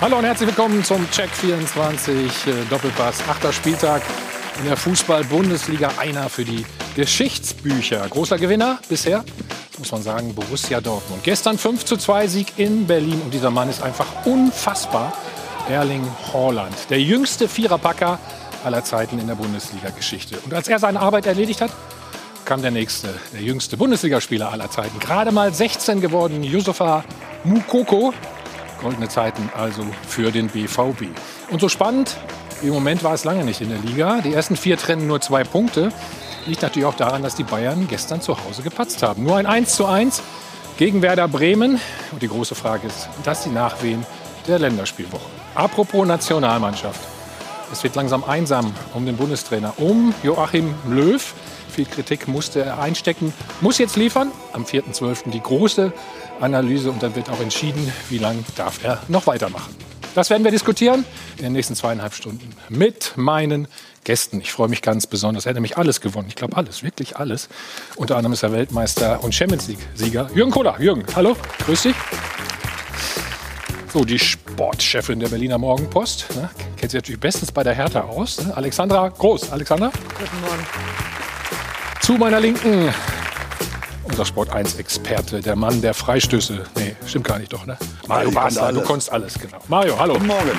Hallo und herzlich willkommen zum Check 24 äh, Doppelpass. Achter Spieltag in der Fußball-Bundesliga. Einer für die Geschichtsbücher. Großer Gewinner bisher, muss man sagen, Borussia Dortmund. Gestern 5 zu 2 Sieg in Berlin. Und dieser Mann ist einfach unfassbar. Erling Haaland. Der jüngste Viererpacker aller Zeiten in der Bundesliga-Geschichte. Und als er seine Arbeit erledigt hat, kam der nächste, der jüngste Bundesligaspieler aller Zeiten. Gerade mal 16 geworden, Yusufa Mukoko. Goldene Zeiten also für den BVB. Und so spannend, im Moment war es lange nicht in der Liga. Die ersten vier trennen nur zwei Punkte. Liegt natürlich auch daran, dass die Bayern gestern zu Hause gepatzt haben. Nur ein 1 zu 1 gegen Werder Bremen. Und die große Frage ist, dass die Nachwehen der Länderspielwoche. Apropos Nationalmannschaft. Es wird langsam einsam um den Bundestrainer, um Joachim Löw. Viel Kritik musste er einstecken, muss jetzt liefern. Am 4.12. die große Analyse und dann wird auch entschieden, wie lange darf er noch weitermachen. Das werden wir diskutieren in den nächsten zweieinhalb Stunden mit meinen Gästen. Ich freue mich ganz besonders. Er hat nämlich alles gewonnen. Ich glaube alles, wirklich alles. Unter anderem ist er Weltmeister und Champions League-Sieger. Jürgen Kohler. Jürgen, hallo, grüß dich. So, die Sportchefin der Berliner Morgenpost. Ne? Kennt sich natürlich bestens bei der Hertha aus. Ne? Alexandra Groß. Alexandra? Guten Morgen. Zu meiner Linken unser Sport 1-Experte, der Mann der Freistöße. Nee, stimmt gar nicht doch, ne? Mario Basler, du konntest alles, genau. Mario, hallo. Guten Morgen.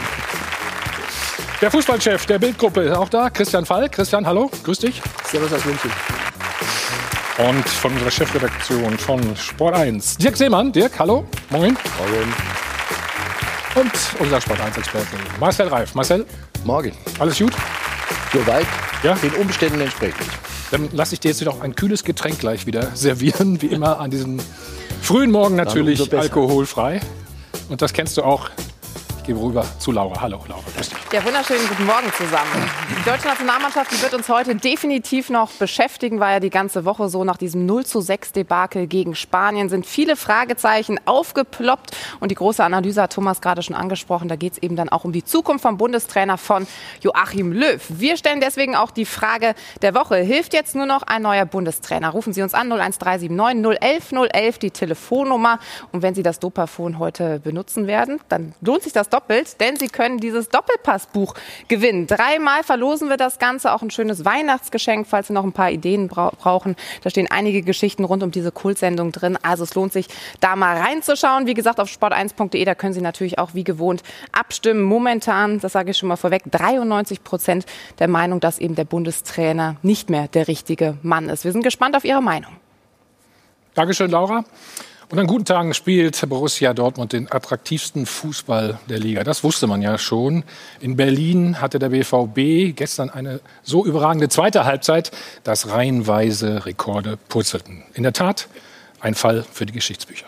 Der Fußballchef der Bildgruppe ist auch da, Christian Fall. Christian, hallo, grüß dich. Servus aus München. Und von unserer Chefredaktion von Sport 1, Dirk Seemann. Dirk, hallo, moin. Morgen. Und unser Sport 1-Experte, Marcel Reif. Marcel, Morgen. alles gut? Soweit Ja? den Umständen entsprechend. Dann lasse ich dir jetzt noch ein kühles Getränk gleich wieder servieren, wie immer an diesem frühen Morgen natürlich alkoholfrei. Und das kennst du auch. Gebe rüber zu Laura. Hallo, Laura. Ja, wunderschönen guten Morgen zusammen. Die deutsche Nationalmannschaft die wird uns heute definitiv noch beschäftigen, war ja die ganze Woche so. Nach diesem 0 zu 6 Debakel gegen Spanien sind viele Fragezeichen aufgeploppt. Und die große Analyse hat Thomas gerade schon angesprochen. Da geht es eben dann auch um die Zukunft vom Bundestrainer von Joachim Löw. Wir stellen deswegen auch die Frage der Woche. Hilft jetzt nur noch ein neuer Bundestrainer? Rufen Sie uns an 01379 011 011, die Telefonnummer. Und wenn Sie das Dopaphon heute benutzen werden, dann lohnt sich das doppelt, denn Sie können dieses Doppelpassbuch gewinnen. Dreimal verlosen wir das Ganze, auch ein schönes Weihnachtsgeschenk, falls Sie noch ein paar Ideen brau brauchen. Da stehen einige Geschichten rund um diese Kultsendung drin. Also es lohnt sich, da mal reinzuschauen. Wie gesagt, auf sport1.de, da können Sie natürlich auch wie gewohnt abstimmen. Momentan, das sage ich schon mal vorweg, 93 Prozent der Meinung, dass eben der Bundestrainer nicht mehr der richtige Mann ist. Wir sind gespannt auf Ihre Meinung. Dankeschön, Laura. Und an guten Tagen spielt Borussia Dortmund den attraktivsten Fußball der Liga. Das wusste man ja schon. In Berlin hatte der BVB gestern eine so überragende zweite Halbzeit, dass reihenweise Rekorde purzelten. In der Tat ein Fall für die Geschichtsbücher.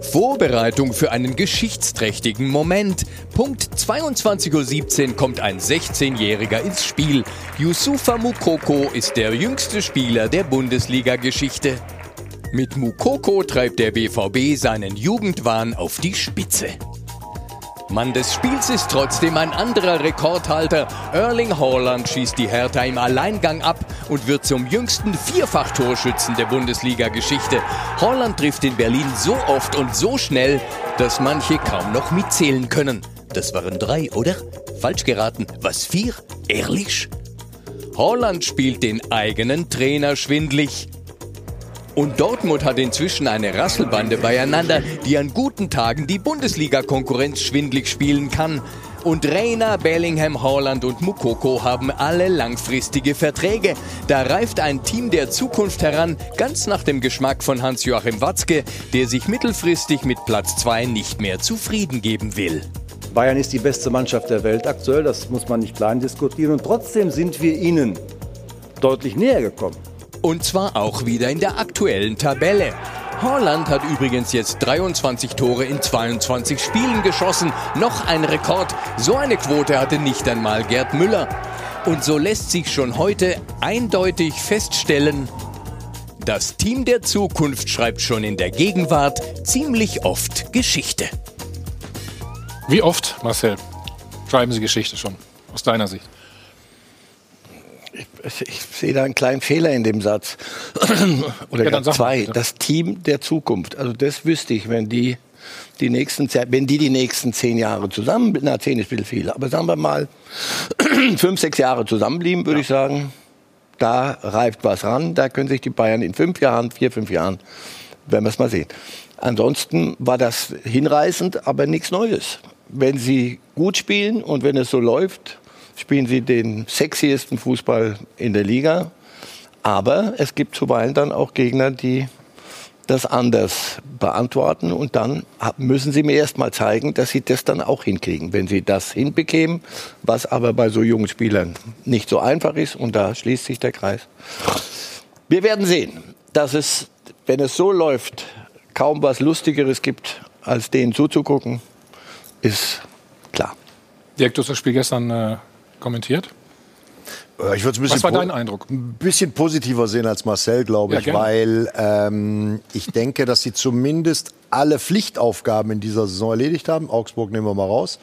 Vorbereitung für einen geschichtsträchtigen Moment. Punkt 22.17 Uhr kommt ein 16-Jähriger ins Spiel. Yusufa Mukoko ist der jüngste Spieler der Bundesliga-Geschichte. Mit Mukoko treibt der BVB seinen Jugendwahn auf die Spitze. Mann des Spiels ist trotzdem ein anderer Rekordhalter. Erling Haaland schießt die Hertha im Alleingang ab und wird zum jüngsten Vierfach-Torschützen der Bundesliga-Geschichte. Haaland trifft in Berlin so oft und so schnell, dass manche kaum noch mitzählen können. Das waren drei, oder? Falsch geraten. Was, vier? Ehrlich? Haaland spielt den eigenen Trainer schwindlig. Und Dortmund hat inzwischen eine Rasselbande beieinander, die an guten Tagen die Bundesliga-Konkurrenz schwindlig spielen kann. Und Reina, Bellingham, Haaland und Mukoko haben alle langfristige Verträge. Da reift ein Team der Zukunft heran, ganz nach dem Geschmack von Hans-Joachim Watzke, der sich mittelfristig mit Platz 2 nicht mehr zufrieden geben will. Bayern ist die beste Mannschaft der Welt aktuell, das muss man nicht klein diskutieren. Und trotzdem sind wir ihnen deutlich näher gekommen. Und zwar auch wieder in der aktuellen Tabelle. Haaland hat übrigens jetzt 23 Tore in 22 Spielen geschossen. Noch ein Rekord. So eine Quote hatte nicht einmal Gerd Müller. Und so lässt sich schon heute eindeutig feststellen, das Team der Zukunft schreibt schon in der Gegenwart ziemlich oft Geschichte. Wie oft, Marcel, schreiben Sie Geschichte schon, aus deiner Sicht? Ich sehe da einen kleinen Fehler in dem Satz. Oder Ja, ja, zwei. mal. Das Team der Zukunft. Also das wüsste ich, wenn die die nächsten, wenn die die nächsten zehn Jahre zusammen, na zehn ist ein bisschen viel, aber sagen wir mal fünf, sechs Jahre zusammenblieben, würde ich sagen, da reift was ran. Da können sich die Bayern in fünf Jahren, vier, fünf Jahren, werden wir es mal sehen. Ansonsten war das hinreißend, aber nichts Neues. Wenn sie gut spielen und wenn es so läuft, spielen sie den sexiesten Fußball in der Liga. Aber es gibt zuweilen dann auch Gegner, die das anders beantworten und dann müssen sie mir erst mal zeigen, dass sie das dann auch hinkriegen. Wenn sie das hinbekämen, was aber bei so jungen Spielern nicht so einfach ist und da schließt sich der Kreis. Wir werden sehen, dass es, wenn es so läuft, kaum was Lustigeres gibt, als denen zuzugucken, ist klar. Dirk, du hast das Spiel gestern äh, kommentiert. Äh, Ich würde es ein bisschen, Was war dein Eindruck? ein bisschen positiver sehen als Marcel, glaube Ja, ich, gerne. weil ähm, ich denke, dass sie zumindest alle Pflichtaufgaben in dieser Saison erledigt haben. Augsburg nehmen wir mal raus.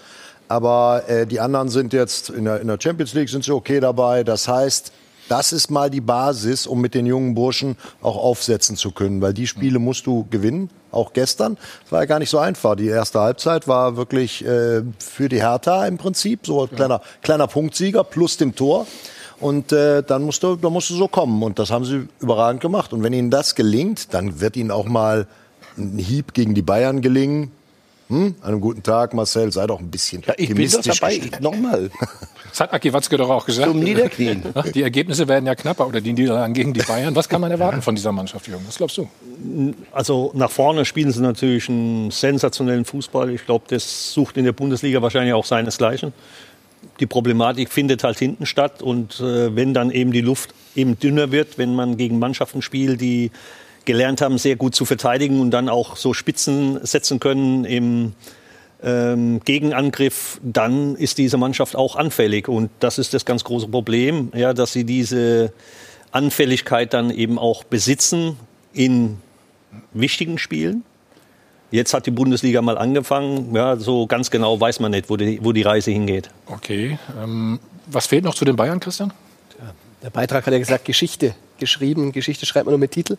Aber äh, die anderen sind jetzt in der, in der Champions League sind sie okay dabei. Das heißt, das ist mal die Basis, um mit den jungen Burschen auch aufsetzen zu können, weil die Spiele musst du gewinnen. Auch gestern. Es war ja gar nicht so einfach. Die erste Halbzeit war wirklich äh, für die Hertha im Prinzip so ein kleiner, kleiner Punktsieger plus dem Tor. Und äh, dann musst du, dann musst du so kommen. Und das haben sie überragend gemacht. Und wenn ihnen das gelingt, dann wird ihnen auch mal ein Hieb gegen die Bayern gelingen. Hm? An einem guten Tag, Marcel, sei doch ein bisschen Ja, ich bin doch dabei. Nochmal. Das hat Aki Watzke doch auch gesagt. Zum Niederknien. Die Ergebnisse werden ja knapper oder die Niederlagen gegen die Bayern. Was kann man erwarten von dieser Mannschaft, Jürgen? Was glaubst du? Also nach vorne spielen sie natürlich einen sensationellen Fußball. Ich glaube, das sucht in der Bundesliga wahrscheinlich auch seinesgleichen. Die Problematik findet halt hinten statt und äh, wenn dann eben die Luft eben dünner wird, wenn man gegen Mannschaften spielt, die gelernt haben, sehr gut zu verteidigen und dann auch so Spitzen setzen können im ähm, Gegenangriff, dann ist diese Mannschaft auch anfällig. Und das ist das ganz große Problem, ja, dass sie diese Anfälligkeit dann eben auch besitzen in wichtigen Spielen. Jetzt hat die Bundesliga mal angefangen. Ja, so ganz genau weiß man nicht, wo die, wo die Reise hingeht. Okay. Ähm, was fehlt noch zu den Bayern, Christian? Der Beitrag hat ja gesagt, Geschichte geschrieben. Geschichte schreibt man nur mit Titel.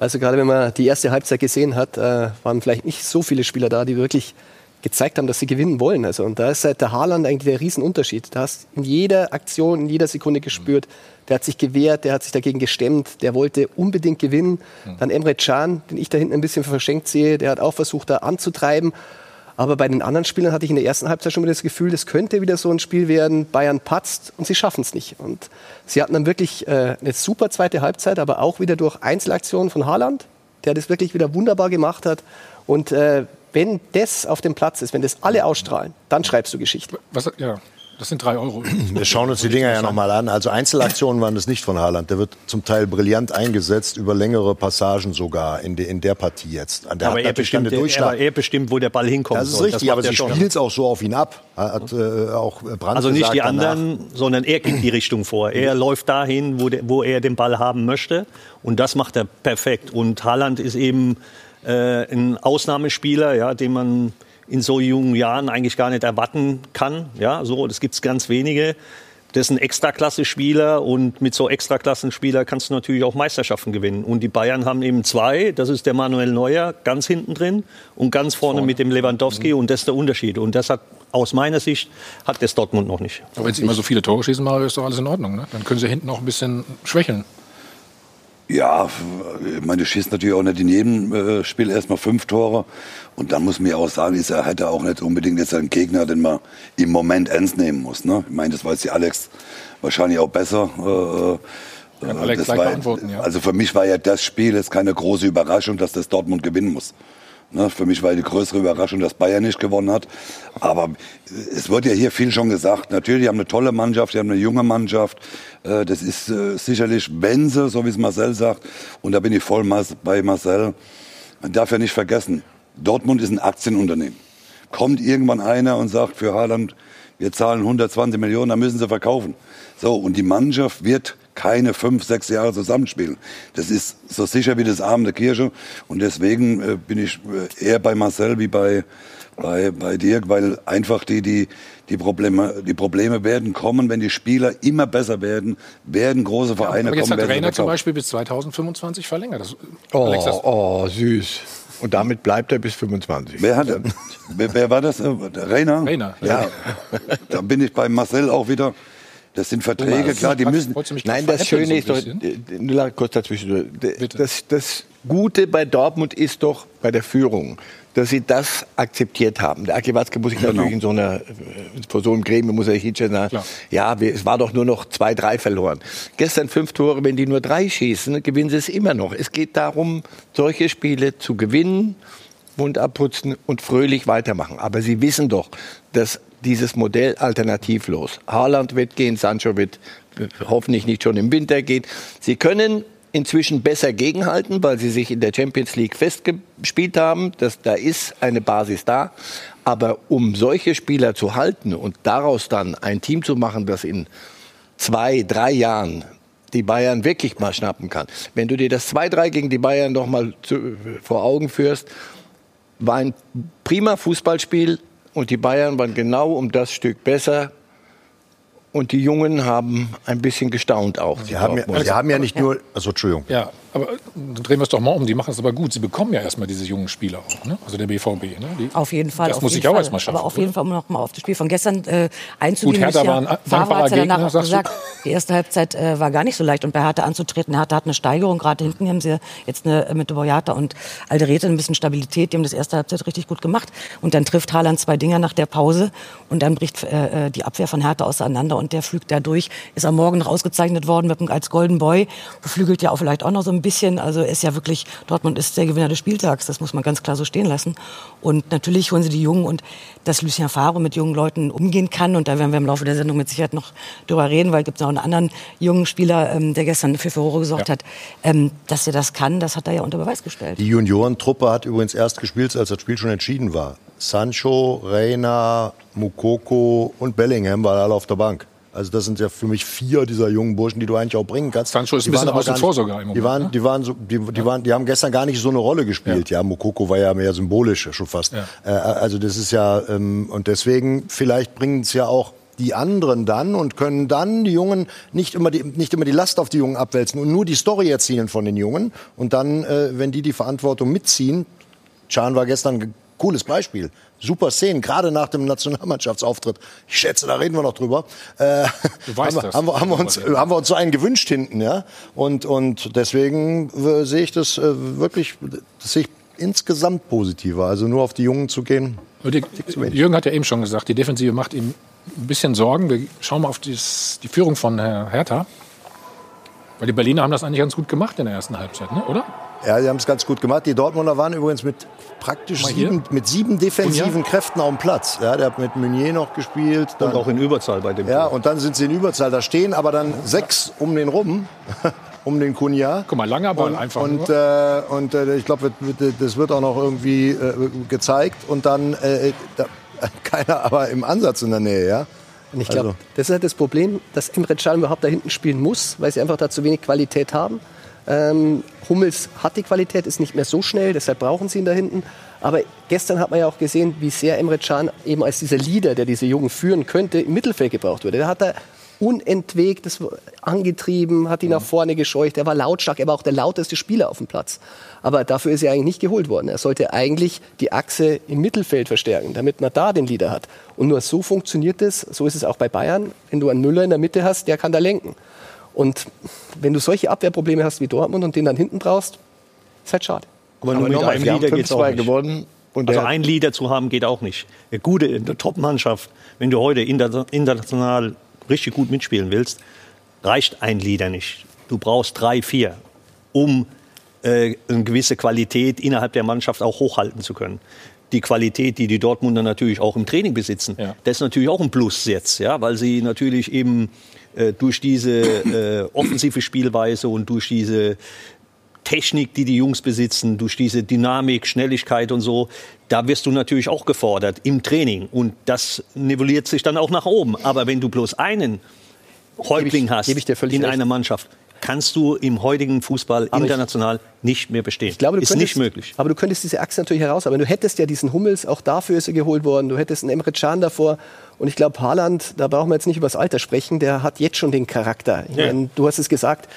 Also gerade wenn man die erste Halbzeit gesehen hat, äh, waren vielleicht nicht so viele Spieler da, die wirklich gezeigt haben, dass sie gewinnen wollen. Also, und da ist seit der Haaland eigentlich der Riesenunterschied. Da hast in jeder Aktion, in jeder Sekunde gespürt, der hat sich gewehrt, der hat sich dagegen gestemmt, der wollte unbedingt gewinnen. Dann Emre Can, den ich da hinten ein bisschen verschenkt sehe, der hat auch versucht, da anzutreiben. Aber bei den anderen Spielern hatte ich in der ersten Halbzeit schon wieder das Gefühl, das könnte wieder so ein Spiel werden. Bayern patzt und sie schaffen es nicht. Und sie hatten dann wirklich äh, eine super zweite Halbzeit, aber auch wieder durch Einzelaktionen von Haaland, der das wirklich wieder wunderbar gemacht hat. Und äh, wenn das auf dem Platz ist, wenn das alle ausstrahlen, dann schreibst du Geschichte. Was, ja, das sind drei Euro. Wir schauen uns die Dinger ja nochmal an. Also Einzelaktionen waren das nicht von Haaland. Der wird zum Teil brillant eingesetzt, über längere Passagen sogar in, de, in der Partie jetzt. Der aber, hat er bestimmt, aber er bestimmt, wo der Ball hinkommt. Das ist richtig, aber sie spielt es auch so auf ihn ab. Hat äh, auch Brandt Also nicht die danach. anderen, sondern er gibt die Richtung vor. Er läuft dahin, wo, der, wo er den Ball haben möchte. Und das macht er perfekt. Und Haaland ist eben äh, ein Ausnahmespieler, ja, den man in so jungen Jahren eigentlich gar nicht erwarten kann. Ja, so, das gibt es ganz wenige. Das ist ein Extraklasse-Spieler und mit so Extraklassen-Spieler kannst du natürlich auch Meisterschaften gewinnen. Und die Bayern haben eben zwei, das ist der Manuel Neuer ganz hinten drin und ganz vorne, mit dem Lewandowski und das ist der Unterschied. Und das hat aus meiner Sicht hat das Dortmund noch nicht. Aber wenn sie immer so viele Tore schießen, Mario, ist doch alles in Ordnung. Ne? Dann können sie hinten auch ein bisschen schwächeln. Ja, ich meine, du schießt natürlich auch nicht in jedem äh, Spiel erstmal fünf Tore. Und dann muss man ja auch sagen, ist er hätte auch nicht unbedingt jetzt einen Gegner, den man im Moment ernst nehmen muss. Ne? Ich meine, das weiß die Alex wahrscheinlich auch besser. Äh, Kann äh, Alex das war, ja. Also für mich war ja das Spiel jetzt keine große Überraschung, dass das Dortmund gewinnen muss. Ne, für mich war die größere Überraschung, dass Bayern nicht gewonnen hat. Aber es wird ja hier viel schon gesagt. Natürlich, die haben eine tolle Mannschaft, die haben eine junge Mannschaft. Äh, Das ist äh, sicherlich, wenn so wie es Marcel sagt, und da bin ich voll bei Marcel, man darf ja nicht vergessen, Dortmund ist ein Aktienunternehmen. Kommt irgendwann einer und sagt für Haaland, wir zahlen 120 Millionen, dann müssen sie verkaufen. So, und die Mannschaft wird keine fünf, sechs Jahre zusammenspielen. Das ist so sicher wie das Abend der Kirche. Und deswegen äh, bin ich äh, eher bei Marcel wie bei, bei, bei Dirk, weil einfach die, die, die, Probleme, die Probleme werden kommen, wenn die Spieler immer besser werden, werden große Vereine Aber jetzt kommen. hat Rainer zum. Beispiel bis 2025 verlängert. Das, Oh, Alex, das, oh, süß. Und damit bleibt er bis 25. Wer, hat, wer, wer war das? Äh, Der Rainer? Rainer. Ja. da bin ich bei Marcel auch wieder. Das sind Verträge, klar, die müssen. Nein, das Schöne ist doch, äh, nur kurz dazwischen. Bitte. Das, das Gute bei Dortmund ist doch bei der Führung, dass sie das akzeptiert haben. Der Aki Watzke muss sich natürlich in so einer, äh, vor so einem Gremium muss er sich hinstellen sagen, Klar. ja, es war doch nur noch zwei, drei verloren. Gestern fünf Tore, wenn die nur drei schießen, gewinnen sie es immer noch. Es geht darum, solche Spiele zu gewinnen, Mund abputzen und fröhlich weitermachen. Aber sie wissen doch, dass dieses Modell alternativlos. Haaland wird gehen, Sancho wird hoffentlich nicht schon im Winter gehen. Sie können inzwischen besser gegenhalten, weil sie sich in der Champions League festgespielt haben. Das, da ist eine Basis da. Aber um solche Spieler zu halten und daraus dann ein Team zu machen, das in zwei, drei Jahren die Bayern wirklich mal schnappen kann. Wenn du dir das 2-3 gegen die Bayern noch mal zu, vor Augen führst, war ein prima Fußballspiel und die Bayern waren genau um das Stück besser. Und die Jungen haben ein bisschen gestaunt auch. Sie haben, ja, sie haben ja nicht nur. Also, Entschuldigung. Ja, aber äh, dann drehen wir es doch mal um. Die machen es aber gut. Sie bekommen ja erstmal diese jungen Spieler auch. Ne? Also der BVB. Ne? Die, Auf jeden Fall. Das muss ich auch Fall. erstmal schaffen. Aber auf jeden Fall, um noch mal auf das Spiel von gestern äh, einzugehen. Gut, Hertha war ein dankbarer ja Gegner, auch gesagt, die erste Halbzeit äh, war gar nicht so leicht. Und bei Hertha anzutreten, Hertha hat eine Steigerung. Gerade hinten haben sie jetzt eine, äh, mit Boyata und Alderete ein bisschen Stabilität. Die haben das erste Halbzeit richtig gut gemacht. Und dann trifft Haaland zwei Dinger nach der Pause. Und dann bricht äh, äh, die Abwehr von Hertha auseinander. Und der flügt da durch. Ist am Morgen noch ausgezeichnet worden mit, als Golden Boy. Beflügelt ja auch vielleicht auch noch so ein bisschen. Also ist ja wirklich, Dortmund ist der Gewinner des Spieltags. Das muss man ganz klar so stehen lassen. Und natürlich holen sie die Jungen und dass Lucien Favre mit jungen Leuten umgehen kann. Und da werden wir im Laufe der Sendung mit Sicherheit noch drüber reden, weil es gibt noch einen anderen jungen Spieler, ähm, der gestern für Furore gesorgt Ja. hat. Ähm, dass er das kann, das hat er ja unter Beweis gestellt. Die Juniorentruppe hat übrigens erst gespielt, als das Spiel schon entschieden war. Sancho, Reina, Mukoko und Bellingham waren alle auf der Bank. Also das sind ja für mich vier dieser jungen Burschen, die du eigentlich auch bringen kannst. Sancho ist Die ein bisschen außen vor sogar im Moment, Die waren, ne? die waren, so, die, die waren, die haben gestern gar nicht so eine Rolle gespielt. Ja, Mukoko war ja mehr symbolisch schon fast. Ja. Äh, also das ist ja ähm, und deswegen vielleicht bringen es ja auch die anderen dann und können dann die Jungen nicht immer die, nicht immer die Last auf die Jungen abwälzen und nur die Story erzählen von den Jungen. Und dann, äh, wenn die die Verantwortung mitziehen, Can war gestern ein cooles Beispiel. Super Szenen, gerade nach dem Nationalmannschaftsauftritt. Ich schätze, da reden wir noch drüber. Äh, Du weißt haben, wir- das. haben, wir, haben, wir uns, haben wir uns so einen gewünscht hinten, ja. Und, und deswegen äh, sehe ich das äh, wirklich, das sehe ich insgesamt positiver. Also nur auf die Jungen zu gehen. Die, Jürgen hat ja eben schon gesagt, die Defensive macht ihm ein bisschen Sorgen. Wir schauen mal auf dies, die Führung von Herr Hertha. Weil die Berliner haben das eigentlich ganz gut gemacht in der ersten Halbzeit, ne? oder? Ja, die haben es ganz gut gemacht. Die Dortmunder waren übrigens mit praktisch sieben, mit sieben defensiven? Kräften auf dem Platz. Ja, der hat mit Meunier noch gespielt. Dann, Und auch in Überzahl bei dem ja, Tor. und dann sind sie in Überzahl. Da stehen aber dann sechs um den rum, um den Kunja. Guck mal, langer Ball Und, einfach und, nur. äh, und äh, ich glaube, das wird auch noch irgendwie äh, gezeigt. Und dann äh, da, keiner aber im Ansatz in der Nähe, ja. Und ich glaube, Also- das ist halt das Problem, dass Emre Can überhaupt da hinten spielen muss, weil sie einfach da zu wenig Qualität haben. Ähm, Hummels hat die Qualität, ist nicht mehr so schnell, deshalb brauchen sie ihn da hinten. Aber gestern hat man ja auch gesehen, wie sehr Emre Can eben als dieser Leader, der diese Jungen führen könnte, im Mittelfeld gebraucht wurde. Da hat er unentwegt das angetrieben, hat ihn nach vorne gescheucht. Er war lautstark, er war auch der lauteste Spieler auf dem Platz. Aber dafür ist er eigentlich nicht geholt worden. Er sollte eigentlich die Achse im Mittelfeld verstärken, damit man da den Leader hat. Und nur so funktioniert es. So ist es auch bei Bayern. Wenn du einen Müller in der Mitte hast, der kann da lenken. Und wenn du solche Abwehrprobleme hast wie Dortmund und den dann hinten brauchst, ist halt schade. Aber nur Aber mit nochmal, einem Leader geht's auch 5-2 nicht. gewonnen. Und Also einen Leader zu haben geht auch nicht. Eine gute, eine Top-Mannschaft, wenn du heute inter- international richtig gut mitspielen willst, reicht ein Leader nicht. Du brauchst drei, vier, um äh, eine gewisse Qualität innerhalb der Mannschaft auch hochhalten zu können. Die Qualität, die die Dortmunder natürlich auch im Training besitzen, Ja. das ist natürlich auch ein Plus jetzt, ja, weil sie natürlich eben äh, durch diese äh, offensive Spielweise und durch diese Technik, die die Jungs besitzen, durch diese Dynamik, Schnelligkeit und so, da wirst du natürlich auch gefordert im Training. Und das nivelliert sich dann auch nach oben. Aber wenn du bloß einen Häuptling hast gebe ich dir völlig in recht. einer Mannschaft, kannst du im heutigen Fußball Aber ich- international nicht mehr bestehen. Ich glaube, du ist könntest, nicht möglich. Aber du könntest diese Achse natürlich herausarbeiten. Du hättest ja diesen Hummels, auch dafür ist er geholt worden. Du hättest einen Emre Can davor. Und ich glaube, Haaland, da brauchen wir jetzt nicht über das Alter sprechen, der hat jetzt schon den Charakter. Ich Ja. meine, du hast es gesagt,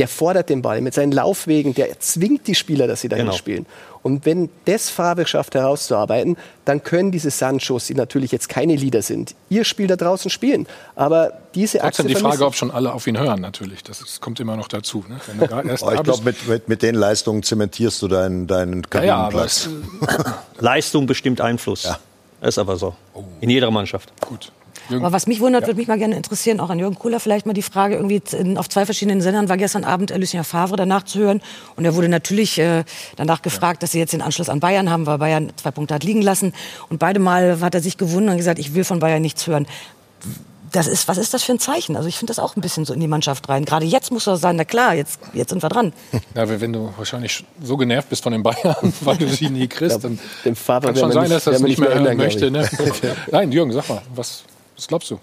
der fordert den Ball mit seinen Laufwegen, der zwingt die Spieler, dass sie dahin Genau. spielen. Und wenn das Favre schafft herauszuarbeiten, dann können diese Sanchos, die natürlich jetzt keine Leader sind, ihr Spiel da draußen spielen. Aber diese Achse Trotzdem die Frage, ob schon alle auf ihn hören, natürlich. Das, kommt immer noch dazu. Ne? Da da ich glaube, mit, mit, mit den Leistungen zementierst du deinen, deinen ja, ja, Kabinenplatz. es, Leistung bestimmt Einfluss. Ist aber so. In jeder Mannschaft. gut. Jürgen, Aber was mich wundert, würde mich mal gerne interessieren, auch an Jürgen Kohler vielleicht mal die Frage, irgendwie in, auf zwei verschiedenen Sendern war gestern Abend äh, Lucien Favre danach zu hören. Und er wurde natürlich äh, danach gefragt, dass sie jetzt den Anschluss an Bayern haben, weil Bayern zwei Punkte hat liegen lassen. Und beide Mal hat er sich gewundert und gesagt, ich will von Bayern nichts hören. Das ist, was ist das für ein Zeichen? Also ich finde das auch ein bisschen so in die Mannschaft rein. Gerade jetzt muss er sagen, na klar, jetzt, jetzt sind wir dran. ja, wenn du wahrscheinlich so genervt bist von den Bayern, weil du sie nie kriegst, dann dem Favre kann schon sein, dass er wir nicht mehr hören ändern, möchte. Ne? Nein, Jürgen, sag mal, was, was glaubst du?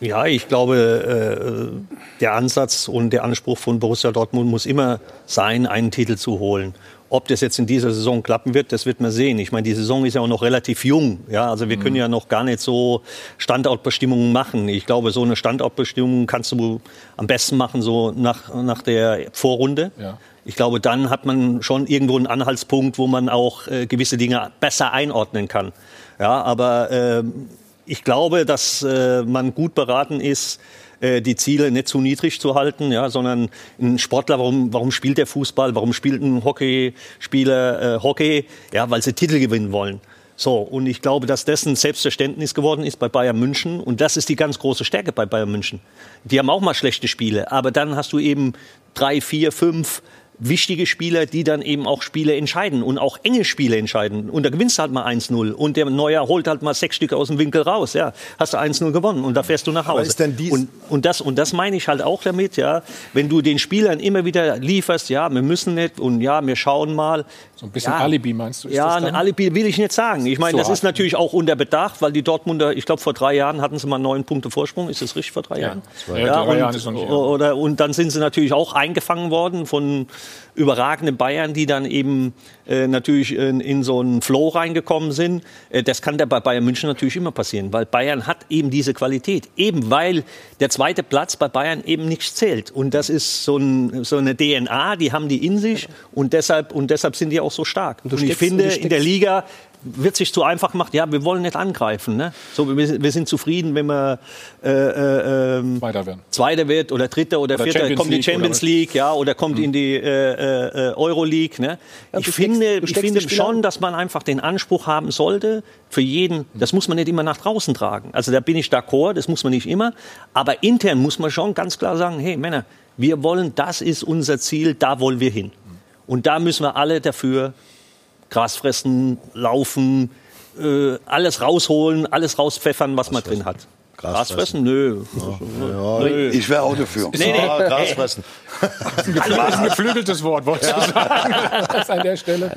Ja, ich glaube, äh, der Ansatz und der Anspruch von Borussia Dortmund muss immer sein, einen Titel zu holen. Ob das jetzt in dieser Saison klappen wird, das wird man sehen. Ich meine, die Saison ist ja auch noch relativ jung. Ja, also wir können ja noch gar nicht so Standortbestimmungen machen. Ich glaube, so eine Standortbestimmung kannst du am besten machen so nach, nach der Vorrunde. Ja. Ich glaube, dann hat man schon irgendwo einen Anhaltspunkt, wo man auch äh, gewisse Dinge besser einordnen kann. Ja, aber ähm, ich glaube, dass äh, man gut beraten ist, äh, die Ziele nicht zu niedrig zu halten, ja, sondern ein Sportler, warum, warum spielt der Fußball, warum spielt ein Hockeyspieler äh, Hockey? Ja, weil sie Titel gewinnen wollen. So, und ich glaube, dass das ein Selbstverständnis geworden ist bei Bayern München. Und das ist die ganz große Stärke bei Bayern München. Die haben auch mal schlechte Spiele, aber dann hast du eben drei, vier, fünf wichtige Spieler, die dann eben auch Spiele entscheiden und auch enge Spiele entscheiden. Und da gewinnst du halt mal 1-0 und der Neuer holt halt mal sechs Stücke aus dem Winkel raus. Ja, hast du 1-0 gewonnen und da fährst du nach Hause. ist denn dies- und, und, das, und das meine ich halt auch damit, ja. Wenn du den Spielern immer wieder lieferst, ja, wir müssen nicht und ja, wir schauen mal. So ein bisschen Ja. Alibi meinst du? Ist Ja, das ein? Alibi will ich nicht sagen. Ich meine, So das ist natürlich auch unter Bedacht, weil die Dortmunder, ich glaube, vor drei Jahren hatten sie mal neun Punkte Vorsprung. Ist das richtig vor drei Jahren? zwei. Ja, drei Jahren ist noch und, nicht, ja. oder, und dann sind sie natürlich auch eingefangen worden von überragenden Bayern, die dann eben äh, natürlich in, in so einen Flow reingekommen sind. Äh, das kann da bei Bayern München natürlich immer passieren, weil Bayern hat eben diese Qualität. Eben weil der zweite Platz bei Bayern eben nichts zählt. Und das ist so, ein, so eine DNA, die haben die in sich und deshalb, und deshalb sind die auch so stark. Und, ich steckst- finde, und in der Liga wird sich zu einfach gemacht, ja, wir wollen nicht angreifen. Ne? So, wir, wir sind zufrieden, wenn wir äh, äh, ähm, Weiter werden. Zweiter wird oder Dritter oder, Oder Vierter, Champions kommt in die League oder Champions? Mhm. League, ja, oder kommt in die äh, äh, Euro League. Ne? Ja, ich steckst- finde, du ich steckst finde schon, dass man einfach den Anspruch haben sollte, für jeden, das muss man nicht immer nach draußen tragen. Also da bin ich d'accord, das muss man nicht immer. Aber intern muss man schon ganz klar sagen, hey Männer, wir wollen, das ist unser Ziel, da wollen wir hin. Und da müssen wir alle dafür Gras fressen, laufen, äh, alles rausholen, alles rauspfeffern, was man drin hat. Gras Gras fressen? Nö. Nö. Ich wäre auch dafür. Nee, nee. Ah, Gras fressen. Das ist ein geflügeltes Wort, wolltest du sagen. Das an der Stelle.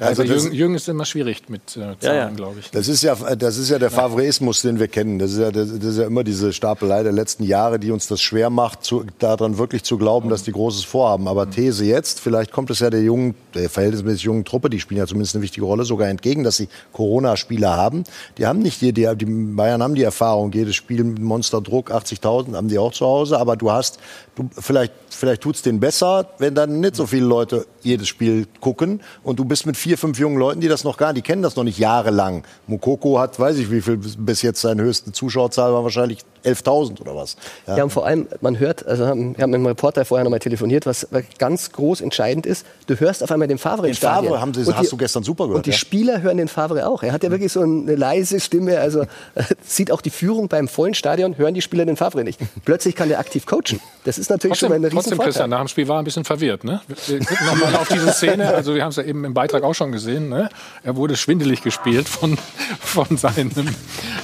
Also, Also Jürgen, Jürgen ist immer schwierig mit äh, Zahlen, ja. glaube ich. Das ist ja, das ist ja der Favreismus, den wir kennen. Das ist ja, das ist ja immer diese Stapelei der letzten Jahre, die uns das schwer macht, zu, daran wirklich zu glauben, dass die Großes vorhaben. Aber These jetzt, vielleicht kommt es ja der jungen, der verhältnismäßig jungen Truppe, die spielen ja zumindest eine wichtige Rolle, sogar entgegen, dass sie Corona-Spieler haben. Die haben nicht die, die, die Bayern haben die Erfahrung, jedes Spiel mit Monsterdruck, 80.000 haben die auch zu Hause. Aber du hast, du, vielleicht, vielleicht tut's denen besser, wenn dann nicht so viele Leute jedes Spiel gucken und du bist mit vier, fünf jungen Leuten, die das noch gar nicht, die kennen das noch nicht jahrelang. Mukoko hat, weiß ich wie viel, bis jetzt seine höchste Zuschauerzahl war wahrscheinlich 11.000 oder was. Ja, und vor allem, man hört, also haben- wir haben mit einem Reporter vorher noch mal telefoniert, was ganz groß entscheidend ist, du hörst auf einmal den Favre Den Stadion. Favre haben Sie- Und hast du gestern super gehört, Und die ja. Spieler hören den Favre auch. Er hat ja wirklich so eine leise Stimme, also sieht auch die Führung beim vollen Stadion, hören die Spieler den Favre nicht. Plötzlich kann der aktiv coachen. Das ist natürlich schon mal Trotzdem, ein trotzdem Riesenvorteil. Christian, nach dem Spiel war er ein bisschen verwirrt. Ne? Wir wir gucken nochmal auf diese Szene. Also wir haben es ja eben im Beitrag auch schon gesehen. Ne? Er wurde schwindelig gespielt von, von seinem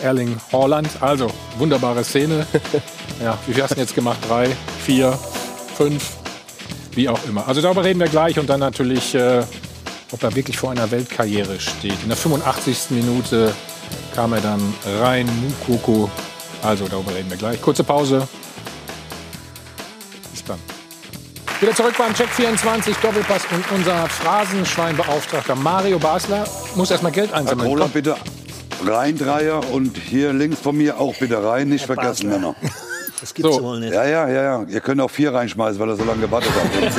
Erling Haaland. Also, wunderbare Szene. Ja, wie viel hast du denn jetzt gemacht? Drei, vier, fünf, wie auch immer. Also darüber reden wir gleich und dann natürlich, äh, ob er wirklich vor einer Weltkarriere steht. In der 85. Minute kam er dann rein, Mukoko Also, darüber reden wir gleich. Kurze Pause. Dann. Wieder zurück beim Check 24 Doppelpass und unser Phrasenschweinbeauftragter Mario Basler muss erstmal Geld Herr einsammeln. Kohler, Komm, bitte rein, Dreier. Und hier links von mir auch bitte rein. Nicht vergessen, Männer. Das gibt's So. wohl nicht. Ja, ja, ja, ja. Ihr könnt auch vier reinschmeißen, weil er so lange gewartet hat.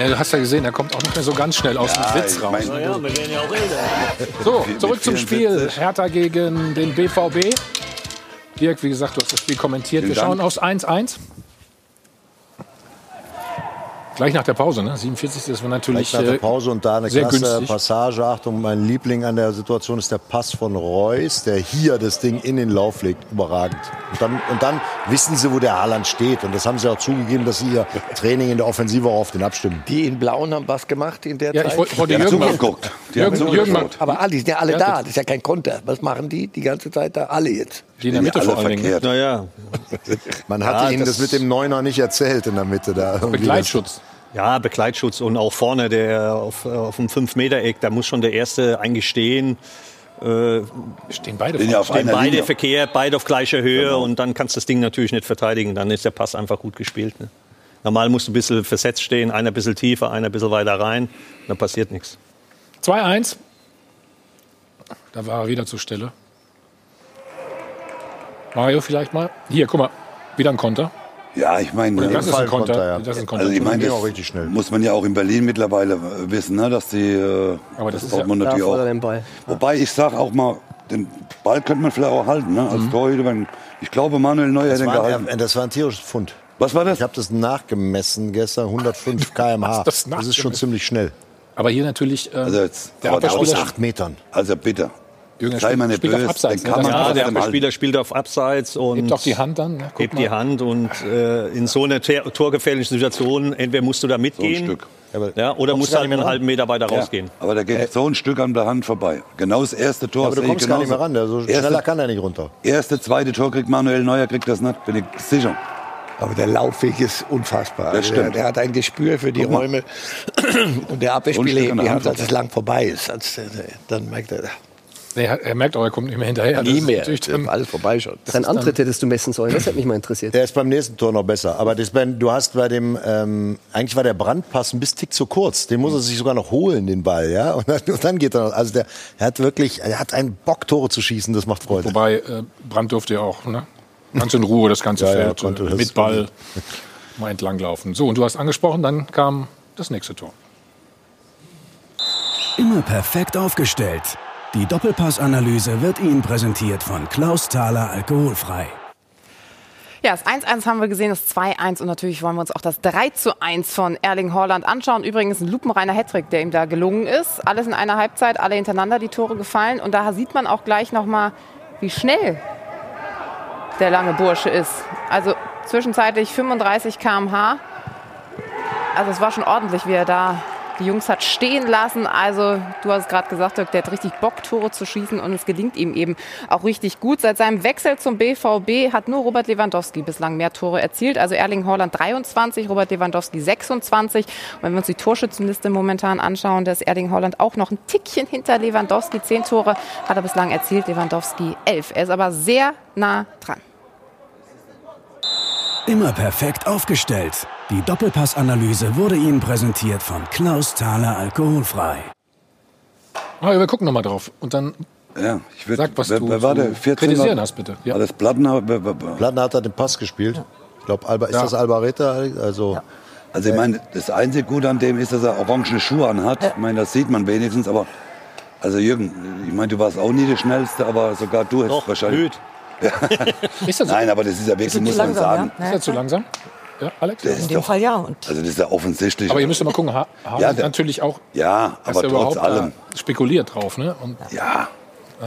Ja, du hast ja gesehen, er kommt auch nicht mehr so ganz schnell aus Ja, dem Sitz raus. mein- Ja, wir werden ja auch älter. So, zurück zum Spiel. 74. Hertha gegen den BVB. Dirk, wie gesagt, du hast das Spiel kommentiert. Wir Vielen schauen Dank. aufs 1-1. Gleich nach der Pause, ne? 47. Das war natürlich Gleich nach der äh, Pause und da eine sehr klasse günstig. Passage. Achtung, mein Liebling an der Situation ist der Pass von Reus, der hier das Ding in den Lauf legt. Überragend. Und dann, und dann wissen sie, wo der Haaland steht. Und das haben sie auch zugegeben, dass sie ihr Training in der Offensive auch auf den abstimmen. Die in Blauen haben was gemacht in der Ja, Zeit. ich wollte wollte Die haben Jürgen mal. haben Jürgen, Jürgen zugeschaut. mal. aber alle, die sind ja alle Ja, da. Das ist ja kein Konter. Was machen die die ganze Zeit da? Alle jetzt. Die in der Mitte vor allen Dingen. verkehrt. Naja, Man hatte Ja, ihnen das, das- mit dem Neuner nicht erzählt in der Mitte da. Begleitschutz. Ja, Begleitschutz und auch vorne der auf, auf dem 5-Meter-Eck, da muss schon der Erste eigentlich stehen. Äh, Stehen beide ja auf stehen beide Linie. verkehrt, beide auf gleicher Höhe Genau. und dann kannst du das Ding natürlich nicht verteidigen. Dann ist der Pass einfach gut gespielt. Ne? Normal musst du ein bisschen versetzt stehen, einer ein bisschen tiefer, einer ein bisschen weiter rein, dann passiert nichts. 2-1. Da war er wieder zur Stelle. Mario vielleicht mal. Hier, guck mal. Wieder ein Konter. Ja, ich meine, Das ist ein Konter. Konter, ja. Das ist ein Konter. also ich meine, auch richtig schnell. muss man ja auch in Berlin mittlerweile äh, wissen, ne, dass die äh, Aber das das ist ja- Dortmund Da natürlich er auch. den Ball. Wobei ich sag auch mal, den Ball könnte man vielleicht auch halten, ne, Mhm. als Torhüter. Wenn, ich glaube, Manuel Neuer hätte ihn war, gehalten. ein, das war ein tierisches Pfund. Was war das? Ich habe das nachgemessen gestern, 105 km/h. Das, das ist schon ziemlich schnell. Aber hier natürlich. Äh, Also jetzt, Der Abwehrspieler- Aus acht Metern. also bitte. Jürgen, Sei mal spielt, nicht spielt auf böse, Abseits. Ne? kann man Ja, der. Abwehrspieler spielt auf Abseits und hebt doch die Hand dann. Ne? Hebt mal. die Hand und äh, in so einer torgefährlichen Situation entweder musst du da mitgehen Stück. Aber ja, oder musst halt einen halben Meter weiter Ja, rausgehen. aber da geht so ein Stück an der Hand vorbei. Genau das erste Tor. aber du kommst gar nicht mehr ran. Der, so erste, schneller kann er nicht runter. erste, zweite Tor kriegt Manuel Neuer, kriegt das nicht, bin ich sicher. Aber der Laufweg ist unfassbar. Das Also der, stimmt. der hat ein Gespür für die Guck mal. Räume. Und der Abwehrspieler der die Hand als es lang vorbei ist. Als, äh, dann merkt er, Nee, er, er merkt auch, er kommt nicht mehr hinterher. Nie mehr. dann- Alles vorbei schon. Sein Antritt hättest du messen sollen. Das hätte mich mal interessiert. Der ist beim nächsten Tor noch besser. Aber das, du hast bei dem, ähm, eigentlich war der Brandpass ein bisschen tick zu kurz. Den muss er sich sogar noch holen, den Ball, ja. Und dann, und dann geht er noch. Also der, er hat wirklich, er hat einen Bock, Tore zu schießen. Das macht Freude. Wobei, äh, Brandt durfte ja auch, ne? Ganz in Ruhe das ganze Ja, ja, Feld konnte äh, das. mit Ball mal entlanglaufen. So, und du hast angesprochen, dann kam das nächste Tor. Immer perfekt aufgestellt. Die Doppelpassanalyse wird Ihnen präsentiert von Klaus Thaler Alkoholfrei. Ja, das 1-1 haben wir gesehen, das 2-1 und natürlich wollen wir uns auch das 3-1 von Erling Haaland anschauen. Übrigens ein lupenreiner Hattrick, der ihm da gelungen ist. Alles in einer Halbzeit, alle hintereinander die Tore gefallen. Und da sieht man auch gleich nochmal, wie schnell der lange Bursche ist. Also zwischenzeitlich 35 km/h. Also es war schon ordentlich, wie er da die Jungs hat stehen lassen. Also du hast gerade gesagt, Dirk, der hat richtig Bock, Tore zu schießen und es gelingt ihm eben auch richtig gut. Seit seinem Wechsel zum BVB hat nur Robert Lewandowski bislang mehr Tore erzielt. Also Erling Haaland 23, Robert Lewandowski 26. Und wenn wir uns die Torschützenliste momentan anschauen, da ist Erling Haaland auch noch ein Tickchen hinter Lewandowski. Zehn Tore hat er bislang erzielt, Lewandowski elf. Er ist aber sehr nah dran. Immer perfekt aufgestellt. Die Doppelpassanalyse wurde Ihnen präsentiert von Klaus Thaler Alkoholfrei. Ah, wir gucken nochmal drauf. Und dann Ja, ich würd, sag, was wer, du wer war der? 14 kritisieren hast, bitte. Ja. War das Plattenhauer? Wer- wer- wer- Platten hat er den Pass gespielt. Ich glaube, Alba, ist Ja. das Albareta? Also, Also ich meine, das einzige Gute an dem ist, dass er orangene Schuhe anhat. Ich meine, das sieht man wenigstens, aber also Jürgen, ich meine, du warst auch nie der Schnellste, aber sogar du hättest Doch, wahrscheinlich. blöd. Ist das, Nein, aber das ist ja wirklich, muss zu man langsam, sagen. ja? ist das zu langsam? Ja, Alex? Das In dem doch, Fall ja. Und also das ist ja offensichtlich. Aber ihr müsst ja mal gucken, ha Haaland Ja, der- natürlich auch, ja, aber er trotz überhaupt allem. spekuliert drauf. Ne? Und Ja,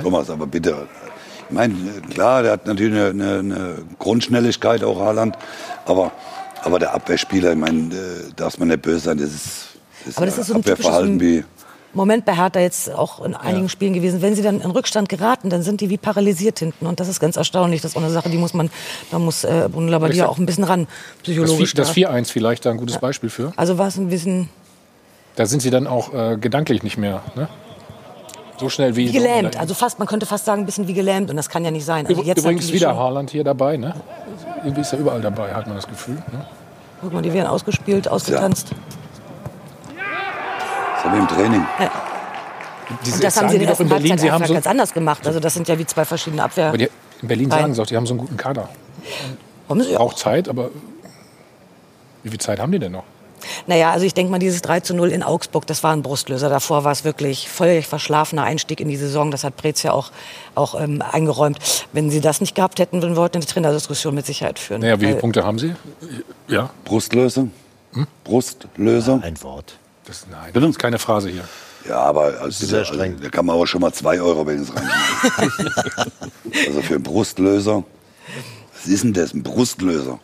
Thomas, aber bitte. Ich meine, klar, der hat natürlich eine, eine, eine Grundschnelligkeit, auch Haaland. Aber, aber der Abwehrspieler, ich meine, äh, darf man nicht böse sein, das ist, das Aber das ist so ein Abwehrverhalten typisches- wie. Moment bei Hertha jetzt auch in einigen Spielen gewesen. Wenn sie dann in Rückstand geraten, dann sind die wie paralysiert hinten. Und das ist ganz erstaunlich. Das ist auch eine Sache, die muss man, da muss äh, Bruno Labbadia auch ein bisschen ran, das, psychologisch. Das da. 4-1 vielleicht da ein gutes Beispiel für. Also war es ein bisschen, Da sind sie dann auch äh, gedanklich nicht mehr. Ne? So schnell wie Wie gelähmt, also fast, man könnte fast sagen, ein bisschen wie gelähmt und das kann ja nicht sein. Also jetzt Übrigens wieder. Haaland hier dabei, ne? Irgendwie ist er überall dabei, hat man das Gefühl. Ne? Guck mal, die werden ausgespielt, ausgetanzt. Das haben wir im Training. Diese, Und das haben sie in der doch in ersten Berlin, Halbzeit sie haben einfach so, ganz anders gemacht. Also das sind ja wie zwei verschiedene Abwehr. aber die, in Berlin Rein. sagen sie auch, die haben so einen guten Kader. Haben sie Braucht Zeit, aber wie viel Zeit haben die denn noch? Naja, also ich denke mal, dieses 3 zu 0 in Augsburg, das war ein Brustlöser. Davor war es wirklich völlig verschlafener Einstieg in die Saison. Das hat Preetz ja auch, auch ähm, eingeräumt. Wenn sie das nicht gehabt hätten, würden wir heute eine Trainerdiskussion mit Sicherheit führen. Naja, wie viele Punkte haben sie? Ja, Brustlöse. Brustlöse. Ein Wort. Das, nein, das ist keine Phrase hier. Ja, aber also, sehr also, streng. da kann man aber schon mal zwei Euro wenigstens reinschmeißen. also für einen Brustlöser. Was ist denn das, ein Brustlöser?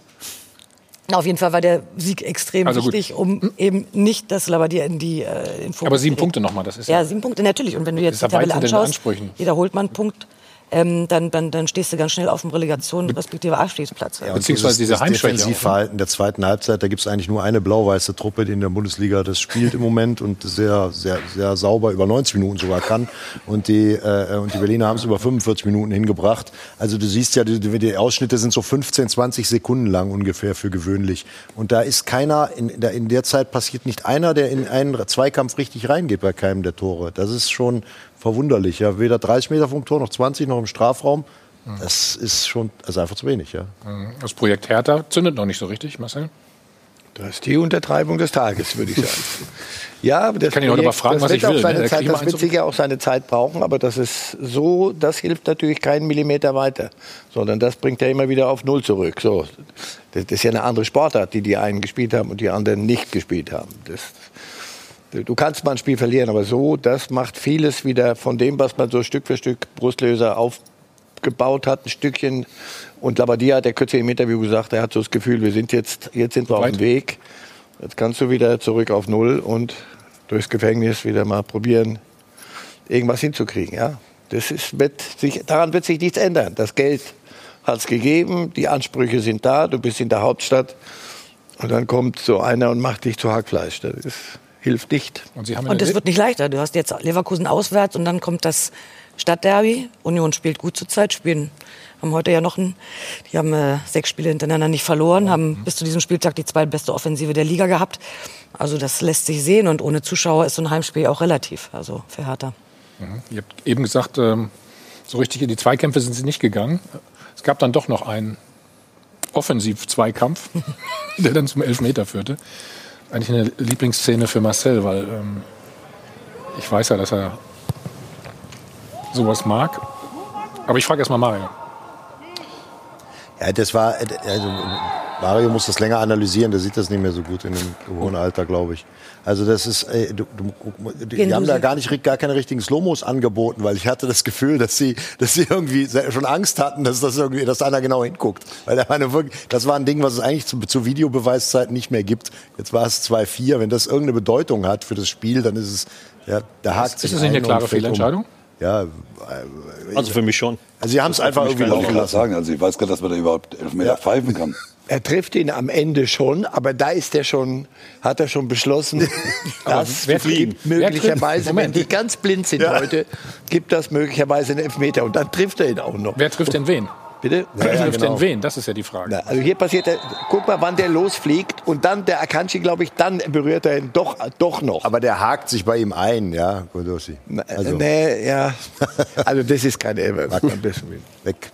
Na, auf jeden Fall war der Sieg extrem Also gut. wichtig, um eben nicht das Labadier in die äh, in Fokus Aber sieben Punkte nochmal, das ist Ja, sieben Punkte, natürlich. Und wenn du jetzt die ja Tabelle anschaust, jeder holt mal einen Punkt, ähm, dann, dann, dann stehst du ganz schnell auf dem Relegation respektive Abstiegsplatz. Ja, Beziehungsweise dieses- diese das Heimschwäche auch, ne? Defensivverhalten der zweiten Halbzeit, da gibt es eigentlich nur eine blau-weiße Truppe, die in der Bundesliga das spielt im Moment und sehr, sehr, sehr sauber über 90 Minuten sogar kann. Und die, äh, und die Berliner haben es über 45 Minuten hingebracht. Also du siehst ja, die, die Ausschnitte sind so 15, 20 Sekunden lang ungefähr für gewöhnlich. Und da ist keiner, in der, in der Zeit passiert nicht einer, der in einen Zweikampf richtig reingeht bei keinem der Tore. Das ist schon verwunderlich. Ja. Weder 30 Meter vom Tor noch 20 noch im Strafraum. Das ist schon also einfach zu wenig, ja. Das Projekt Hertha zündet noch nicht so richtig, Marcel. Das ist die Untertreibung des Tages, würde ich sagen. Ja, aber das Kann ich heute mal fragen, das was ich will, Seine ne? Da krieg Zeit, ich das wird sicher auch seine Zeit brauchen, aber das ist so, das hilft natürlich keinen Millimeter weiter, sondern das bringt er immer wieder auf Null zurück. So, das ist ja eine andere Sportart, die die einen gespielt haben und die anderen nicht gespielt haben. Das, du kannst mal ein Spiel verlieren, aber so, das macht vieles wieder von dem, was man so Stück für Stück Brustlöser aufgebaut hat, ein Stückchen. Und Labadia hat der kürzlich im Interview gesagt, er hat so das Gefühl, wir sind jetzt, jetzt sind wir auf Weit. dem Weg. Jetzt kannst du wieder zurück auf Null und durchs Gefängnis wieder mal probieren, irgendwas hinzukriegen. Ja? Das ist, wird sich, daran wird sich nichts ändern. Das Geld hat es gegeben, die Ansprüche sind da, du bist in der Hauptstadt und dann kommt so einer und macht dich zu Hackfleisch. Das ist, hilft nicht. Und sie haben in Und es wird nicht leichter. Du hast jetzt Leverkusen auswärts und dann kommt das Stadtderby. Union spielt gut zur Zeit, spielen haben heute ja noch ein, die haben äh, sechs Spiele hintereinander nicht verloren, haben bis zu diesem Spieltag die zweitbeste Offensive der Liga gehabt. Also das lässt sich sehen und ohne Zuschauer ist so ein Heimspiel auch relativ, also für Hertha. Ihr habt eben gesagt, ähm, so richtig in die Zweikämpfe sind sie nicht gegangen. Es gab dann doch noch einen Offensiv-Zweikampf, der dann zum Elfmeter führte. Eigentlich eine Lieblingsszene für Marcel, weil ähm, ich weiß ja, dass er sowas mag. Aber ich frage erst mal Mario. Ja, das war, also Mario muss das länger analysieren, der sieht das nicht mehr so gut in dem hohen Alter, glaube ich. Also das ist, äh, du, du, die, die haben da gar nicht gar keine richtigen Slomos angeboten, weil ich hatte das Gefühl, dass sie, dass sie irgendwie schon Angst hatten, dass das irgendwie, dass einer genau hinguckt, weil da war eine wirklich, das war ein Ding, was es eigentlich zu, zu Videobeweiszeiten nicht mehr gibt. Jetzt war es 2-4, wenn das irgendeine Bedeutung hat für das Spiel, dann ist es, ja, da hakt Ist sich das nicht eine klare fällt um. Ja, Also für mich schon. also sie haben es einfach ich irgendwie laufen lassen. sagen, also ich weiß gar nicht, dass man da überhaupt Elfmeter pfeifen kann. Er trifft ihn am Ende schon, aber da ist er schon, hat er schon beschlossen, das wer- gibt wer möglicherweise, trifft? wenn die ganz blind sind heute, gibt das möglicherweise einen Elfmeter und dann trifft er ihn auch noch. Wer trifft denn wen? Bitte? Wer ja, trifft genau. denn wen? Das ist ja die Frage. Na, also hier passiert, der, guck mal, wann der losfliegt und dann der Akanji, glaube ich, dann berührt er ihn doch, doch noch. Aber der hakt sich bei ihm ein, ja, Godossi. Na, Also, nee, ja. Also das ist keine Elfer. am besten Willen. weg.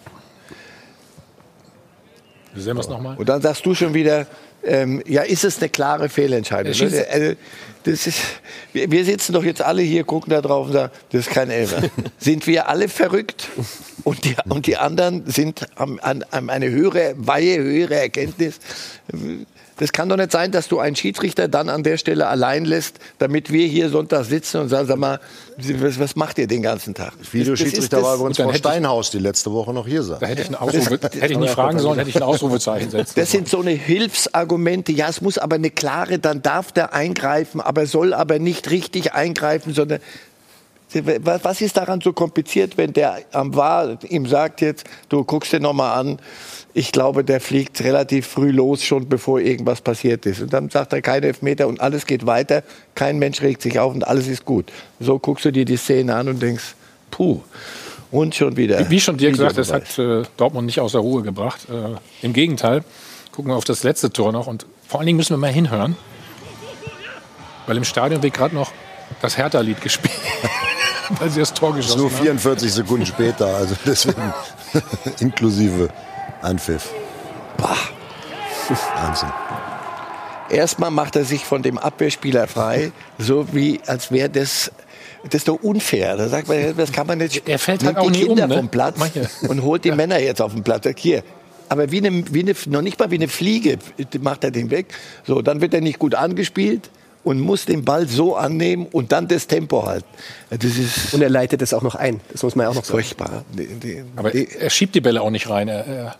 Sehen wir es nochmal? Und dann sagst du schon wieder, ähm, ja, ist es eine klare Fehlentscheidung? Er schießt- Ne? Das ist, wir, wir sitzen doch jetzt alle hier, gucken da drauf und sagen, das ist kein Elfer. sind wir alle verrückt? Und die, und die anderen sind haben, an, haben eine höhere Weihe, höhere Erkenntnis. Das kann doch nicht sein, dass du einen Schiedsrichter dann an der Stelle allein lässt, damit wir hier Sonntag sitzen und sagen, sag mal, was, was macht ihr den ganzen Tag? Videoschiedsrichter Das- das war übrigens Frau Steinhaus, die letzte Woche noch hier saß. Da hätte ich, ein Ausrufe, hätte ich nicht fragen sollen, hätte ich ein Ausrufezeichen setzen Das sind so eine Hilfsargumente. Ja, es muss aber eine klare, dann darf der eingreifen, aber soll aber nicht richtig eingreifen, sondern Was ist daran so kompliziert, wenn der am War ihm sagt jetzt, du guckst dir noch mal an, ich glaube, der fliegt relativ früh los, schon bevor irgendwas passiert ist. Und dann sagt er keine Elfmeter und alles geht weiter, kein Mensch regt sich auf und alles ist gut. So guckst du dir die Szene an und denkst, puh, und schon wieder. Wie, wie schon dir gesagt, das hat äh, Dortmund nicht außer Ruhe gebracht. Äh, Im Gegenteil, gucken wir auf das letzte Tor noch und vor allen Dingen müssen wir mal hinhören, weil im Stadion wird gerade noch das Hertha-Lied gespielt, weil sie das Tor Das ist geschossen nur haben. 44 Sekunden später, also deswegen inklusive Anpfiff. Wahnsinn. Erstmal macht er sich von dem Abwehrspieler frei, so wie als wäre das das ist doch unfair. Da sagt man, das kann man nicht. Er fällt halt auch die nie um, Kinder ne? vom Platz Manche. und holt die Männer jetzt auf den Platz. Hier. Aber wie eine, wie eine, noch nicht mal wie eine Fliege macht er den weg. So, dann wird er nicht gut angespielt und muss den Ball so annehmen und dann das Tempo halten. Das ist Und er leitet es auch noch ein. Das muss man ja auch noch sagen. furchtbar. Aber er schiebt die Bälle auch nicht rein. Er, er,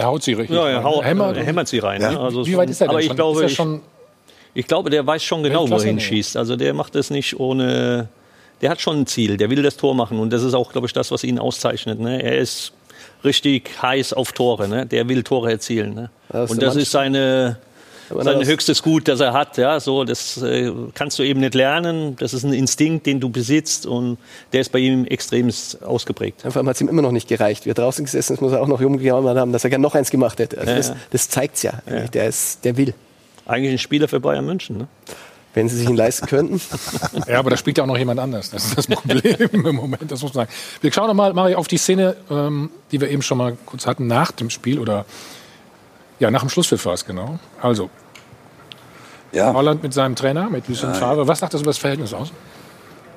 er haut sie richtig. Ja, er, rein. hau, hämmert er hämmert sie rein. Ja. Ne? Also Wie weit ist er denn aber schon? ich glaube, ist er ich, schon ich glaube, der weiß schon genau, wo er Weltklasse? hinschießt. Also der macht das nicht ohne. Der hat schon ein Ziel. Der will das Tor machen und das ist auch, glaube ich, das, was ihn auszeichnet. Ne? Er ist richtig heiß auf Tore. Ne? Der will Tore erzielen. Ne? Das und das ist seine sein das- höchstes Gut, das er hat. Ja, so das äh, kannst du eben nicht lernen. Das ist ein Instinkt, den du besitzt und der ist bei ihm extrem ausgeprägt. Einfach hat es ihm immer noch nicht gereicht. Wir draußen gesessen, das muss er auch noch rumgejammert haben, dass er gerne noch eins gemacht hätte. Also Ja, das, ja. das zeigt's ja. eigentlich. Der, ist, der will. Eigentlich ein Spieler für Bayern München. Ne? Wenn sie sich ihn leisten könnten. Ja, aber da spielt ja auch noch jemand anders. Das ist das Problem im Moment, das muss man sagen. Wir schauen noch mal, Mario, auf die Szene, ähm, die wir eben schon mal kurz hatten, nach dem Spiel oder ja, nach dem Schlusspfiff war es genau. Also, Ja, Holland mit seinem Trainer, mit Lucien Favre. Was sagt das über das Verhältnis aus?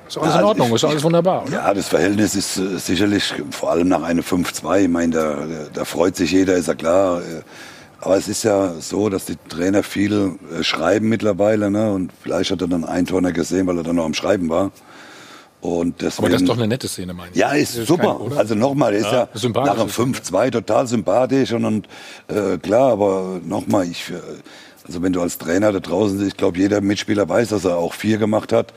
Ist alles in also Ordnung, ich- ist alles wunderbar, oder? Ja, das Verhältnis ist äh, sicherlich, vor allem nach einer 5-2, ich meine, da, da freut sich jeder, ist ja klar. äh, Aber es ist ja so, dass die Trainer viel äh, schreiben mittlerweile, ne? Und vielleicht hat er dann ein Tor nicht gesehen, weil er dann noch am Schreiben war. Und deswegen, Aber das ist doch eine nette Szene, meine ich. ja, ist Das super. kein- also nochmal, ist ja, sympathisch nach einem ist 5-2 total sympathisch und, und äh, klar, aber nochmal, ich, äh, also wenn du als Trainer da draußen sitzt, ich glaube, jeder Mitspieler weiß, dass er auch vier gemacht hat.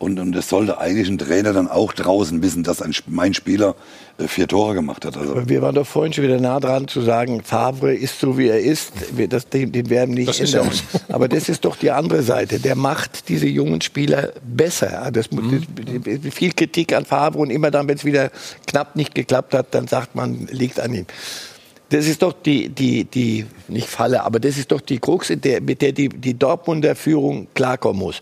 Und, und es sollte eigentlich ein Trainer dann auch draußen wissen, dass ein, mein Spieler äh, vier Tore gemacht hat. Also, Wir waren doch vorhin schon wieder nah dran zu sagen, Favre ist so wie er ist. Das, den, den werden wir nicht Das ist ja ändern. Aber das ist doch die andere Seite. Der macht diese jungen Spieler besser. Das, Mhm. das, viel Kritik an Favre und immer dann, wenn es wieder knapp nicht geklappt hat, dann sagt man, liegt an ihm. Das ist doch die, die, die, nicht Falle, aber das ist doch die Krux, mit der die, die Dortmunder Führung klarkommen muss.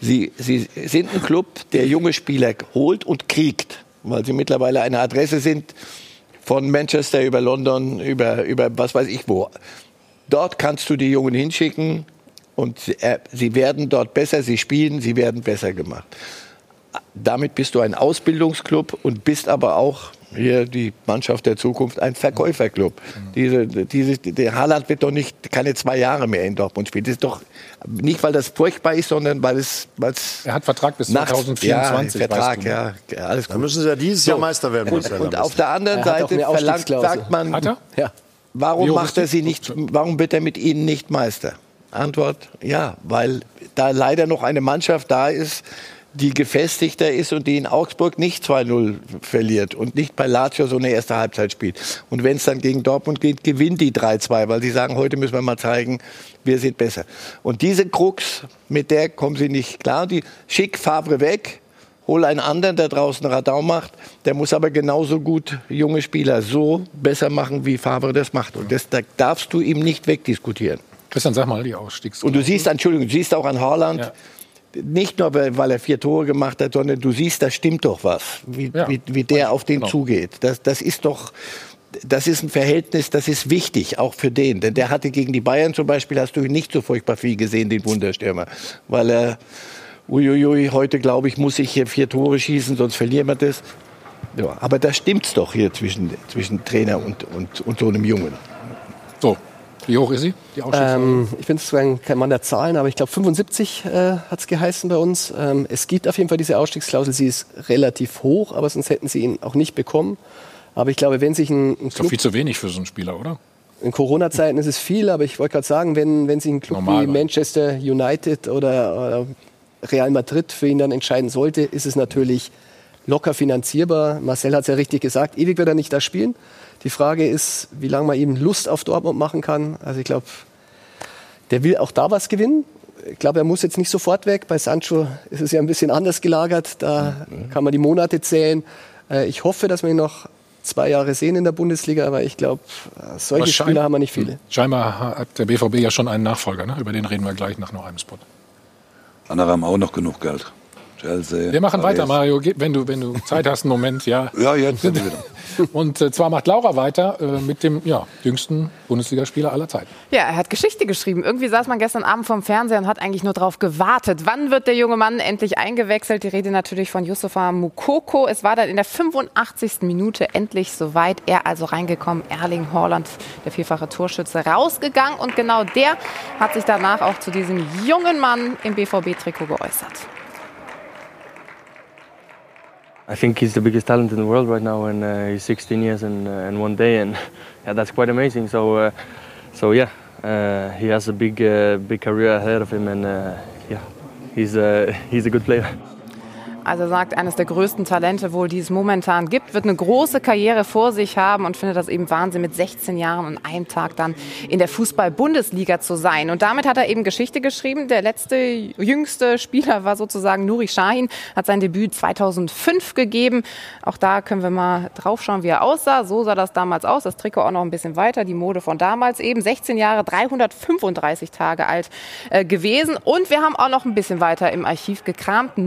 Sie, sie sind ein Club, der junge Spieler holt und kriegt, weil sie mittlerweile eine Adresse sind von Manchester über London, über, über was weiß ich wo. Dort kannst du die Jungen hinschicken und sie, äh, sie werden dort besser, sie spielen, sie werden besser gemacht. Damit bist du ein Ausbildungsclub und bist aber auch hier die Mannschaft der Zukunft ein Verkäuferclub. Diese, diese, der Haaland wird doch nicht keine zwei Jahre mehr in Dortmund spielen. Das ist doch nicht, weil das furchtbar ist, sondern weil es, weil es Er hat Vertrag bis nachts- 2024. ja, Vertrag, weißt du, ne? ja, alles Dann gut. müssen sie ja dieses Jahr Meister werden. Und, und auf der anderen Er Seite verlangt, sagt man, Hat er? Ja. Warum Wie hoch macht er sie nicht? Warum wird er mit ihnen nicht Meister? Antwort: Ja, weil da leider noch eine Mannschaft da ist, die gefestigter ist und die in Augsburg nicht 2-0 verliert und nicht bei Lazio so eine erste Halbzeit spielt. Und wenn es dann gegen Dortmund geht, gewinnt die 3-2, weil sie sagen, heute müssen wir mal zeigen, wir sind besser. Und diese Krux, mit der kommen sie nicht klar. Die schick Favre weg, hol einen anderen, der draußen Radau macht. Der muss aber genauso gut junge Spieler so besser machen, wie Favre das macht. Und das da darfst du ihm nicht wegdiskutieren. Christian, sag mal die Ausstiegs. Und du siehst, Entschuldigung, du siehst auch an Haaland, Ja. Nicht nur, weil er vier Tore gemacht hat, sondern du siehst, da stimmt doch was, wie, Ja. wie, wie der auf den Genau. zugeht. Das, das ist doch, das ist ein Verhältnis, das ist wichtig, auch für den. Denn der hatte gegen die Bayern zum Beispiel, hast du ihn nicht so furchtbar viel gesehen, den Wunderstürmer. Weil er, uiuiui, heute glaube ich, muss ich hier vier Tore schießen, sonst verlieren wir das. Ja, aber da stimmt's doch hier zwischen, zwischen Trainer und, und, und so einem Jungen. So, wie hoch ist sie? Die Ausstiegsklausel? Ähm, ich bin zwar kein Mann der Zahlen, aber ich glaube 75 äh, hat es geheißen bei uns. Ähm, es gibt auf jeden Fall diese Ausstiegsklausel. Sie ist relativ hoch, aber sonst hätten sie ihn auch nicht bekommen. Aber ich glaube, wenn sich ein, ein ist doch Club viel zu wenig für so einen Spieler, oder? in Corona-Zeiten ist es viel, aber ich wollte gerade sagen, wenn, wenn sich ein Club Normal wie. Manchester United oder, oder Real Madrid für ihn dann entscheiden sollte, ist es natürlich locker finanzierbar. Marcel hat es ja richtig gesagt, ewig wird er nicht da spielen. Die Frage ist, wie lange man ihm Lust auf Dortmund machen kann. Also ich glaube, der will auch da was gewinnen. Ich glaube, er muss jetzt nicht sofort weg. Bei Sancho ist es ja ein bisschen anders gelagert. Da kann man die Monate zählen. Äh, Ich hoffe, dass wir ihn noch zwei Jahre sehen in der Bundesliga, aber ich glaube, solche Aber schein- Spieler haben wir nicht viele. Scheinbar hat der BVB ja schon einen Nachfolger, ne? über den reden wir gleich nach noch einem Spot. Andere haben auch noch genug Geld. Chelsea. Wir machen weiter, Paris. Mario, Ge- wenn du, wenn du Zeit hast, einen Moment, ja. Ja, jetzt sind wir wieder. Und äh, zwar macht Laura weiter äh, mit dem ja, jüngsten Bundesligaspieler aller Zeiten. Ja, er hat Geschichte geschrieben. Irgendwie saß man gestern Abend vorm Fernseher und hat eigentlich nur darauf gewartet. Wann wird der junge Mann endlich eingewechselt? Die Rede natürlich von Yusufa Mukoko. Es war dann in der 85. Minute endlich soweit. Er also reingekommen. Erling Haaland, der vierfache Torschütze, rausgegangen. Und genau der hat sich danach auch zu diesem jungen Mann im BVB-Trikot geäußert. I think he's the biggest talent in the world right now, and uh, he's 16 years and, uh, and one day, and yeah, that's quite amazing. So, uh, so yeah, uh, he has a big, uh, big career ahead of him, and uh, yeah, he's he's a good player. Also sagt, eines der größten Talente wohl, die es momentan gibt, wird eine große Karriere vor sich haben und findet das eben Wahnsinn, mit 16 Jahren und einem Tag dann in der Fußball-Bundesliga zu sein. Und damit hat er eben Geschichte geschrieben. Der letzte, jüngste Spieler war sozusagen Nuri Sahin, hat sein Debüt 2005 gegeben. Auch da können wir mal draufschauen, wie er aussah. So sah das damals aus. Das Trikot auch noch ein bisschen weiter, die Mode von damals eben. 16 Jahre, 335 Tage alt äh, gewesen. Und wir haben auch noch ein bisschen weiter im Archiv gekramt.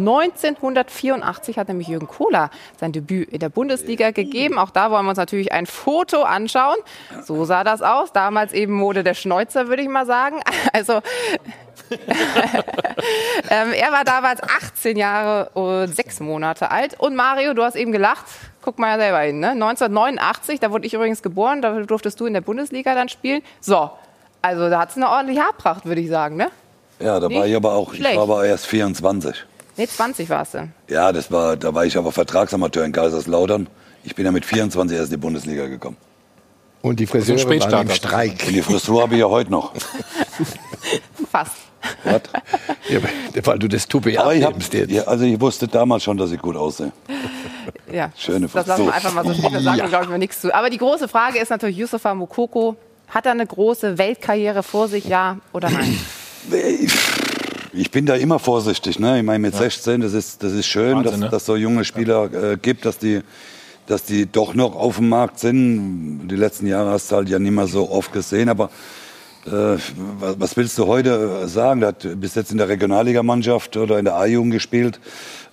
1984 hat nämlich Jürgen Kohler sein Debüt in der Bundesliga gegeben. Auch da wollen wir uns natürlich ein Foto anschauen. So sah das aus. Damals eben Mode der Schneuzer, würde ich mal sagen. Also ähm, er war damals 18 Jahre und sechs Monate alt. Und Mario, du hast eben gelacht. Guck mal ja selber hin. Ne? 1989, da wurde ich übrigens geboren, da durftest du in der Bundesliga dann spielen. So, also da hat es eine ordentliche Haarpracht, würde ich sagen. Ne? Ja, da war Nicht ich aber auch, ich schlecht. war aber erst 24. Nee, 20 warst du. Ja, das war, da war ich aber Vertragsamateur in Kaiserslautern. Ich bin ja mit 24 erst in die Bundesliga gekommen. Und die Also Friseure waren Spätstarter. im Streik. Und die Frisur habe ich ja heute noch. Fast. Was? Ja, weil du das Toupet Aber ich, hab, abnimmst jetzt. ja, also ich wusste damals schon, dass ich gut aussehe. Ja, Schöne das lassen wir einfach mal so stehen. Da sagen wir, glaube ich, mal nichts zu. Aber die große Frage ist natürlich, Yusufa Mukoko, hat er eine große Weltkarriere vor sich, ja oder nein? Ich bin da immer vorsichtig. Ne? Ich meine, mit 16, das ist, das ist schön, Wahnsinn, dass, ne? dass so junge Spieler äh, gibt, dass die, dass die doch noch auf dem Markt sind. Die letzten Jahre hast du halt ja nicht mehr so oft gesehen, aber äh, was, willst du heute äh, sagen? Der hat bis jetzt in der Regionalligamannschaft oder in der A-Jugend gespielt,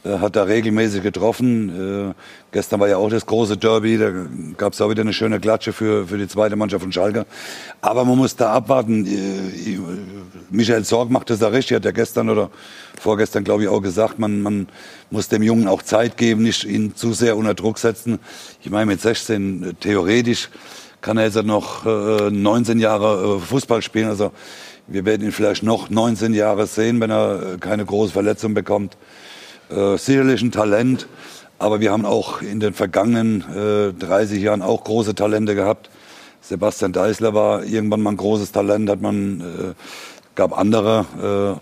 äh, hat da regelmäßig getroffen. Gestern war ja auch das große Derby, da gab es auch wieder eine schöne Klatsche für, für die zweite Mannschaft von Schalke. Aber man muss da abwarten. Michael Sorg macht das da richtig, hat ja gestern oder vorgestern, glaube ich, auch gesagt, man, man muss dem Jungen auch Zeit geben, nicht ihn zu sehr unter Druck setzen. Ich meine, mit 16 äh, theoretisch kann er jetzt noch äh, 19 Jahre äh, Fußball spielen. Also wir werden ihn vielleicht noch 19 Jahre sehen, wenn er äh, keine große Verletzung bekommt. Äh, sicherlich ein Talent, aber wir haben auch in den vergangenen äh, 30 Jahren auch große Talente gehabt. Sebastian Deißler war irgendwann mal ein großes Talent, hat man äh, gab andere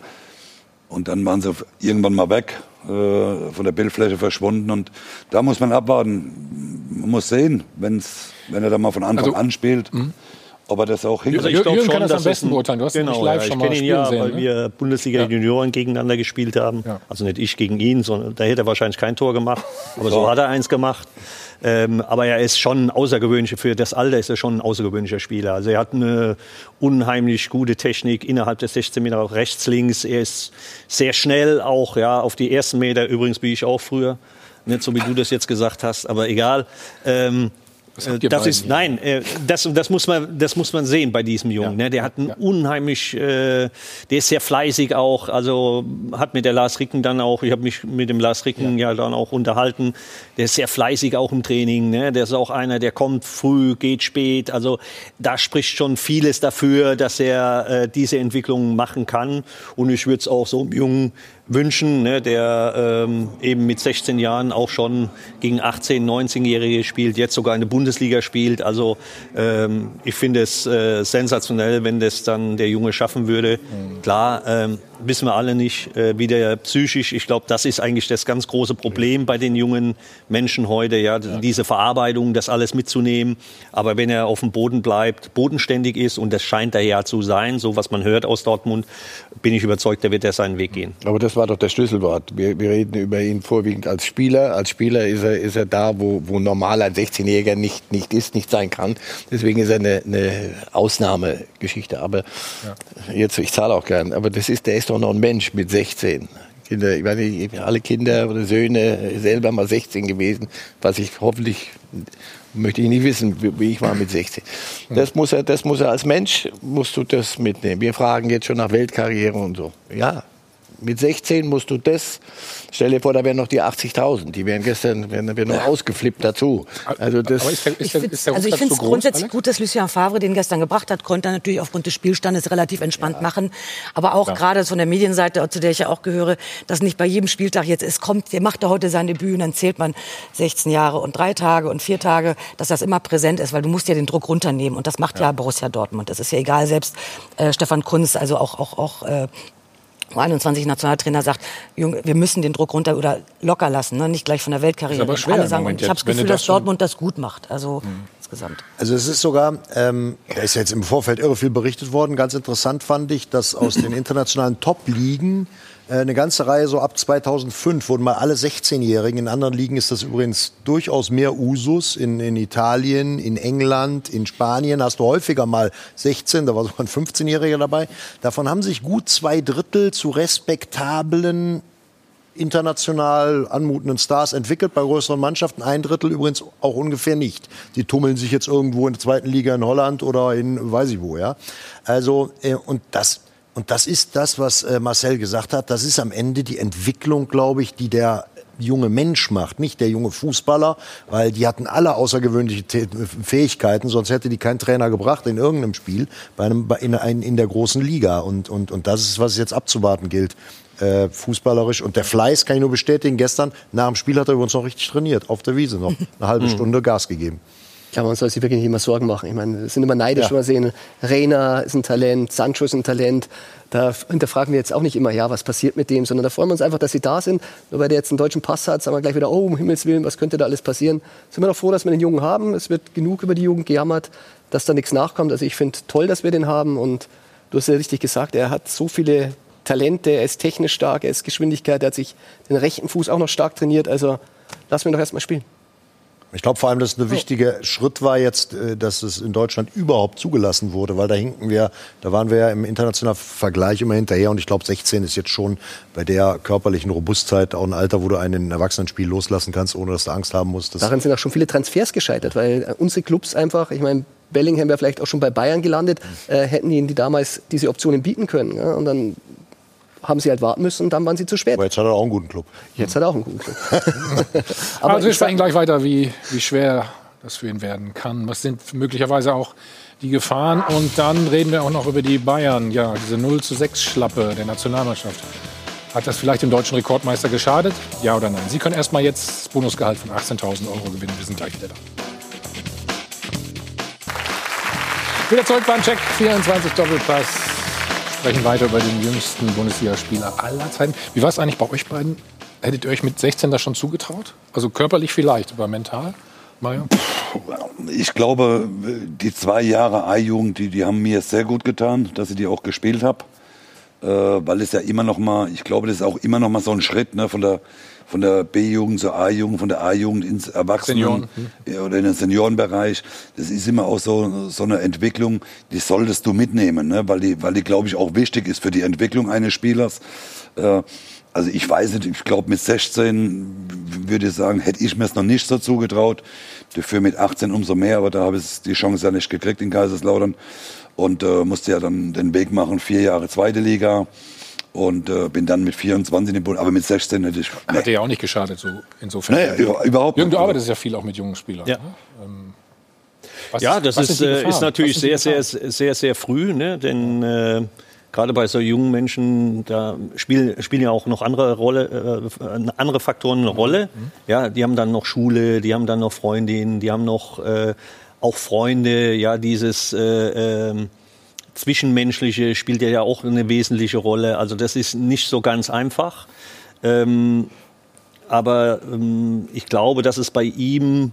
äh, und dann waren sie irgendwann mal weg, äh, von der Bildfläche verschwunden und da muss man abwarten. Man muss sehen, wenn's, wenn er da mal von Anfang Also, an spielt, ob er das auch Also hinkriegt. ich glaub Jürgen kann das am besten beurteilen. Du hast ihn genau, nicht live ja, schon ich mal kenne ihn spielen ja, sehen, weil ne? wir Bundesliga-Junioren gegeneinander gespielt haben. Ja. Also nicht ich gegen ihn, sondern da hätte er wahrscheinlich kein Tor gemacht. Aber so hat er eins gemacht. Ähm, aber er ist schon ein außergewöhnlicher, für das Alter ist er schon ein außergewöhnlicher Spieler. Also er hat eine unheimlich gute Technik innerhalb des 16 Meter, auch rechts, links. Er ist sehr schnell auch, ja, auf die ersten Meter. Übrigens bin ich auch früher. Nicht so wie du das jetzt gesagt hast, aber egal. Ähm, das beiden ist, nein, äh, das, das, muss man, das muss man sehen bei diesem Jungen. Ja, Ne? Der hat einen unheimlich, äh, der ist sehr fleißig auch, also hat mit der Lars Ricken dann auch, ich habe mich mit dem Lars Ricken ja. dann auch unterhalten, der ist sehr fleißig auch im Training. Ne? Der ist auch einer, der kommt früh, geht spät. Also da spricht schon vieles dafür, dass er äh, diese Entwicklung machen kann. Und ich würde es auch so einem Jungen wünschen, ne, der ähm, eben mit 16 Jahren auch schon gegen 18-, 19-Jährige spielt, jetzt sogar in der Bundesliga spielt. Also ähm, ich finde es äh, sensationell, wenn das dann der Junge schaffen würde. Klar, ähm, wissen wir alle nicht, äh, wie der psychisch, ich glaube, das ist eigentlich das ganz große Problem bei den jungen Menschen heute, ja, diese Verarbeitung, das alles mitzunehmen. Aber wenn er auf dem Boden bleibt, bodenständig ist, und das scheint er ja zu sein, so was man hört aus Dortmund, bin ich überzeugt, der wird er seinen Weg gehen. Aber das war doch das Schlüsselwort. Wir, wir reden über ihn vorwiegend als Spieler. Als Spieler ist er, ist er da, wo, wo normal ein 16-Jähriger nicht, nicht ist, nicht sein kann. Deswegen ist er eine, eine Ausnahmegeschichte. Aber jetzt, ich zahle auch gern. Aber das ist, der ist doch noch ein Mensch mit 16. Kinder, ich meine, alle Kinder oder Söhne selber mal 16 gewesen, was ich hoffentlich möchte ich nicht wissen, wie- wie ich war mit 16. Das muss er, das muss er als Mensch, musst du das mitnehmen. Wir fragen jetzt schon nach Weltkarriere und so. Ja, mit 16 musst du das, stell dir vor, da wären noch die 80.000, die wären gestern, wären, wären noch ausgeflippt dazu. Also das, Aber ist der, ist der, ist der Also ich finde es grundsätzlich Alex? gut, dass Lucien Favre den gestern gebracht hat, konnte er natürlich aufgrund des Spielstandes relativ entspannt machen. Aber auch gerade von der Medienseite, zu der ich ja auch gehöre, dass nicht bei jedem Spieltag jetzt, es kommt, der macht da heute sein Debüt und dann zählt man 16 Jahre und drei Tage und vier Tage, dass das immer präsent ist, weil du musst ja den Druck runternehmen und das macht ja, Borussia Dortmund. Das ist ja egal, selbst äh, Stefan Kunz, also auch, auch, auch äh, 21 Nationaltrainer sagt, Junge, wir müssen den Druck runter oder locker lassen, ne? nicht gleich von der Weltkarriere. Ist aber schwer Alle sagen, Moment ich habe das Gefühl, das dass Dortmund das gut macht. Also insgesamt. Also es ist sogar, ähm, da ist jetzt im Vorfeld irre viel berichtet worden. Ganz interessant fand ich, dass aus den internationalen Top-Ligen äh, eine ganze Reihe so ab 2005 wurden mal alle 16-Jährigen. In anderen Ligen ist das übrigens durchaus mehr Usus. In, in Italien, in England, in Spanien hast du häufiger mal 16, da war sogar ein 15-Jähriger dabei. Davon haben sich gut zwei Drittel zu respektablen international anmutenden Stars entwickelt bei größeren Mannschaften. Ein Drittel übrigens auch ungefähr nicht. Die tummeln sich jetzt irgendwo in der zweiten Liga in Holland oder in weiß ich wo. Ja? Also äh, und das und das ist das, was äh, Marcel gesagt hat. Das ist am Ende die Entwicklung, glaube ich, die der junge Mensch macht, nicht der junge Fußballer, weil die hatten alle außergewöhnliche Fähigkeiten, sonst hätte die kein Trainer gebracht in irgendeinem Spiel bei einem, in, in der großen Liga. Und, und, und das ist, was jetzt abzuwarten gilt, äh, fußballerisch. Und der Fleiß kann ich nur bestätigen. Gestern nach dem Spiel hat er übrigens noch richtig trainiert, auf der Wiese noch. Eine halbe Stunde Gas gegeben. Glaube, man soll sich wirklich nicht immer Sorgen machen. Ich meine, wir sind immer neidisch, Ja. wenn wir sehen, Reina ist ein Talent, Sancho ist ein Talent. Da hinterfragen wir jetzt auch nicht immer, ja, was passiert mit dem, sondern da freuen wir uns einfach, dass sie da sind. Nur weil der jetzt einen deutschen Pass hat, sagen wir gleich wieder, oh, um Himmels Willen, was könnte da alles passieren? Sind wir doch froh, dass wir den Jungen haben. Es wird genug über die Jugend gejammert, dass da nichts nachkommt. Also ich finde toll, dass wir den haben und du hast ja richtig gesagt, er hat so viele Talente, er ist technisch stark, er ist Geschwindigkeit, er hat sich den rechten Fuß auch noch stark trainiert. Also lassen wir ihn doch erstmal spielen. Ich glaube vor allem, dass es ein wichtiger Schritt war jetzt, äh, dass es in Deutschland überhaupt zugelassen wurde, weil da hinken wir, da waren wir ja im internationalen Vergleich immer hinterher und ich glaube 16 ist jetzt schon bei der körperlichen Robustheit auch ein Alter, wo du einen Erwachsenenspiel loslassen kannst, ohne dass du Angst haben musst. Daran sind auch schon viele Transfers gescheitert, weil äh, unsere Clubs einfach, ich meine, Bellingham wäre vielleicht auch schon bei Bayern gelandet, äh, hätten ihnen die damals diese Optionen bieten können. Ja? Und dann haben sie halt warten müssen und dann waren sie zu spät. Aber jetzt hat er auch einen guten Club. Jetzt hat er auch einen guten Club. Aber also wir sprechen gleich weiter, wie, wie schwer das für ihn werden kann. Was sind möglicherweise auch die Gefahren? Und dann reden wir auch noch über die Bayern. Ja, diese 0 zu 6 Schlappe der Nationalmannschaft. Hat das vielleicht dem deutschen Rekordmeister geschadet? Ja oder nein? Sie können erstmal jetzt das Bonusgehalt von 18.000 Euro gewinnen. Wir sind gleich wieder da. Wieder zurück beim Check 24 Doppelpass. Sprechen weiter über den jüngsten Bundesligaspieler aller Zeiten. Wie war es eigentlich bei euch beiden? Hättet ihr euch mit 16 das schon zugetraut? Also körperlich vielleicht, aber mental? Mario? Ich glaube, die zwei Jahre A-Jugend, die, die haben mir sehr gut getan, dass ich die auch gespielt habe. Äh, weil es ja immer noch mal, ich glaube, das ist auch immer noch mal so ein Schritt ne, von der von der B-Jugend zur A-Jugend, von der A-Jugend ins Erwachsenen Senioren, ja, oder in den Seniorenbereich. Das ist immer auch so so eine Entwicklung, die solltest du mitnehmen, ne, weil die weil die glaube ich auch wichtig ist für die Entwicklung eines Spielers. Äh, also ich weiß nicht, ich glaube mit 16 würde ich sagen, hätte ich mir es noch nicht so zugetraut. Dafür mit 18 umso mehr, aber da habe ich die Chance ja nicht gekriegt in Kaiserslautern und äh, musste ja dann den Weg machen, vier Jahre zweite Liga und äh, bin dann mit 24 in den Bund, aber mit 16 hätte ich. Hat dir ja auch nicht geschadet, so insofern. Nee, über- überhaupt Jürgen, du nicht. arbeitest ja viel auch mit jungen Spielern. Ja. Ne? Ähm, was Ja, das was ist, äh, Gefahren? ist natürlich sehr, sehr, sehr, sehr früh, ne? denn äh, gerade bei so jungen Menschen, da spielen, spielen ja auch noch andere, Rolle, äh, andere Faktoren eine Rolle. Ja, die haben dann noch Schule, die haben dann noch Freundinnen, die haben noch äh, auch Freunde, ja, dieses äh, ähm, Zwischenmenschliche spielt ja auch eine wesentliche Rolle. Also das ist nicht so ganz einfach. Ähm, aber ähm, ich glaube, dass es bei ihm,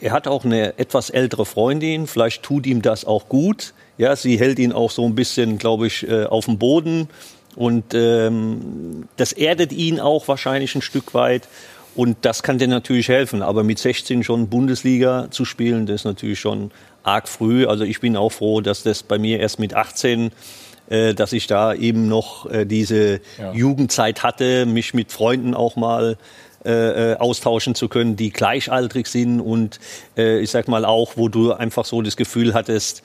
er hat auch eine etwas ältere Freundin, vielleicht tut ihm das auch gut. Ja, sie hält ihn auch so ein bisschen, glaube ich, äh, auf dem Boden. Und ähm, das erdet ihn auch wahrscheinlich ein Stück weit. Und das kann dir natürlich helfen. Aber mit 16 schon Bundesliga zu spielen, das ist natürlich schon arg früh. Also ich bin auch froh, dass das bei mir erst mit 18 äh, dass ich da eben noch äh, diese ja. Jugendzeit hatte, mich mit Freunden auch mal äh, äh, austauschen zu können, die gleichaltrig sind und äh, ich sag mal auch, wo du einfach so das Gefühl hattest,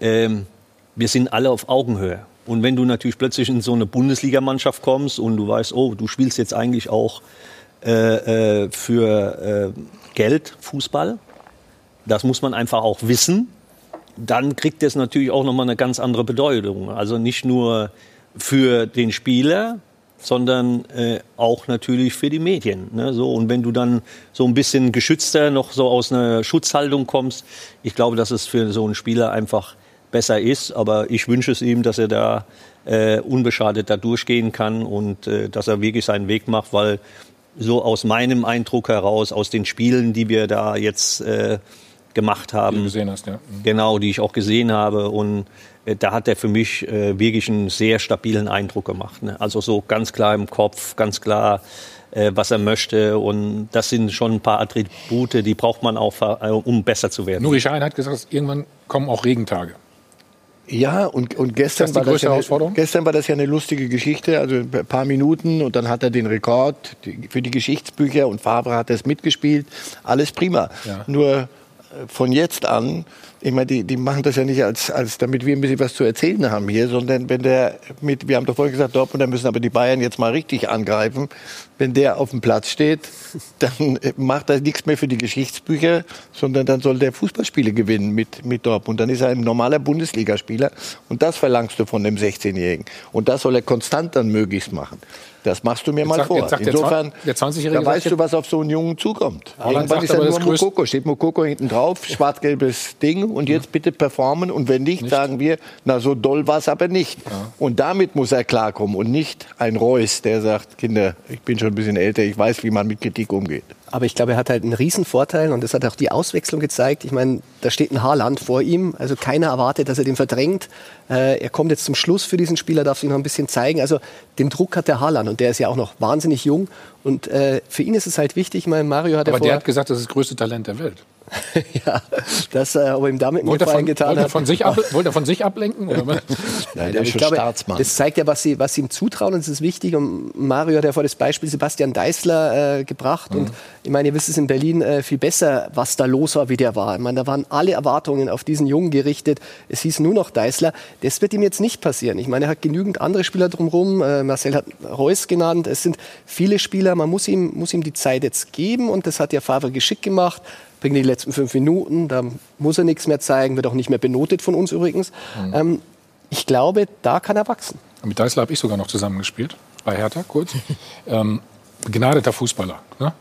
ähm, wir sind alle auf Augenhöhe. Und wenn du natürlich plötzlich in so eine Bundesligamannschaft kommst und du weißt, oh, du spielst jetzt eigentlich auch äh, äh, für äh, Geld Fußball, das muss man einfach auch wissen, dann kriegt das natürlich auch nochmal eine ganz andere Bedeutung. Also nicht nur für den Spieler, sondern äh, auch natürlich für die Medien. Ne? So, und wenn du dann so ein bisschen geschützter noch so aus einer Schutzhaltung kommst, ich glaube, dass es für so einen Spieler einfach besser ist. Aber ich wünsche es ihm, dass er da äh, unbeschadet da durchgehen kann und äh, dass er wirklich seinen Weg macht, weil so aus meinem Eindruck heraus, aus den Spielen, die wir da jetzt äh, gemacht haben. Die du gesehen hast, ja. Mhm. Genau, die ich auch gesehen habe. Und äh, da hat er für mich äh, wirklich einen sehr stabilen Eindruck gemacht. Ne? Also so ganz klar im Kopf, ganz klar, äh, was er möchte. Und das sind schon ein paar Attribute, die braucht man auch, äh, um besser zu werden. Nuri Schein hat gesagt, irgendwann kommen auch Regentage. Ja, und, und gestern, war das ja eine, gestern war das ja eine lustige Geschichte. Also ein paar Minuten und dann hat er den Rekord für die Geschichtsbücher und Fabre hat es mitgespielt. Alles prima. Ja. Nur äh, von jetzt an ich meine, die, die machen das ja nicht als, als, damit wir ein bisschen was zu erzählen haben hier, sondern wenn der mit, wir haben doch vorhin gesagt, Dortmund, da müssen aber die Bayern jetzt mal richtig angreifen. Wenn der auf dem Platz steht, dann macht er nichts mehr für die Geschichtsbücher, sondern dann soll der Fußballspiele gewinnen mit, mit Dortmund. Dann ist er ein normaler Bundesligaspieler und das verlangst du von dem 16-Jährigen. Und das soll er konstant dann möglichst machen. Das machst du mir jetzt mal sagt, vor. Insofern, der 20-Jährige da weißt du, was auf so einen Jungen zukommt. Irgendwann ist er nur Mokoko. Steht Mokoko hinten drauf, schwarz-gelbes Ding und jetzt bitte performen. Und wenn nicht, nicht. sagen wir, na so doll war es aber nicht. Ja. Und damit muss er klarkommen und nicht ein Reus, der sagt, Kinder, ich bin schon ein bisschen älter, ich weiß, wie man mit Kritik umgeht. Aber ich glaube, er hat halt einen Riesenvorteil und das hat auch die Auswechslung gezeigt. Ich meine, da steht ein Haarland vor ihm, also keiner erwartet, dass er den verdrängt. Äh, er kommt jetzt zum Schluss für diesen Spieler, darf sich noch ein bisschen zeigen. Also den Druck hat der Haarland und der ist ja auch noch wahnsinnig jung. Und äh, für ihn ist es halt wichtig, ich meine, Mario hat Aber der hat gesagt, das ist das größte Talent der Welt. ja, das, äh, ob er ihm damit wollte Gefallen getan wollte hat. Von sich ab, wollte er von sich ablenken? Oder? Nein, der ist schon glaube, Staatsmann. Das zeigt ja, was sie, was sie ihm zutrauen und es ist wichtig. Und Mario hat ja vor das Beispiel Sebastian Deißler äh, gebracht. Mhm. Und ich meine, ihr wisst es in Berlin äh, viel besser, was da los war, wie der war. Ich meine, da waren alle Erwartungen auf diesen Jungen gerichtet. Es hieß nur noch Deißler. Das wird ihm jetzt nicht passieren. Ich meine, er hat genügend andere Spieler drumherum. Äh, Marcel hat Reus genannt. Es sind viele Spieler. Man muss ihm, muss ihm die Zeit jetzt geben. Und das hat ja Favre geschickt gemacht bringt die letzten fünf Minuten, da muss er nichts mehr zeigen, wird auch nicht mehr benotet von uns übrigens. Mhm. Ähm, ich glaube, da kann er wachsen. Mit Deißler habe ich sogar noch zusammengespielt, bei Hertha kurz. ähm, begnadeter Fußballer. Ne?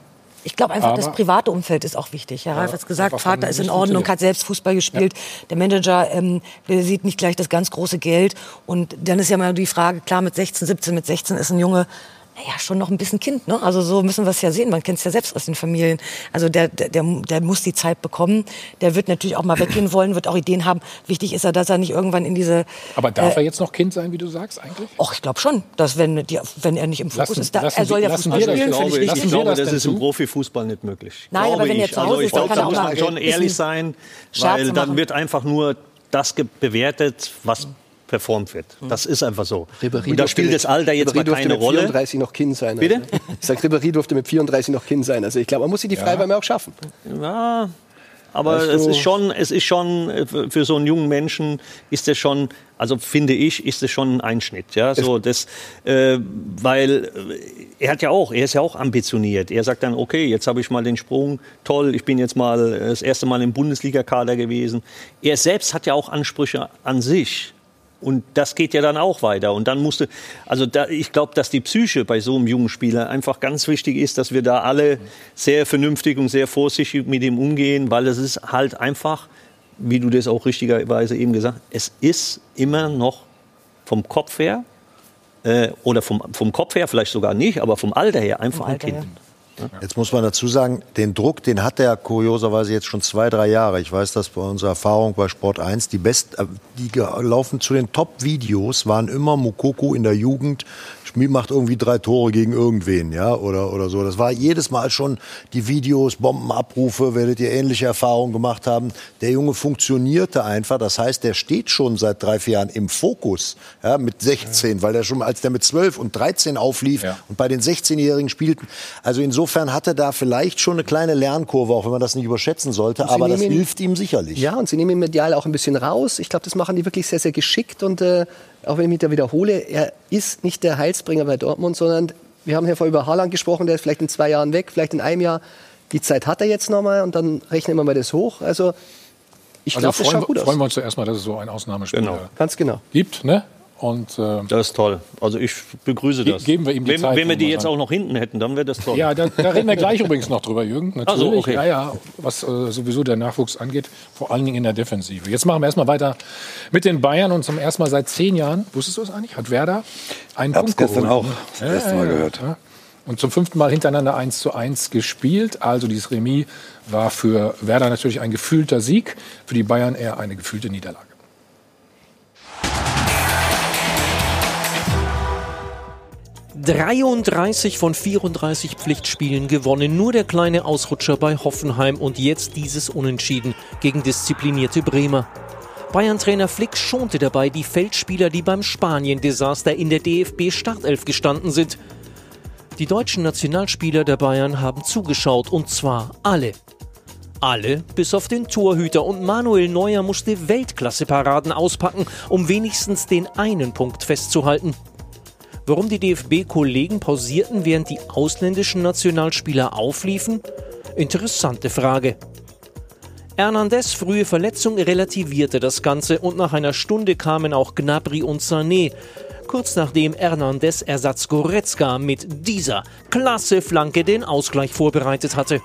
Ich glaube einfach, Aber das private Umfeld ist auch wichtig. Herr Ralf hat es gesagt, Vater ist in Ordnung, hat selbst Fußball gespielt. Ja. Der Manager ähm, der sieht nicht gleich das ganz große Geld. Und dann ist ja mal die Frage, klar, mit 16, 17, mit 16 ist ein Junge naja, schon noch ein bisschen Kind. Ne? Also so müssen wir es ja sehen. Man kennt es ja selbst aus den Familien. Also der, der, der muss die Zeit bekommen. Der wird natürlich auch mal weggehen wollen, wird auch Ideen haben. Wichtig ist ja, dass er nicht irgendwann in diese... Aber darf äh, er jetzt noch Kind sein, wie du sagst eigentlich? Och, ich glaube schon, dass wenn, die, wenn er nicht im Fokus lassen, ist, da, er soll ja Fußball spielen, ich glaube, ich, ich glaube, das, ist im Profifußball nicht möglich. Nein, aber wenn er zu Hause also, ist, dann kann er auch mal... Da muss man schon ehrlich sein, weil dann wird einfach nur das bewertet, was performt wird. Das ist einfach so. Ribéry und da spielt das Alter jetzt Ribéry mal keine mit Rolle. 34 noch Kind sein. Bitte? Ich sage, Ribéry durfte mit 34 noch Kind sein. Also ich glaube, man muss sich die Freiwärme ja. auch schaffen. Ja, aber weißt es ist schon, es ist schon für so einen jungen Menschen ist es schon, also finde ich, ist es schon ein Einschnitt, ja, so das, äh, weil er hat ja auch, er ist ja auch ambitioniert. Er sagt dann, okay, jetzt habe ich mal den Sprung, toll, ich bin jetzt mal das erste Mal im Bundesliga-Kader gewesen. Er selbst hat ja auch Ansprüche an sich. Und das geht ja dann auch weiter. Und dann musste, also da, ich glaube, dass die Psyche bei so einem jungen Spieler einfach ganz wichtig ist, dass wir da alle sehr vernünftig und sehr vorsichtig mit ihm umgehen, weil es ist halt einfach wie du das auch richtigerweise eben gesagt hast, es ist immer noch vom Kopf her, äh, oder vom, vom Kopf her vielleicht sogar nicht, aber vom Alter her einfach ein Kind. Jetzt muss man dazu sagen, den Druck, den hat er kurioserweise jetzt schon zwei, drei Jahre. Ich weiß das bei unserer Erfahrung bei Sport 1. Die, best, äh, die laufen zu den Top-Videos, waren immer Mukoko in der Jugend, Schmid macht irgendwie drei Tore gegen irgendwen, ja, oder, oder so. Das war jedes Mal schon die Videos, Bombenabrufe, werdet ihr ähnliche Erfahrungen gemacht haben. Der Junge funktionierte einfach. Das heißt, der steht schon seit drei, vier Jahren im Fokus, ja, mit 16, weil er schon, als der mit 12 und 13 auflief Ja. und bei den 16-Jährigen spielten. Also insofern hat er da vielleicht schon eine kleine Lernkurve, auch wenn man das nicht überschätzen sollte. Aber das ihn- hilft ihm sicherlich. Ja, und sie nehmen ihn medial auch ein bisschen raus. Ich glaube, das machen die wirklich sehr, sehr geschickt. Und äh, auch wenn ich mich da wiederhole, er ist nicht der Heilsbringer bei Dortmund, sondern wir haben hier vorher über Haaland gesprochen, der ist vielleicht in zwei Jahren weg, vielleicht in einem Jahr. Die Zeit hat er jetzt nochmal und dann rechnen wir mal das hoch. Also ich Also glaube, das freuen, schaut gut wir- freuen aus. wir uns zuerst mal, dass es so einen Ausnahmespieler Genau. Ganz genau. gibt. Ne? Und äh, Das ist toll. Also ich begrüße das. geben wir ihm die wenn, Zeit, Wenn wir die jetzt sagen. auch noch hinten hätten, dann wäre das toll. ja, da, da reden wir gleich übrigens noch drüber, Jürgen. Natürlich. Ach so, okay. Ja, ja, was äh, sowieso der Nachwuchs angeht, vor allen Dingen in der Defensive. Jetzt machen wir erstmal weiter mit den Bayern und zum ersten Mal seit zehn Jahren, wusstest du das eigentlich, hat Werder einen Hab's Punkt gestern geholt. auch das erste Mal gehört. Ja. Und zum fünften Mal hintereinander 1 zu 1 gespielt. Also dieses Remis war für Werder natürlich ein gefühlter Sieg, für die Bayern eher eine gefühlte Niederlage. – 33 von 34 Pflichtspielen gewonnen. Nur der kleine Ausrutscher bei Hoffenheim und jetzt dieses Unentschieden gegen disziplinierte Bremer. Bayern-Trainer Flick schonte dabei die Feldspieler, die beim Spanien-Desaster in der DFB-Startelf gestanden sind. Die deutschen Nationalspieler der Bayern haben zugeschaut und zwar alle. Alle, bis auf den Torhüter und Manuel Neuer musste Weltklasse-Paraden auspacken, um wenigstens den einen Punkt festzuhalten. Warum die DFB-Kollegen pausierten, während die ausländischen Nationalspieler aufliefen? Interessante Frage. Hernandez frühe Verletzung relativierte das Ganze und nach einer Stunde kamen auch Gnabry und Sané. Kurz nachdem Hernandez Ersatz Goretzka mit dieser klasse Flanke den Ausgleich vorbereitet hatte.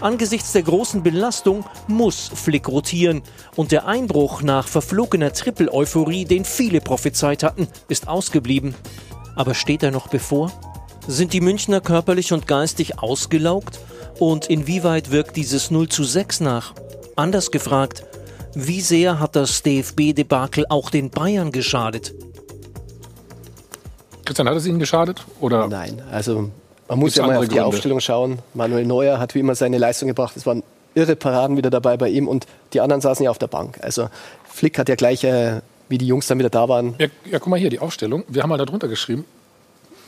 Angesichts der großen Belastung muss Flick rotieren und der Einbruch nach verflogener Triple-Euphorie, den viele prophezeit hatten, ist ausgeblieben. Aber steht er noch bevor? Sind die Münchner körperlich und geistig ausgelaugt? Und inwieweit wirkt dieses 0 zu 6 nach? Anders gefragt, wie sehr hat das DFB-Debakel auch den Bayern geschadet? Christian, hat es Ihnen geschadet? Oder? Nein, also man muss ja mal auf die Gründe? Aufstellung schauen. Manuel Neuer hat wie immer seine Leistung gebracht. Es waren irre Paraden wieder dabei bei ihm und die anderen saßen ja auf der Bank. Also Flick hat ja gleich, äh, wie die Jungs dann wieder da waren, Ja, ja, guck mal hier, die Aufstellung. Wir haben mal darunter geschrieben,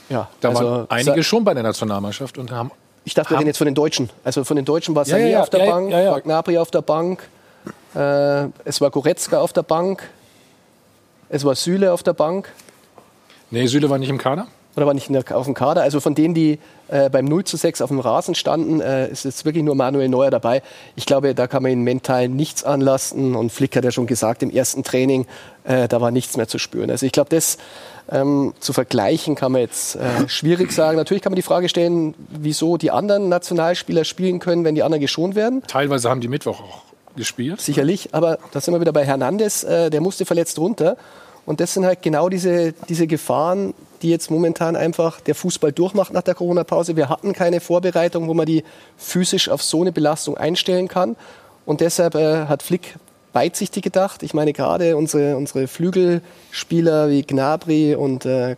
ja, da also, waren einige schon bei der Nationalmannschaft und haben Ich dachte, wir reden jetzt von den Deutschen. Also von den Deutschen war Sané ja, ja, auf der Bank, ja, Gnabry auf der Bank, äh, es war Goretzka auf der Bank, es war Süle auf der Bank. Nee, Süle war nicht im Kader. Oder war nicht der, auf dem Kader. Also von denen, die äh, beim 0 zu 6 auf dem Rasen standen, äh, ist jetzt wirklich nur Manuel Neuer dabei. Ich glaube, da kann man ihn mental nichts anlasten. Und Flick hat ja schon gesagt, im ersten Training, äh, da war nichts mehr zu spüren. Also ich glaube, das ähm, zu vergleichen kann man jetzt äh, schwierig sagen. Natürlich kann man die Frage stellen, wieso die anderen Nationalspieler spielen können, wenn die anderen geschont werden. Teilweise haben die Mittwoch auch gespielt. Sicherlich, aber da sind wir wieder bei Hernandez, äh, der musste verletzt runter. Und das sind halt genau diese, diese Gefahren, die jetzt momentan einfach der Fußball durchmacht nach der Corona-Pause. Wir hatten keine Vorbereitung, wo man die physisch auf so eine Belastung einstellen kann. Und deshalb äh, hat Flick weitsichtig gedacht. Ich meine, gerade unsere, unsere Flügelspieler wie Gnabry und äh,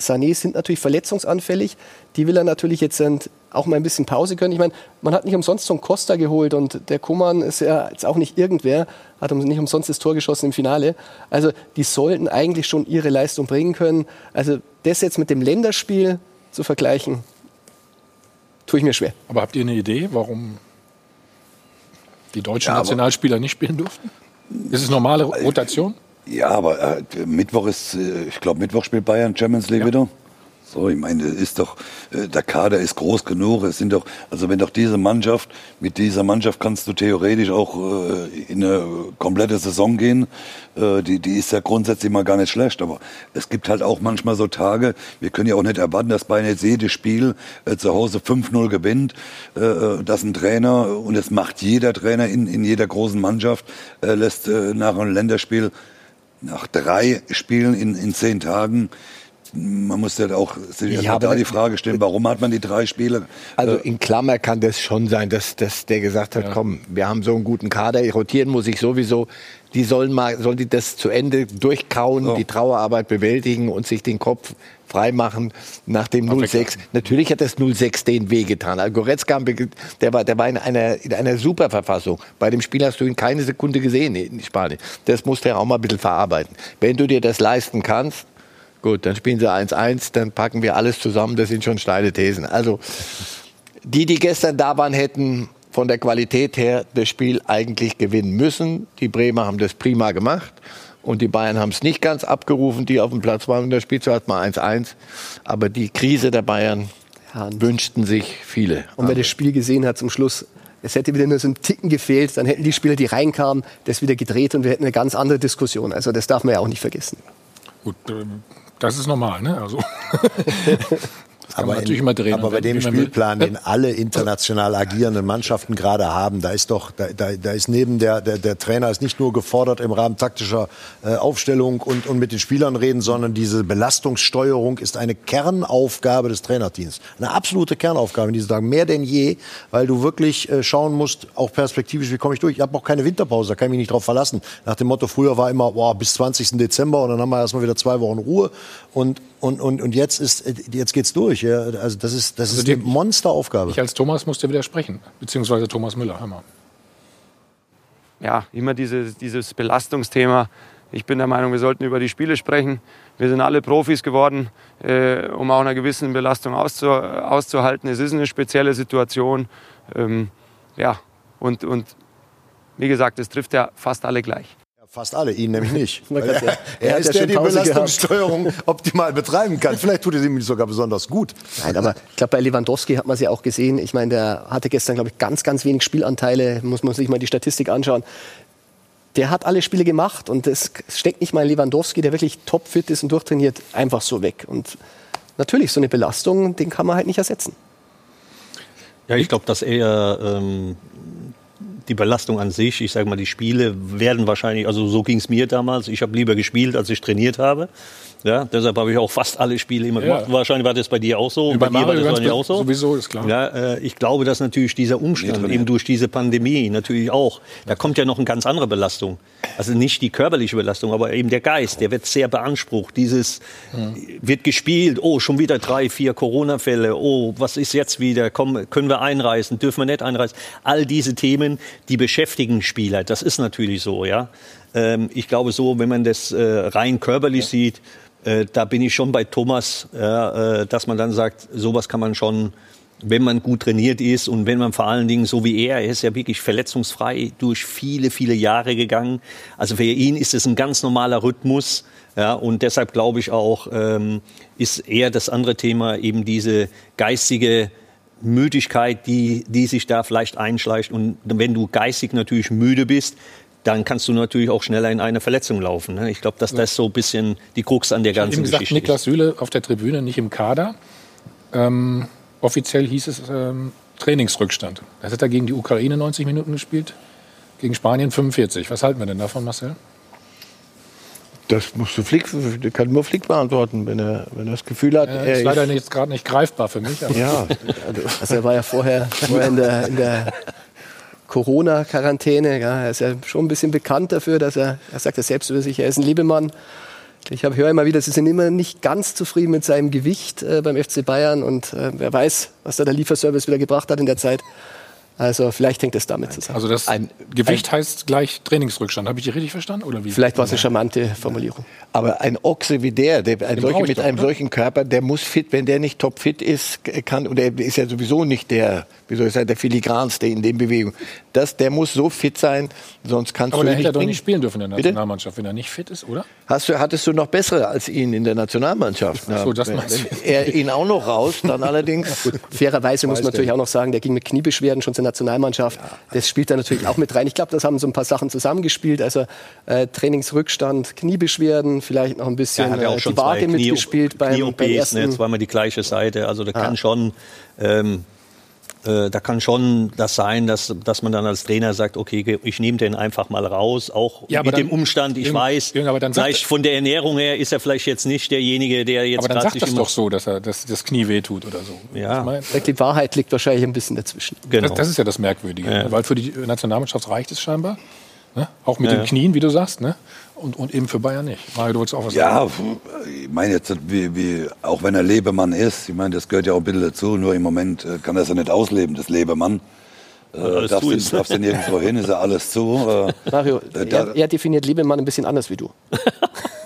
Sané sind natürlich verletzungsanfällig. Die will er natürlich jetzt auch mal ein bisschen Pause können. Ich meine, man hat nicht umsonst so einen Costa geholt und der Kuman ist ja jetzt auch nicht irgendwer, hat nicht umsonst das Tor geschossen im Finale. Also die sollten eigentlich schon ihre Leistung bringen können. Also das jetzt mit dem Länderspiel zu vergleichen, tue ich mir schwer. Aber habt ihr eine Idee, warum die deutschen Ja, Nationalspieler nicht spielen durften? Ist es normale Rotation? Ja, aber äh, Mittwoch ist, äh, ich glaube, Mittwoch spielt Bayern Champions League wieder. So, ich meine, ist doch, äh, der Kader ist groß genug. Es sind doch, also wenn doch diese Mannschaft, mit dieser Mannschaft kannst du theoretisch auch äh, in eine komplette Saison gehen. Äh, die, die ist ja grundsätzlich mal gar nicht schlecht. Aber es gibt halt auch manchmal so Tage, wir können ja auch nicht erwarten, dass Bayern jetzt jedes Spiel äh, zu Hause 5-0 gewinnt. Äh, äh, dass ein Trainer, und das macht jeder Trainer in, in jeder großen Mannschaft, äh, lässt äh, nach einem Länderspiel, nach drei Spielen in, in zehn Tagen, man muss ja auch sich Ja, ja, da die Frage stellen, warum hat man die drei Spiele? Also äh, in Klammer kann das schon sein, dass, dass der gesagt hat, komm, wir haben so einen guten Kader, rotieren muss ich sowieso. Die sollen mal, sollen die das zu Ende durchkauen, die Trauerarbeit bewältigen und sich den Kopf freimachen nach dem 06. Natürlich hat das 06 den wehgetan. Also Goretzka, der war, der war in einer, in einer super Verfassung. Bei dem Spiel hast du ihn keine Sekunde gesehen in Spanien. Das musste er auch mal ein bisschen verarbeiten. Wenn du dir das leisten kannst, Gut, dann spielen sie 1-1, dann packen wir alles zusammen. Das sind schon steile Thesen. Also, die, die gestern da waren, hätten von der Qualität her das Spiel eigentlich gewinnen müssen. Die Bremer haben das prima gemacht. Und die Bayern haben es nicht ganz abgerufen, die auf dem Platz waren. Und das Spiel hat mal 1-1. Aber die Krise der Bayern wünschten sich viele. Und wer das Spiel gesehen hat zum Schluss, es hätte wieder nur so ein Ticken gefehlt, dann hätten die Spieler, die reinkamen, das wieder gedreht und wir hätten eine ganz andere Diskussion. Also das darf man ja auch nicht vergessen. Gut, ähm, das ist normal, ne? Also. Aber, natürlich in, immer drehen. aber bei dem. Spielplan, den alle international agierenden Mannschaften gerade haben, da ist doch, da, da, da ist neben der, der, der Trainer ist nicht nur gefordert im Rahmen taktischer äh, Aufstellung und, und mit den Spielern reden, sondern diese Belastungssteuerung ist eine Kernaufgabe des Trainerteams. Eine absolute Kernaufgabe in diesen Tagen, mehr denn je, weil du wirklich äh, schauen musst, auch perspektivisch, wie komme ich durch. Ich habe auch keine Winterpause, da kann ich mich nicht drauf verlassen. Nach dem Motto, früher war immer boah, bis 20. Dezember und dann haben wir erstmal wieder zwei Wochen Ruhe und, und, und, und jetzt, ist, jetzt geht's durch. Ja. Also das ist, das Also ist die- eine Monsteraufgabe. Ich als Thomas muss dir widersprechen. Beziehungsweise Thomas Müller. Hör mal. ja, immer dieses, dieses Belastungsthema. Ich bin der Meinung, wir sollten über die Spiele sprechen. Wir sind alle Profis geworden, äh, um auch einer gewissen Belastung auszu, auszuhalten. Es ist eine spezielle Situation. Ähm, ja, und, und wie gesagt, es trifft ja fast alle gleich. Fast alle, ihn nämlich nicht. Kann ja- er, er er ist ja der, schon die Pause gehabt. Belastungssteuerung optimal betreiben kann. Vielleicht tut es ihm sogar besonders gut. Nein, aber ich glaube, bei Lewandowski hat man es ja auch gesehen. Ich meine, der hatte gestern, glaube ich, ganz, ganz wenig Spielanteile. Muss man sich mal die Statistik anschauen. Der hat alle Spiele gemacht und es steckt nicht mal in Lewandowski, der wirklich topfit ist und durchtrainiert, einfach so weg. Und natürlich, so eine Belastung, den kann man halt nicht ersetzen. Ja, ich glaube, dass eher ähm, die Belastung an sich, ich sage mal, die Spiele werden wahrscheinlich, also so ging es mir damals. Ich habe lieber gespielt, als ich trainiert habe. Ja, deshalb habe ich auch fast alle Spiele immer Ja. gemacht. Wahrscheinlich war das bei dir auch so. Und bei bei dir war das ganz wahrscheinlich auch so. sowieso, ist klar. Ja, äh, ich glaube, dass natürlich dieser Umstand, eben durch diese Pandemie natürlich auch, da kommt ja noch eine ganz andere Belastung. Also nicht die körperliche Belastung, aber eben der Geist, der wird sehr beansprucht. Dieses wird gespielt, oh, schon wieder drei, vier Corona-Fälle, oh, was ist jetzt wieder, Komm, können wir einreisen, dürfen wir nicht einreisen. All diese Themen, die beschäftigen Spieler, das ist natürlich so, ja. Ähm, ich glaube so, wenn man das äh, rein körperlich sieht, äh, da bin ich schon bei Thomas, ja, äh, dass man dann sagt, sowas kann man schon, wenn man gut trainiert ist und wenn man vor allen Dingen so wie er, er ist ja wirklich verletzungsfrei durch viele, viele Jahre gegangen. Also für ihn ist es ein ganz normaler Rhythmus. Ja, und deshalb glaube ich auch, ähm, ist eher das andere Thema eben diese geistige Müdigkeit, die, die sich da vielleicht einschleicht. Und wenn du geistig natürlich müde bist, dann kannst du natürlich auch schneller in eine Verletzung laufen. Ne? Ich glaube, dass das so ein bisschen die Krux an der Ich ganzen gesagt, Geschichte Niklas Süle auf der Tribüne, nicht im Kader. Ähm, offiziell hieß es ähm, Trainingsrückstand. Das hat er gegen die Ukraine 90 Minuten gespielt, gegen Spanien 45. Was halten wir denn davon, Marcel? Das musst du Flick, kann nur Flick beantworten, wenn er, wenn er das Gefühl hat, Ja, er ist leider jetzt gerade nicht greifbar für mich. aber- Ja, Also er war ja vorher, vorher in der, in der Corona-Quarantäne. Ja, er ist ja schon ein bisschen bekannt dafür, dass er, er sagt ja selbst über sich, er ist ein Liebemann. Ich hab- höre immer wieder, sie sind immer nicht ganz zufrieden mit seinem Gewicht äh, beim FC Bayern und äh, wer weiß, was da der Lieferservice wieder gebracht hat in der Zeit. Also vielleicht hängt es damit zusammen. Also das Gewicht heißt gleich Trainingsrückstand. Habe ich die richtig verstanden? Oder wie? Vielleicht war es eine charmante Formulierung. Aber ein Ochse wie der, der ein solche, mit doch, einem oder? solchen Körper, der muss fit, wenn der nicht topfit ist, kann, und er ist ja sowieso nicht der, wie soll ich sagen, der filigranste in den Bewegungen. Das, der muss so fit sein, sonst kannst Aber du der ihn hätte er nicht doch bringen. nicht spielen dürfen in der Bitte? Nationalmannschaft, wenn er nicht fit ist, oder? Hast du, hattest du noch bessere als ihn in der Nationalmannschaft? Ach so, das wenn, meinst wenn er ihn auch noch raus, dann allerdings. Fairerweise muss man natürlich der. auch noch sagen, der ging mit Kniebeschwerden schon zur Nationalmannschaft. Das spielt da natürlich auch mit rein. Ich glaube, das haben so ein paar Sachen zusammengespielt. Also äh, Trainingsrückstand, Kniebeschwerden, vielleicht noch ein bisschen Er hat ja äh, auch schon die Knie- mitgespielt beim, beim Knie-OPs, ersten. ne, zweimal die gleiche Seite. Also da kann schon, ähm, äh, da kann schon das sein, dass, dass man dann als Trainer sagt, okay, ich nehme den einfach mal raus, auch Ja, mit dem dann- Umstand, ich Jürgen, weiß, Jürgen, aber dann vielleicht von der Ernährung her ist er vielleicht jetzt nicht derjenige, der jetzt Aber dann gerade sagt sich das immer- doch so, dass er dass das Knie wehtut oder so. Ja. Die Wahrheit liegt wahrscheinlich ein bisschen dazwischen. Genau. das, das ist ja das Merkwürdige. Ja. Weil für die Nationalmannschaft reicht es scheinbar. Ne? Auch mit Ja, den. Knien, wie du sagst. Ne? Und, und eben für Bayern nicht. Mario, du wolltest auch was Ja, sagen. ich meine jetzt, wie, wie, auch wenn er Lebemann ist, ich meine, das gehört ja auch ein bisschen dazu, nur im Moment äh, kann er es ja nicht ausleben, das Lebemann. Äh, darfst, du, darfst du nirgendwo hin, ist ja alles zu. Äh, Mario, Äh, da- er, er definiert Lebemann ein bisschen anders wie du.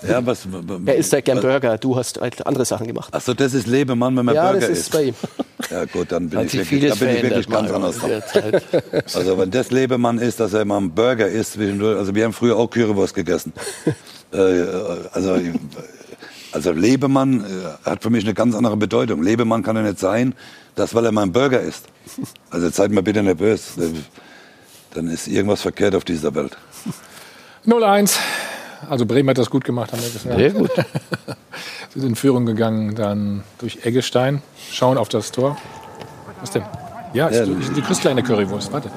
ja, was, Er isst halt gern Burger, du hast halt andere Sachen gemacht. Achso, das ist Lebemann, wenn man Ja, Burger das ist isst. bei ihm. Ja gut, dann bin ich wirklich, vieles da bin ich wirklich ganz anders. Also wenn das Lebemann ist, dass er mal einen Burger isst, also wir haben früher auch Currywurst gegessen. äh, also, also Lebemann äh, hat für mich eine ganz andere Bedeutung. Lebemann kann ja nicht sein, dass weil er mal einen Burger isst. Also seid mal bitte nervös. Dann ist irgendwas verkehrt auf dieser Welt. 0-1. Also Bremen hat das gut gemacht, haben wir gesagt. Sehr gut. Sie sind in Führung gegangen, dann durch Eggestein, schauen auf das Tor. Was denn? Ja, Ja, du, du kriegst kleine Currywurst, warte.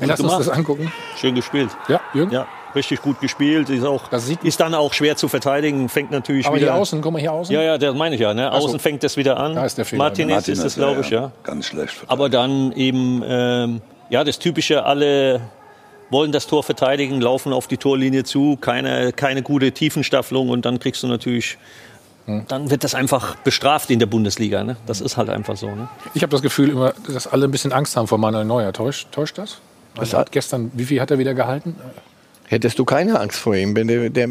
Lass uns das angucken. Schön gespielt. Ja, Jürgen? Ja, richtig gut gespielt. Ist, auch, Das sieht- ist dann auch schwer zu verteidigen. Fängt natürlich Aber wieder. hier außen, guck mal hier außen. Ja, ja, das meine ich ja. Ne? Ach so. Außen fängt das wieder an. Da ist der Fehler. Martinez, ist das, glaube ich, ja. Ganz schlecht. Aber dann eben, ähm, ja, das typische, alle wollen das Tor verteidigen, laufen auf die Torlinie zu, keine, keine gute Tiefenstaffelung und dann kriegst du natürlich, dann wird das einfach bestraft in der Bundesliga. Ne? Das ist halt einfach so. Ne? Ich habe das Gefühl immer, dass alle ein bisschen Angst haben vor Manuel Neuer. Täuscht, täuscht das? Also hat gestern, wie viel hat er wieder gehalten? Hättest du keine Angst vor ihm, wenn der, der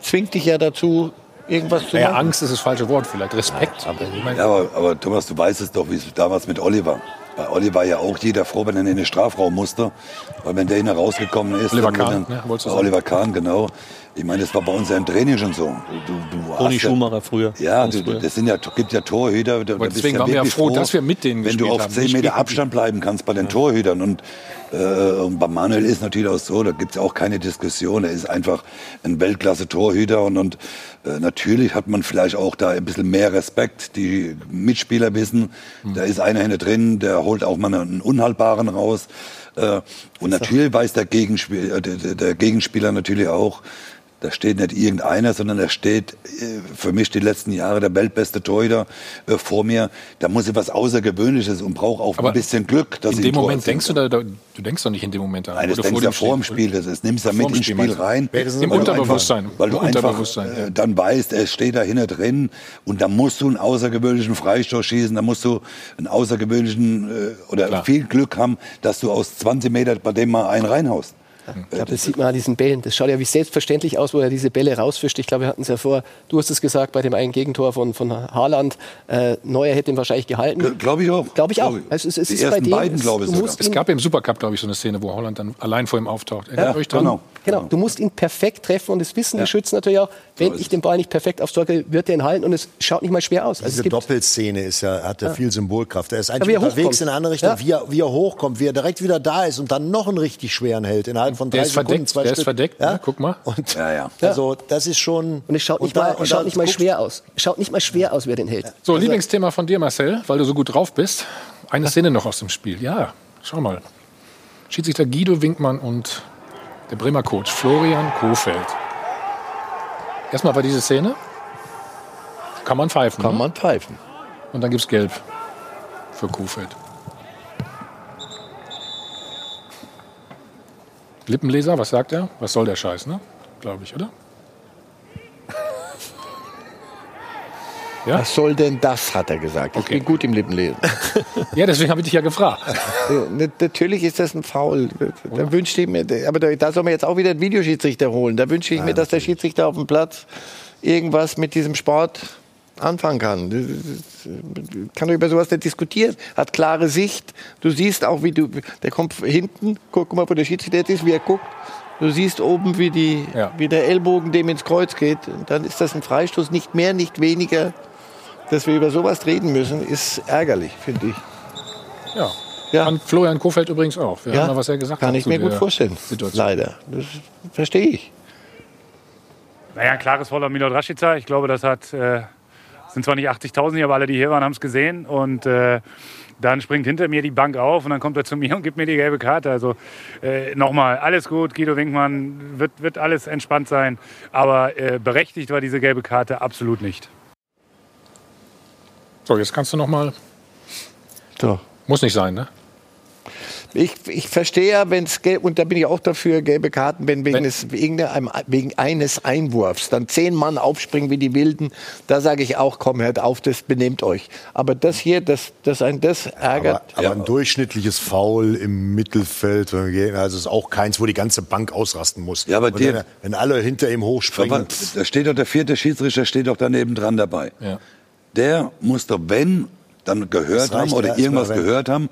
zwingt dich ja dazu, irgendwas zu Ja, machen. Angst ist das falsche Wort, vielleicht Respekt. Aber Ja, aber, aber Thomas, du weißt es doch, wie es damals mit Olli war. Bei Olli war ja auch jeder froh, wenn er in den Strafraum musste. Weil wenn der hinten rausgekommen ist. Oliver Kahn, dann- ne? Oliver Kahn, genau. Ich meine, das war bei uns ja im Training schon so. Du, du Toni hast ja- Schumacher früher. Ja, du, früher. das sind ja, gibt ja Torhüter. Da, deswegen ja waren wir ja wirklich froh, dass wir mit denen Wenn du auf haben, 10 nicht Meter Abstand bleiben kannst bei den Torhütern. Und, äh, und bei Manuel ist natürlich auch so, da gibt es auch keine Diskussion. Er ist einfach ein Weltklasse-Torhüter. Und, und äh, natürlich hat man vielleicht auch da ein bisschen mehr Respekt. Die Mitspieler wissen, Hm. da ist einer hinten drin, der holt auch mal einen Unhaltbaren raus. Äh, und natürlich weiß der, Gegenspiel, äh, der- der Gegenspieler natürlich auch, da steht nicht irgendeiner, sondern da steht äh, für mich die letzten Jahre der weltbeste Torhüter äh, vor mir. Da muss ich was Außergewöhnliches und brauche auch Aber ein bisschen Glück. Dass in ich dem Tor Moment erzielen denkst du da, da, du denkst doch nicht in dem Moment daran. Nein, das denkst du ja vor dem Spiel. Spiel. Das, das nimmst du ja mit dem ins Spiel rein. Im weil du Unterbewusstsein. Einfach, weil du einfach Unterbewusstsein, ja. äh, dann weißt, es steht da hinten drin und da musst du einen außergewöhnlichen Freistoß schießen, da musst du einen außergewöhnlichen äh, oder Klar. viel Glück haben, dass du aus 20 Metern bei dem mal einen reinhaust. Ich glaube, das sieht man an diesen Bällen. Das schaut ja wie selbstverständlich aus, wo er diese Bälle rausfischt. Ich glaube, wir hatten es ja vor, du hast es gesagt, bei dem einen Gegentor von, von Haaland. Äh, Neuer hätte ihn wahrscheinlich gehalten. Glaube ich auch. Glaube ich auch. Also es, es Die ist bei ersten dem, beiden, es- glaube ich sogar. Es gab im Supercup, glaube ich, so eine Szene, wo Holland dann allein vor ihm auftaucht. Erinnert Ja, euch dran? genau. Genau, du musst ihn perfekt treffen und das wissen die Schützen natürlich auch. Wenn ist ich den Ball nicht perfekt aufs Tor wird er ihn halten und es schaut nicht mal schwer aus. Also Diese Doppelszene ist ja, hat ja viel Symbolkraft. Er ist wie eigentlich er unterwegs hochkommt. in eine andere Richtung, Ja. wie, er, wie er hochkommt, wie er direkt wieder da ist und dann noch einen richtig schweren hält innerhalb von drei Der ist Sekunden, verdeckt, zwei der ist Stück. verdeckt, Ja? ne? guck mal. Und Ja, ja. also das ist schon und es schaut nicht da- mal, schaut nicht mal schwer aus. Es schaut nicht mal schwer aus, wer den hält. So, Lieblingsthema von dir, Marcel, weil du so gut drauf bist. Eine Szene noch aus dem Spiel. Ja, schau mal. Schiedsrichter Guido Winkmann und der Bremer Coach Florian Kofeld. Erstmal war diese Szene. Kann man pfeifen. Kann ne? man pfeifen. Und dann gibt's Gelb für Kofeld. Lippenleser, was sagt er? Was soll der Scheiß, ne? Glaube ich, oder? Ja? Was soll denn das, hat er gesagt. Ich bin gut im Lippenlesen. Ja, deswegen habe ich dich ja gefragt. Natürlich ist das ein Foul. Da wünschte ich mir, aber da, da soll man jetzt auch wieder einen Videoschiedsrichter holen. Da wünsche ich mir, dass der Schiedsrichter auf dem Platz irgendwas mit diesem Sport anfangen kann. Kann doch über sowas nicht diskutieren. Hat klare Sicht. Du siehst auch, wie du, der kommt hinten, guck mal, wo der Schiedsrichter ist, wie er guckt. Du siehst oben, wie, die, wie der Ellbogen dem ins Kreuz geht. Und dann ist das ein Freistoß, nicht mehr, nicht weniger. Dass wir über sowas reden müssen, ist ärgerlich, finde ich. Ja. An Florian Kofeld übrigens auch. Wir Ja, hören mal, was er gesagt kann hat. ich mir gut vorstellen. Situation. Leider. Das verstehe ich. Naja, ein klares Foul an Milot Rashica. Ich glaube, das hat, äh, sind zwar nicht 80.000 hier, aber alle, die hier waren, haben es gesehen. Und äh, dann springt hinter mir die Bank auf und dann kommt er zu mir und gibt mir die gelbe Karte. Also äh, nochmal, alles gut, Guido Winkmann, wird, wird alles entspannt sein. Aber äh, berechtigt war diese gelbe Karte absolut nicht. So, jetzt kannst du noch mal. So. Muss nicht sein, ne? Ich, ich verstehe ja, wenn es gelb, und da bin ich auch dafür, gelbe Karten, wenn wegen, des, wegen, der- einem- wegen eines Einwurfs dann zehn Mann aufspringen wie die Wilden, da sage ich auch, komm, hört auf, das benehmt euch. Aber das hier, das, das ein das ärgert. Aber, aber ein durchschnittliches Foul im Mittelfeld, wenn also ist auch keins, wo die ganze Bank ausrasten muss. Ja, aber dir- wenn, wenn alle hinter ihm hochspringen. Da steht doch der vierte Schiedsrichter, steht doch daneben dran dabei. Ja. Der muss doch, wenn, dann gehört haben oder irgendwas wenn- gehört haben,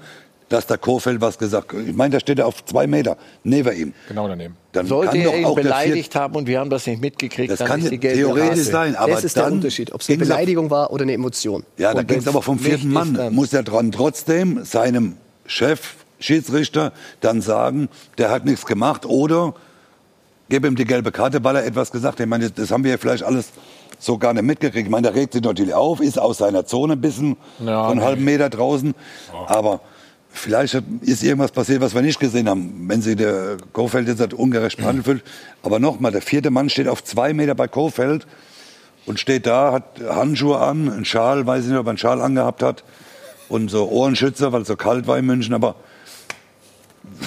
dass der Kofeld was gesagt hat. Ich meine, da steht er auf zwei Meter neben ihm. Genau daneben. Dann Sollte kann doch er ihn beleidigt haben und wir haben das nicht mitgekriegt, Das dann kann ist die gelbe theoretisch Karte. sein, aber das ist der Unterschied, ob es eine Beleidigung war oder eine Emotion. Ja, da ging es aber vom vierten Mann. muss er dran trotzdem seinem Chef, Schiedsrichter, dann sagen, der hat nichts gemacht oder gebe ihm die gelbe Karte, weil er etwas gesagt hat. Ich meine, das haben wir ja vielleicht alles so gar nicht mitgekriegt. Ich meine, der regt sich natürlich auf, ist aus seiner Zone ein bisschen, Ja, von einem halben Meter draußen. Aber vielleicht ist irgendwas passiert, was wir nicht gesehen haben. Wenn sie der Kofeld jetzt hat ungerecht behandelt fühlt. Aber nochmal, der vierte Mann steht auf zwei Meter bei Kofeld und steht da, hat Handschuhe an, einen Schal, weiß ich nicht, ob er einen Schal angehabt hat und so Ohrenschützer, weil es so kalt war in München, aber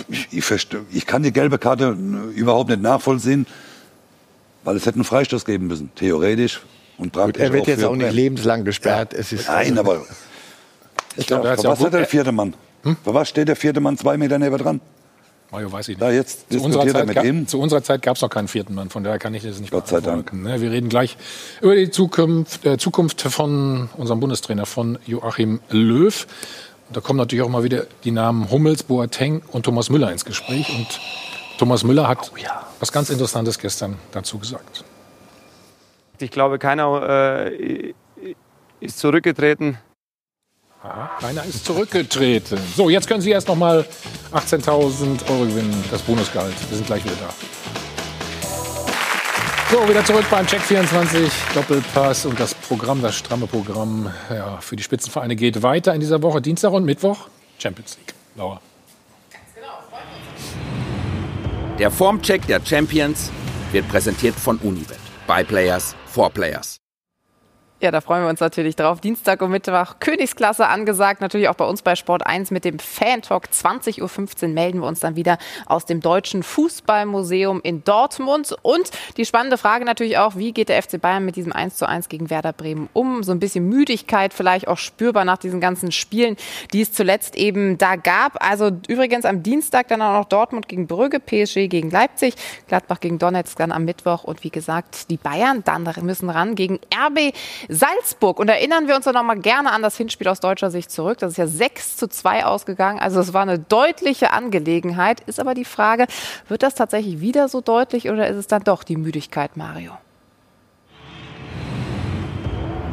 ich, ich, ich kann die gelbe Karte überhaupt nicht nachvollziehen, weil es hätte einen Freistoß geben müssen, theoretisch und praktisch. Er wird jetzt auch nicht lebenslang gesperrt. Es ist Nein, aber Ich glaube, ja was hat der gut. vierte Mann? Für was steht der vierte Mann zwei Meter neben dran? Mario, weiß ich nicht. Da jetzt Zu unserer, diskutiert er Zeit mit gab, ihm. zu unserer Zeit gab es noch keinen vierten Mann, von daher kann ich das nicht Gott sei Dank. ne? Wir reden gleich über die Zukunft, äh, Zukunft von unserem Bundestrainer, von Joachim Löw. Und da kommen natürlich auch mal wieder die Namen Hummels, Boateng und Thomas Müller ins Gespräch. Und Thomas Müller hat was ganz Interessantes gestern dazu gesagt. Ich glaube, keiner äh, ist zurückgetreten. Aha, keiner ist zurückgetreten. So, jetzt können Sie erst noch mal 18.000 Euro gewinnen, das Bonusgehalt. Wir sind gleich wieder da. So, wieder zurück beim Check 24 Doppelpass und das Programm, das stramme Programm ja, für die Spitzenvereine geht weiter in dieser Woche. Dienstag und Mittwoch Champions League. Laura. Der Formcheck der Champions wird präsentiert von Unibet. By Players, for Players. Ja, da freuen wir uns natürlich drauf. Dienstag und Mittwoch Königsklasse angesagt. Natürlich auch bei uns bei Sport 1 mit dem Fan-Talk. 20.15 Uhr melden wir uns dann wieder aus dem Deutschen Fußballmuseum in Dortmund. Und die spannende Frage natürlich auch, wie geht der FC Bayern mit diesem 1:1 gegen Werder Bremen um? So ein bisschen Müdigkeit vielleicht auch spürbar nach diesen ganzen Spielen, die es zuletzt eben da gab. Also übrigens am Dienstag dann auch noch Dortmund gegen Brügge, PSG gegen Leipzig, Gladbach gegen Donetsk dann am Mittwoch. Und wie gesagt, die Bayern dann müssen ran gegen RB Salzburg. Und erinnern wir uns doch noch mal gerne an das Hinspiel aus deutscher Sicht zurück. Das ist ja 6 zu 2 ausgegangen. Also es war eine deutliche Angelegenheit. Ist aber die Frage, wird das tatsächlich wieder so deutlich oder ist es dann doch die Müdigkeit, Mario?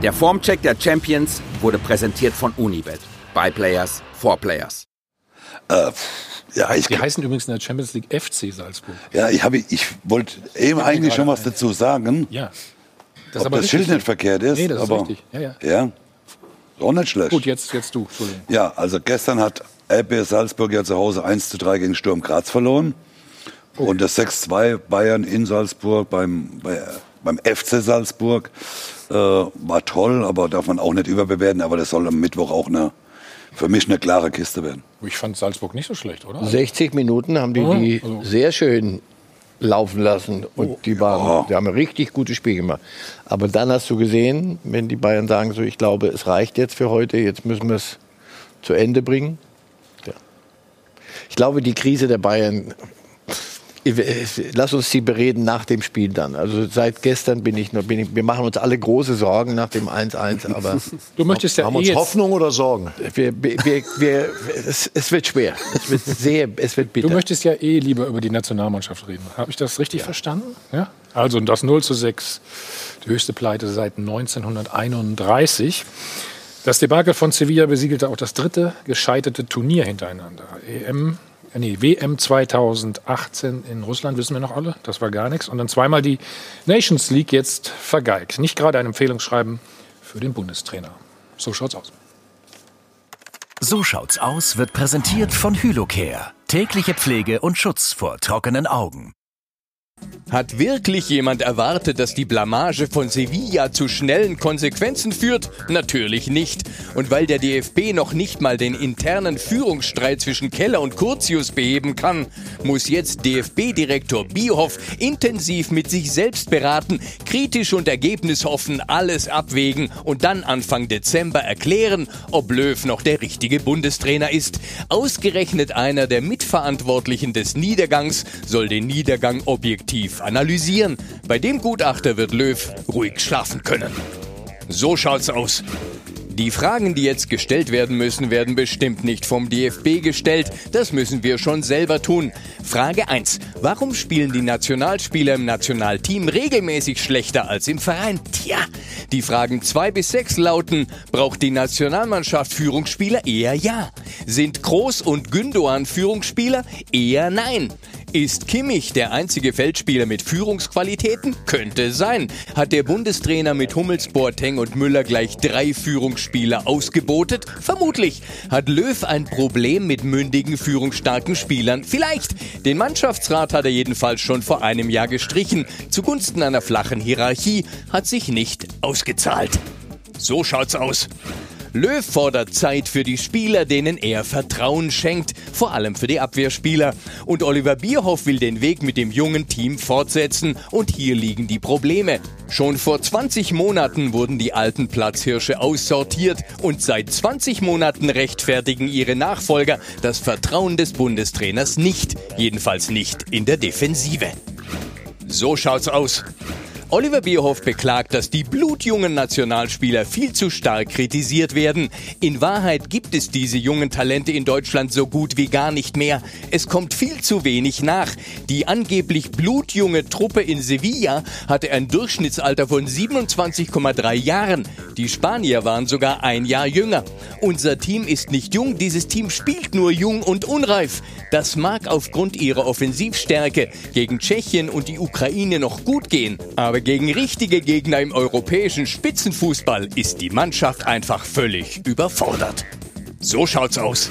Der Formcheck der Champions wurde präsentiert von Unibet. By Players, for Players. Äh, ja, ich, Die heißen übrigens in der Champions League FC Salzburg. ja, ich, habe, ich wollte eben eigentlich schon was dazu sagen. Ja. Das ob aber das. Schild nicht verkehrt ist. Nee, das ist aber, richtig. Ja, ja. Ja, ist auch nicht schlecht. Gut, jetzt, jetzt du. Entschuldigung. Ja, also gestern hat RB Salzburg ja zu Hause 1 zu 3 gegen Sturm Graz verloren. Und das 6-2 Bayern in Salzburg beim, bei, beim FC Salzburg äh, war toll, aber darf man auch nicht überbewerten. Aber das soll am Mittwoch auch eine, für mich eine klare Kiste werden. Ich fand Salzburg nicht so schlecht, oder? 60 Minuten haben die Ja, die also- sehr schön laufen lassen und die waren, die haben ein richtig gutes Spiel gemacht. Aber dann hast du gesehen, wenn die Bayern sagen so, ich glaube, es reicht jetzt für heute, jetzt müssen wir es zu Ende bringen. Ja. Ich glaube, die Krise der Bayern Lass uns sie bereden nach dem Spiel dann. Also seit gestern bin ich nur, bin ich, wir machen uns alle große Sorgen nach dem 1-1, aber du möchtest ja haben eh uns jetzt- Hoffnung oder Sorgen? wir, wir, wir, es, es wird schwer. Es wird sehr, es wird bitter. Du möchtest ja eh lieber über die Nationalmannschaft reden. Habe ich das richtig verstanden? Ja. Also das 0 zu 6, die höchste Pleite seit 1931. Das Debakel von Sevilla besiegelte auch das dritte gescheiterte Turnier hintereinander. EM, äh, nee, WM 2018 in Russland, wissen wir noch alle, das war gar nichts. Und dann zweimal die Nations League jetzt vergeigt. Nicht gerade ein Empfehlungsschreiben für den Bundestrainer. So schaut's aus. So schaut's aus wird präsentiert von Hylocare. Tägliche Pflege und Schutz vor trockenen Augen. Hat wirklich jemand erwartet, dass die Blamage von Sevilla zu schnellen Konsequenzen führt? Natürlich nicht. Und weil der DFB noch nicht mal den internen Führungsstreit zwischen Keller und Curtius beheben kann, muss jetzt DFB-Direktor Bierhoff intensiv mit sich selbst beraten, kritisch und ergebnisoffen alles abwägen und dann Anfang Dezember erklären, ob Löw noch der richtige Bundestrainer ist. Ausgerechnet einer der Mitverantwortlichen des Niedergangs soll den Niedergang objektiv analysieren. Bei dem Gutachter wird Löw ruhig schlafen können. So schaut's aus. Die Fragen, die jetzt gestellt werden müssen, werden bestimmt nicht vom DFB gestellt. Das müssen wir schon selber tun. Frage 1. Warum spielen die Nationalspieler im Nationalteam regelmäßig schlechter als im Verein? Tja, die Fragen 2 bis 6 lauten, braucht die Nationalmannschaft Führungsspieler? Eher ja. Sind Groß und Gündogan Führungsspieler? Eher nein. Ist Kimmich der einzige Feldspieler mit Führungsqualitäten? Könnte sein. Hat der Bundestrainer mit Hummels, Boateng und Müller gleich drei Führungsspieler ausgebotet? Vermutlich. Hat Löw ein Problem mit mündigen, führungsstarken Spielern? Vielleicht. Den Mannschaftsrat hat er jedenfalls schon vor einem Jahr gestrichen. Zugunsten einer flachen Hierarchie hat sich nicht ausgezahlt. So schaut's aus. Löw fordert Zeit für die Spieler, denen er Vertrauen schenkt, vor allem für die Abwehrspieler. Und Oliver Bierhoff will den Weg mit dem jungen Team fortsetzen und hier liegen die Probleme. Schon vor 20 Monaten wurden die alten Platzhirsche aussortiert und seit 20 Monaten rechtfertigen ihre Nachfolger das Vertrauen des Bundestrainers nicht, jedenfalls nicht in der Defensive. So schaut's aus. Oliver Bierhoff beklagt, dass die blutjungen Nationalspieler viel zu stark kritisiert werden. In Wahrheit gibt es diese jungen Talente in Deutschland so gut wie gar nicht mehr. Es kommt viel zu wenig nach. Die angeblich blutjunge Truppe in Sevilla hatte ein Durchschnittsalter von 27,3 Jahren. Die Spanier waren sogar ein Jahr jünger. Unser Team ist nicht jung, dieses Team spielt nur jung und unreif. Das mag aufgrund ihrer Offensivstärke gegen Tschechien und die Ukraine noch gut gehen, aber gegen richtige Gegner im europäischen Spitzenfußball ist die Mannschaft einfach völlig überfordert. So schaut's aus.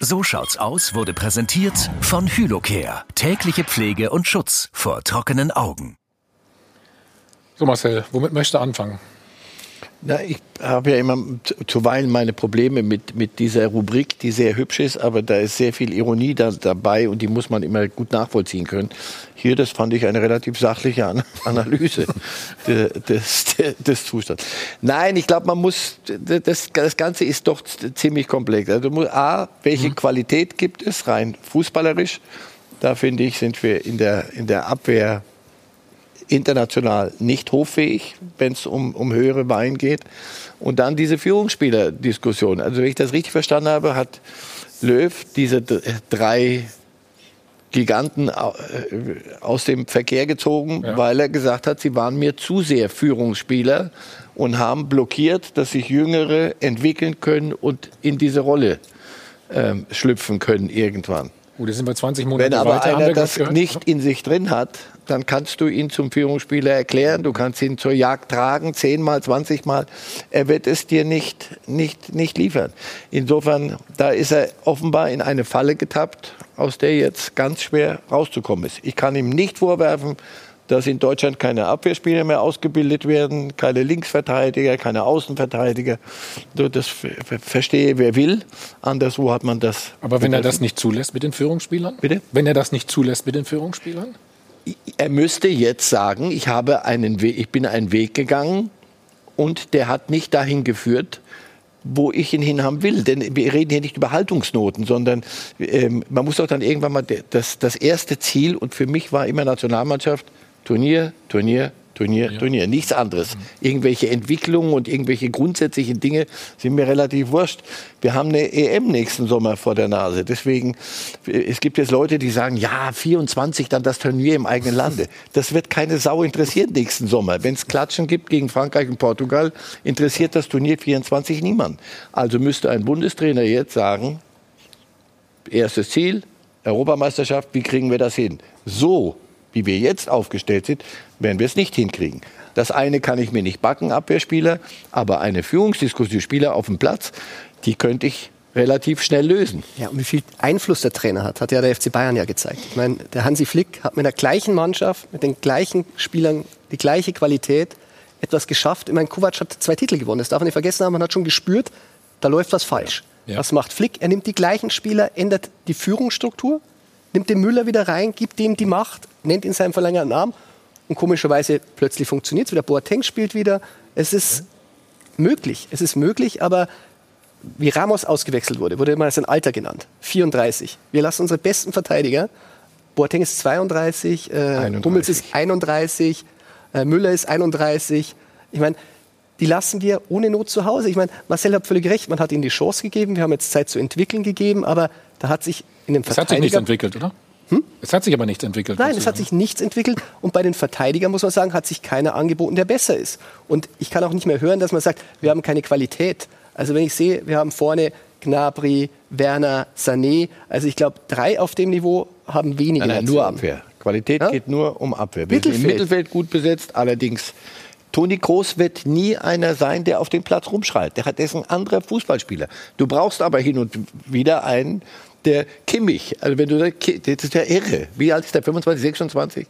So schaut's aus wurde präsentiert von Hylocare. Tägliche Pflege und Schutz vor trockenen Augen. So Marcel, womit möchtest du anfangen? Na, ich habe ja immer zu- zuweilen meine Probleme mit, mit dieser Rubrik, die sehr hübsch ist, aber da ist sehr viel Ironie da, dabei und die muss man immer gut nachvollziehen können. Hier, das fand ich eine relativ sachliche An Analyse de, des, de, des Zustands. Nein, ich glaube, man muss, das, das Ganze ist doch ziemlich komplex. Also, A, welche Qualität gibt es rein fußballerisch? Da finde ich, sind wir in der, in der Abwehr international nicht hoffähig, wenn es um, um höhere Wein geht. Und dann diese Führungsspieler-Diskussion. Also wenn ich das richtig verstanden habe, hat Löw diese drei Giganten äh, aus dem Verkehr gezogen, weil er gesagt hat, sie waren mir zu sehr Führungsspieler und haben blockiert, dass sich Jüngere entwickeln können und in diese Rolle ähm, schlüpfen können irgendwann. Oh, die sind bei 20 Monaten Wenn aber weiter, einer wir das gehört. nicht in sich drin hat, dann kannst du ihn zum Führungsspieler erklären, du kannst ihn zur Jagd tragen, zehnmal, zwanzigmal. Er wird es dir nicht, nicht, nicht liefern. Insofern, da ist er offenbar in eine Falle getappt, aus der jetzt ganz schwer rauszukommen ist. Ich kann ihm nicht vorwerfen, dass in Deutschland keine Abwehrspieler mehr ausgebildet werden, keine Linksverteidiger, keine Außenverteidiger. Das ver- ver- verstehe wer will. Anderswo hat man das. Aber wenn er das nicht zulässt mit den Führungsspielern? Bitte? Wenn er das nicht zulässt mit den Führungsspielern? er müsste jetzt sagen, ich, habe einen Weg, ich bin einen Weg gegangen und der hat nicht dahin geführt, wo ich ihn hinhaben will. Denn wir reden hier nicht über Haltungsnoten, sondern ähm, man muss doch dann irgendwann mal das, das erste Ziel, und für mich war immer Nationalmannschaft, Turnier, Turnier, Turnier, Turnier. Nichts anderes. Irgendwelche Entwicklungen und irgendwelche grundsätzlichen Dinge sind mir relativ wurscht. Wir haben eine EM nächsten Sommer vor der Nase. Deswegen, es gibt jetzt Leute, die sagen, ja, 24 dann das Turnier im eigenen Lande. Das wird keine Sau interessieren nächsten Sommer. Wenn es Klatschen gibt gegen Frankreich und Portugal, interessiert das Turnier 24 niemand. Also müsste ein Bundestrainer jetzt sagen, erstes Ziel, Europameisterschaft, wie kriegen wir das hin? So wie wir jetzt aufgestellt sind, werden wir es nicht hinkriegen. Das eine kann ich mir nicht backen, Abwehrspieler, aber eine Führungsdiskussion, Spieler auf dem Platz, die könnte ich relativ schnell lösen. Ja, und wie viel Einfluss der Trainer hat, hat ja der FC Bayern ja gezeigt. Ich meine, der Hansi Flick hat mit der gleichen Mannschaft, mit den gleichen Spielern die gleiche Qualität etwas geschafft. Ich meine, Kovac hat zwei Titel gewonnen. Das darf man nicht vergessen haben. Man hat schon gespürt, da läuft was falsch. Ja. Was macht Flick? Er nimmt die gleichen Spieler, ändert die Führungsstruktur, nimmt den Müller wieder rein, gibt ihm die Macht, nennt ihn seinen verlängerten Arm und komischerweise plötzlich funktioniert es wieder. Boateng spielt wieder. Es ist möglich. Es ist möglich, aber wie Ramos ausgewechselt wurde, wurde immer sein Alter genannt. 34. Wir lassen unsere besten Verteidiger. Boateng ist 32, äh, Hummels ist 31, äh, Müller ist 31. Ich meine, die lassen wir ohne Not zu Hause. Ich meine, Marcel hat völlig recht, man hat ihnen die Chance gegeben, wir haben jetzt Zeit zu entwickeln gegeben, aber da hat sich in dem Verteidiger... Es hat sich nichts entwickelt, oder? Hm? Es hat sich aber nichts entwickelt. Nein, es hat sich nichts entwickelt. Und bei den Verteidigern, muss man sagen, hat sich keiner angeboten, der besser ist. Und ich kann auch nicht mehr hören, dass man sagt, wir haben keine Qualität. Also wenn ich sehe, wir haben vorne Gnabry, Werner, Sané. Also ich glaube, drei auf dem Niveau haben weniger. Nein, nein, nur Abwehr. Qualität ja? geht nur um Abwehr. Wir Mittelfeld. sind im Mittelfeld gut besetzt, allerdings Toni Kroos wird nie einer sein, der auf dem Platz rumschreit. Der, hat, ein anderer Fußballspieler. Du brauchst aber hin und wieder einen, der Kimmich, also wenn du das ist ja irre. Wie alt ist der? 25, 26?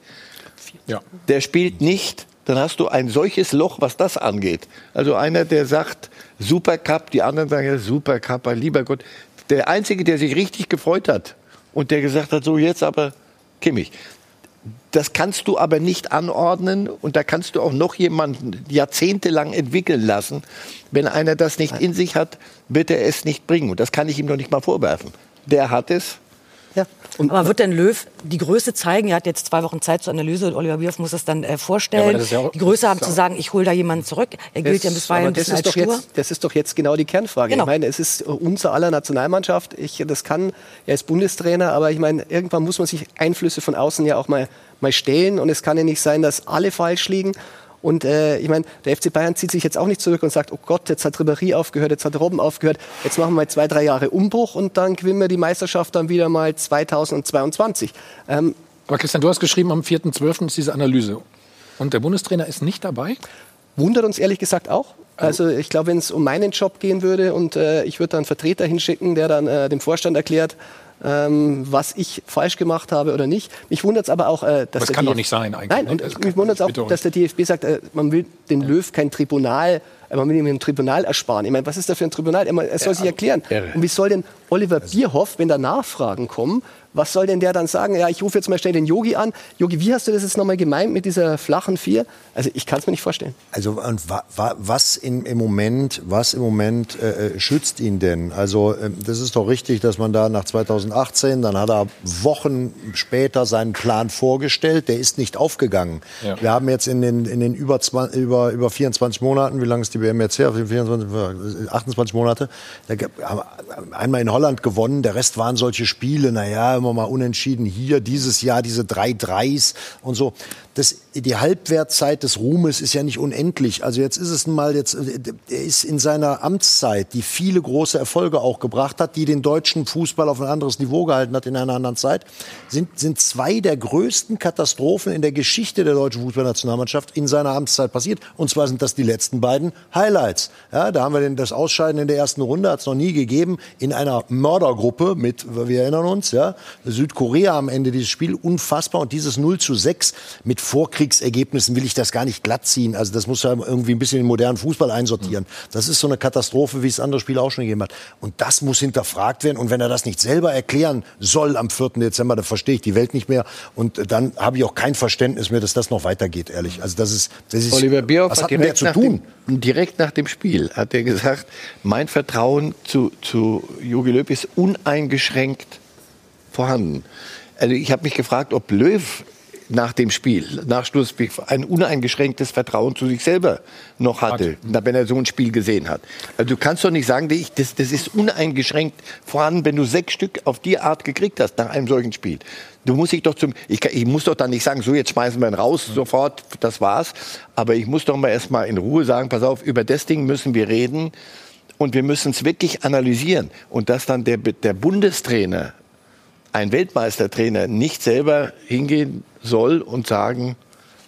Ja. Der spielt nicht, dann hast du ein solches Loch, was das angeht. Also einer, der sagt Supercup, die anderen sagen ja Supercup, lieber Gott. Der einzige, der sich richtig gefreut hat und der gesagt hat, so jetzt aber Kimmich. Das kannst du aber nicht anordnen und da kannst du auch noch jemanden jahrzehntelang entwickeln lassen. Wenn einer das nicht in sich hat, wird er es nicht bringen. Und das kann ich ihm noch nicht mal vorwerfen der hat es. Ja. Und Aber wird denn Löw die Größe zeigen? Er hat jetzt zwei Wochen Zeit zur Analyse. Oliver Bierhoff muss das dann äh, vorstellen. Ja, ja auch, die Größe haben zu sagen, ich hole da jemanden zurück. Er gilt das, ja bisweilen ein bisschen als doch Jetzt, das ist doch jetzt genau die Kernfrage. Genau. Ich meine, es ist unser aller Nationalmannschaft. Ich, das kann, er ist Bundestrainer, aber ich meine, irgendwann muss man sich Einflüsse von außen ja auch mal, mal stellen. Und es kann ja nicht sein, dass alle falsch liegen. Und äh, ich meine, der FC Bayern zieht sich jetzt auch nicht zurück und sagt, oh Gott, jetzt hat Ribéry aufgehört, jetzt hat Robben aufgehört, jetzt machen wir zwei, drei Jahre Umbruch und dann gewinnen wir die Meisterschaft dann wieder mal 2022. Ähm, Aber Christian, du hast geschrieben, am 4.12. ist diese Analyse. Und der Bundestrainer ist nicht dabei? Wundert uns ehrlich gesagt auch. Also ich glaube, wenn es um meinen Job gehen würde und äh, ich würde dann einen Vertreter hinschicken, der dann äh, dem Vorstand erklärt, ähm, was ich falsch gemacht habe oder nicht. Mich wundert es aber auch, äh, dass das der kann DF doch nicht sein eigentlich. Nein, und mich wundert es auch, dass der DFB sagt, äh, man will den Löw kein Tribunal, äh, man will ihm ein Tribunal ersparen. Ich meine, was ist da für ein Tribunal? Er soll sich erklären. Und wie soll denn Oliver Bierhoff, wenn da Nachfragen kommen, was soll denn der dann sagen? Ja, ich rufe jetzt mal schnell den Yogi an. Yogi, wie hast du das jetzt nochmal gemeint mit dieser flachen Vier? Also ich kann es mir nicht vorstellen. Also und wa, wa, was in, im Moment, was im Moment äh, äh schützt ihn denn? Also äh, das ist doch richtig, dass man da nach 2018, dann hat er Wochen später seinen Plan vorgestellt. Der ist nicht aufgegangen. Ja. Wir haben jetzt in den, in den über, 20, über, über 24 Monaten, wie lange ist die WM jetzt her? 24, 28 Monate. Da, einmal in Holland gewonnen. Der Rest waren solche Spiele. Naja, immer mal unentschieden hier, dieses Jahr diese drei Dreis und so. Das, die Halbwertzeit des Ruhmes ist ja nicht unendlich. Also jetzt ist es mal jetzt, er ist in seiner Amtszeit, die viele große Erfolge auch gebracht hat, die den deutschen Fußball auf ein anderes Niveau gehalten hat in einer anderen Zeit, sind, sind zwei der größten Katastrophen in der Geschichte der deutschen Fußballnationalmannschaft in seiner Amtszeit passiert. Und zwar sind das die letzten beiden Highlights. Ja, da haben wir den, das Ausscheiden in der ersten Runde, hat es noch nie gegeben, in einer Mördergruppe mit, wir erinnern uns, ja, Südkorea am Ende dieses Spiel, unfassbar. Und dieses 0 zu 6 mit Vorkriegsergebnissen will ich das gar nicht glatt ziehen. Also das muss ja irgendwie ein bisschen in den modernen Fußball einsortieren. Das ist so eine Katastrophe, wie es andere Spiele auch schon gegeben hat. Und das muss hinterfragt werden. Und wenn er das nicht selber erklären soll am 4. Dezember, dann verstehe ich die Welt nicht mehr. Und dann habe ich auch kein Verständnis mehr, dass das noch weitergeht, ehrlich. Also das ist, das ist Oliver Bierhoff was hat denn der direkt zu tun? dem, direkt nach dem Spiel hat er gesagt, mein Vertrauen zu, zu Jogi Löw ist uneingeschränkt vorhanden. Also ich habe mich gefragt, ob Löw nach dem Spiel, nach Schlussspiel, ein uneingeschränktes Vertrauen zu sich selber noch hatte, wenn er so ein Spiel gesehen hat. Also du kannst doch nicht sagen, das, das ist uneingeschränkt vorhanden, wenn du sechs Stück auf die Art gekriegt hast nach einem solchen Spiel. Du musst dich doch zum, ich, ich muss doch dann nicht sagen, so jetzt schmeißen wir ihn raus, sofort, das war's. Aber ich muss doch mal erstmal in Ruhe sagen, pass auf, über das Ding müssen wir reden und wir müssen es wirklich analysieren. Und dass dann der, der Bundestrainer, ein Weltmeistertrainer, nicht selber hingehen soll und sagen,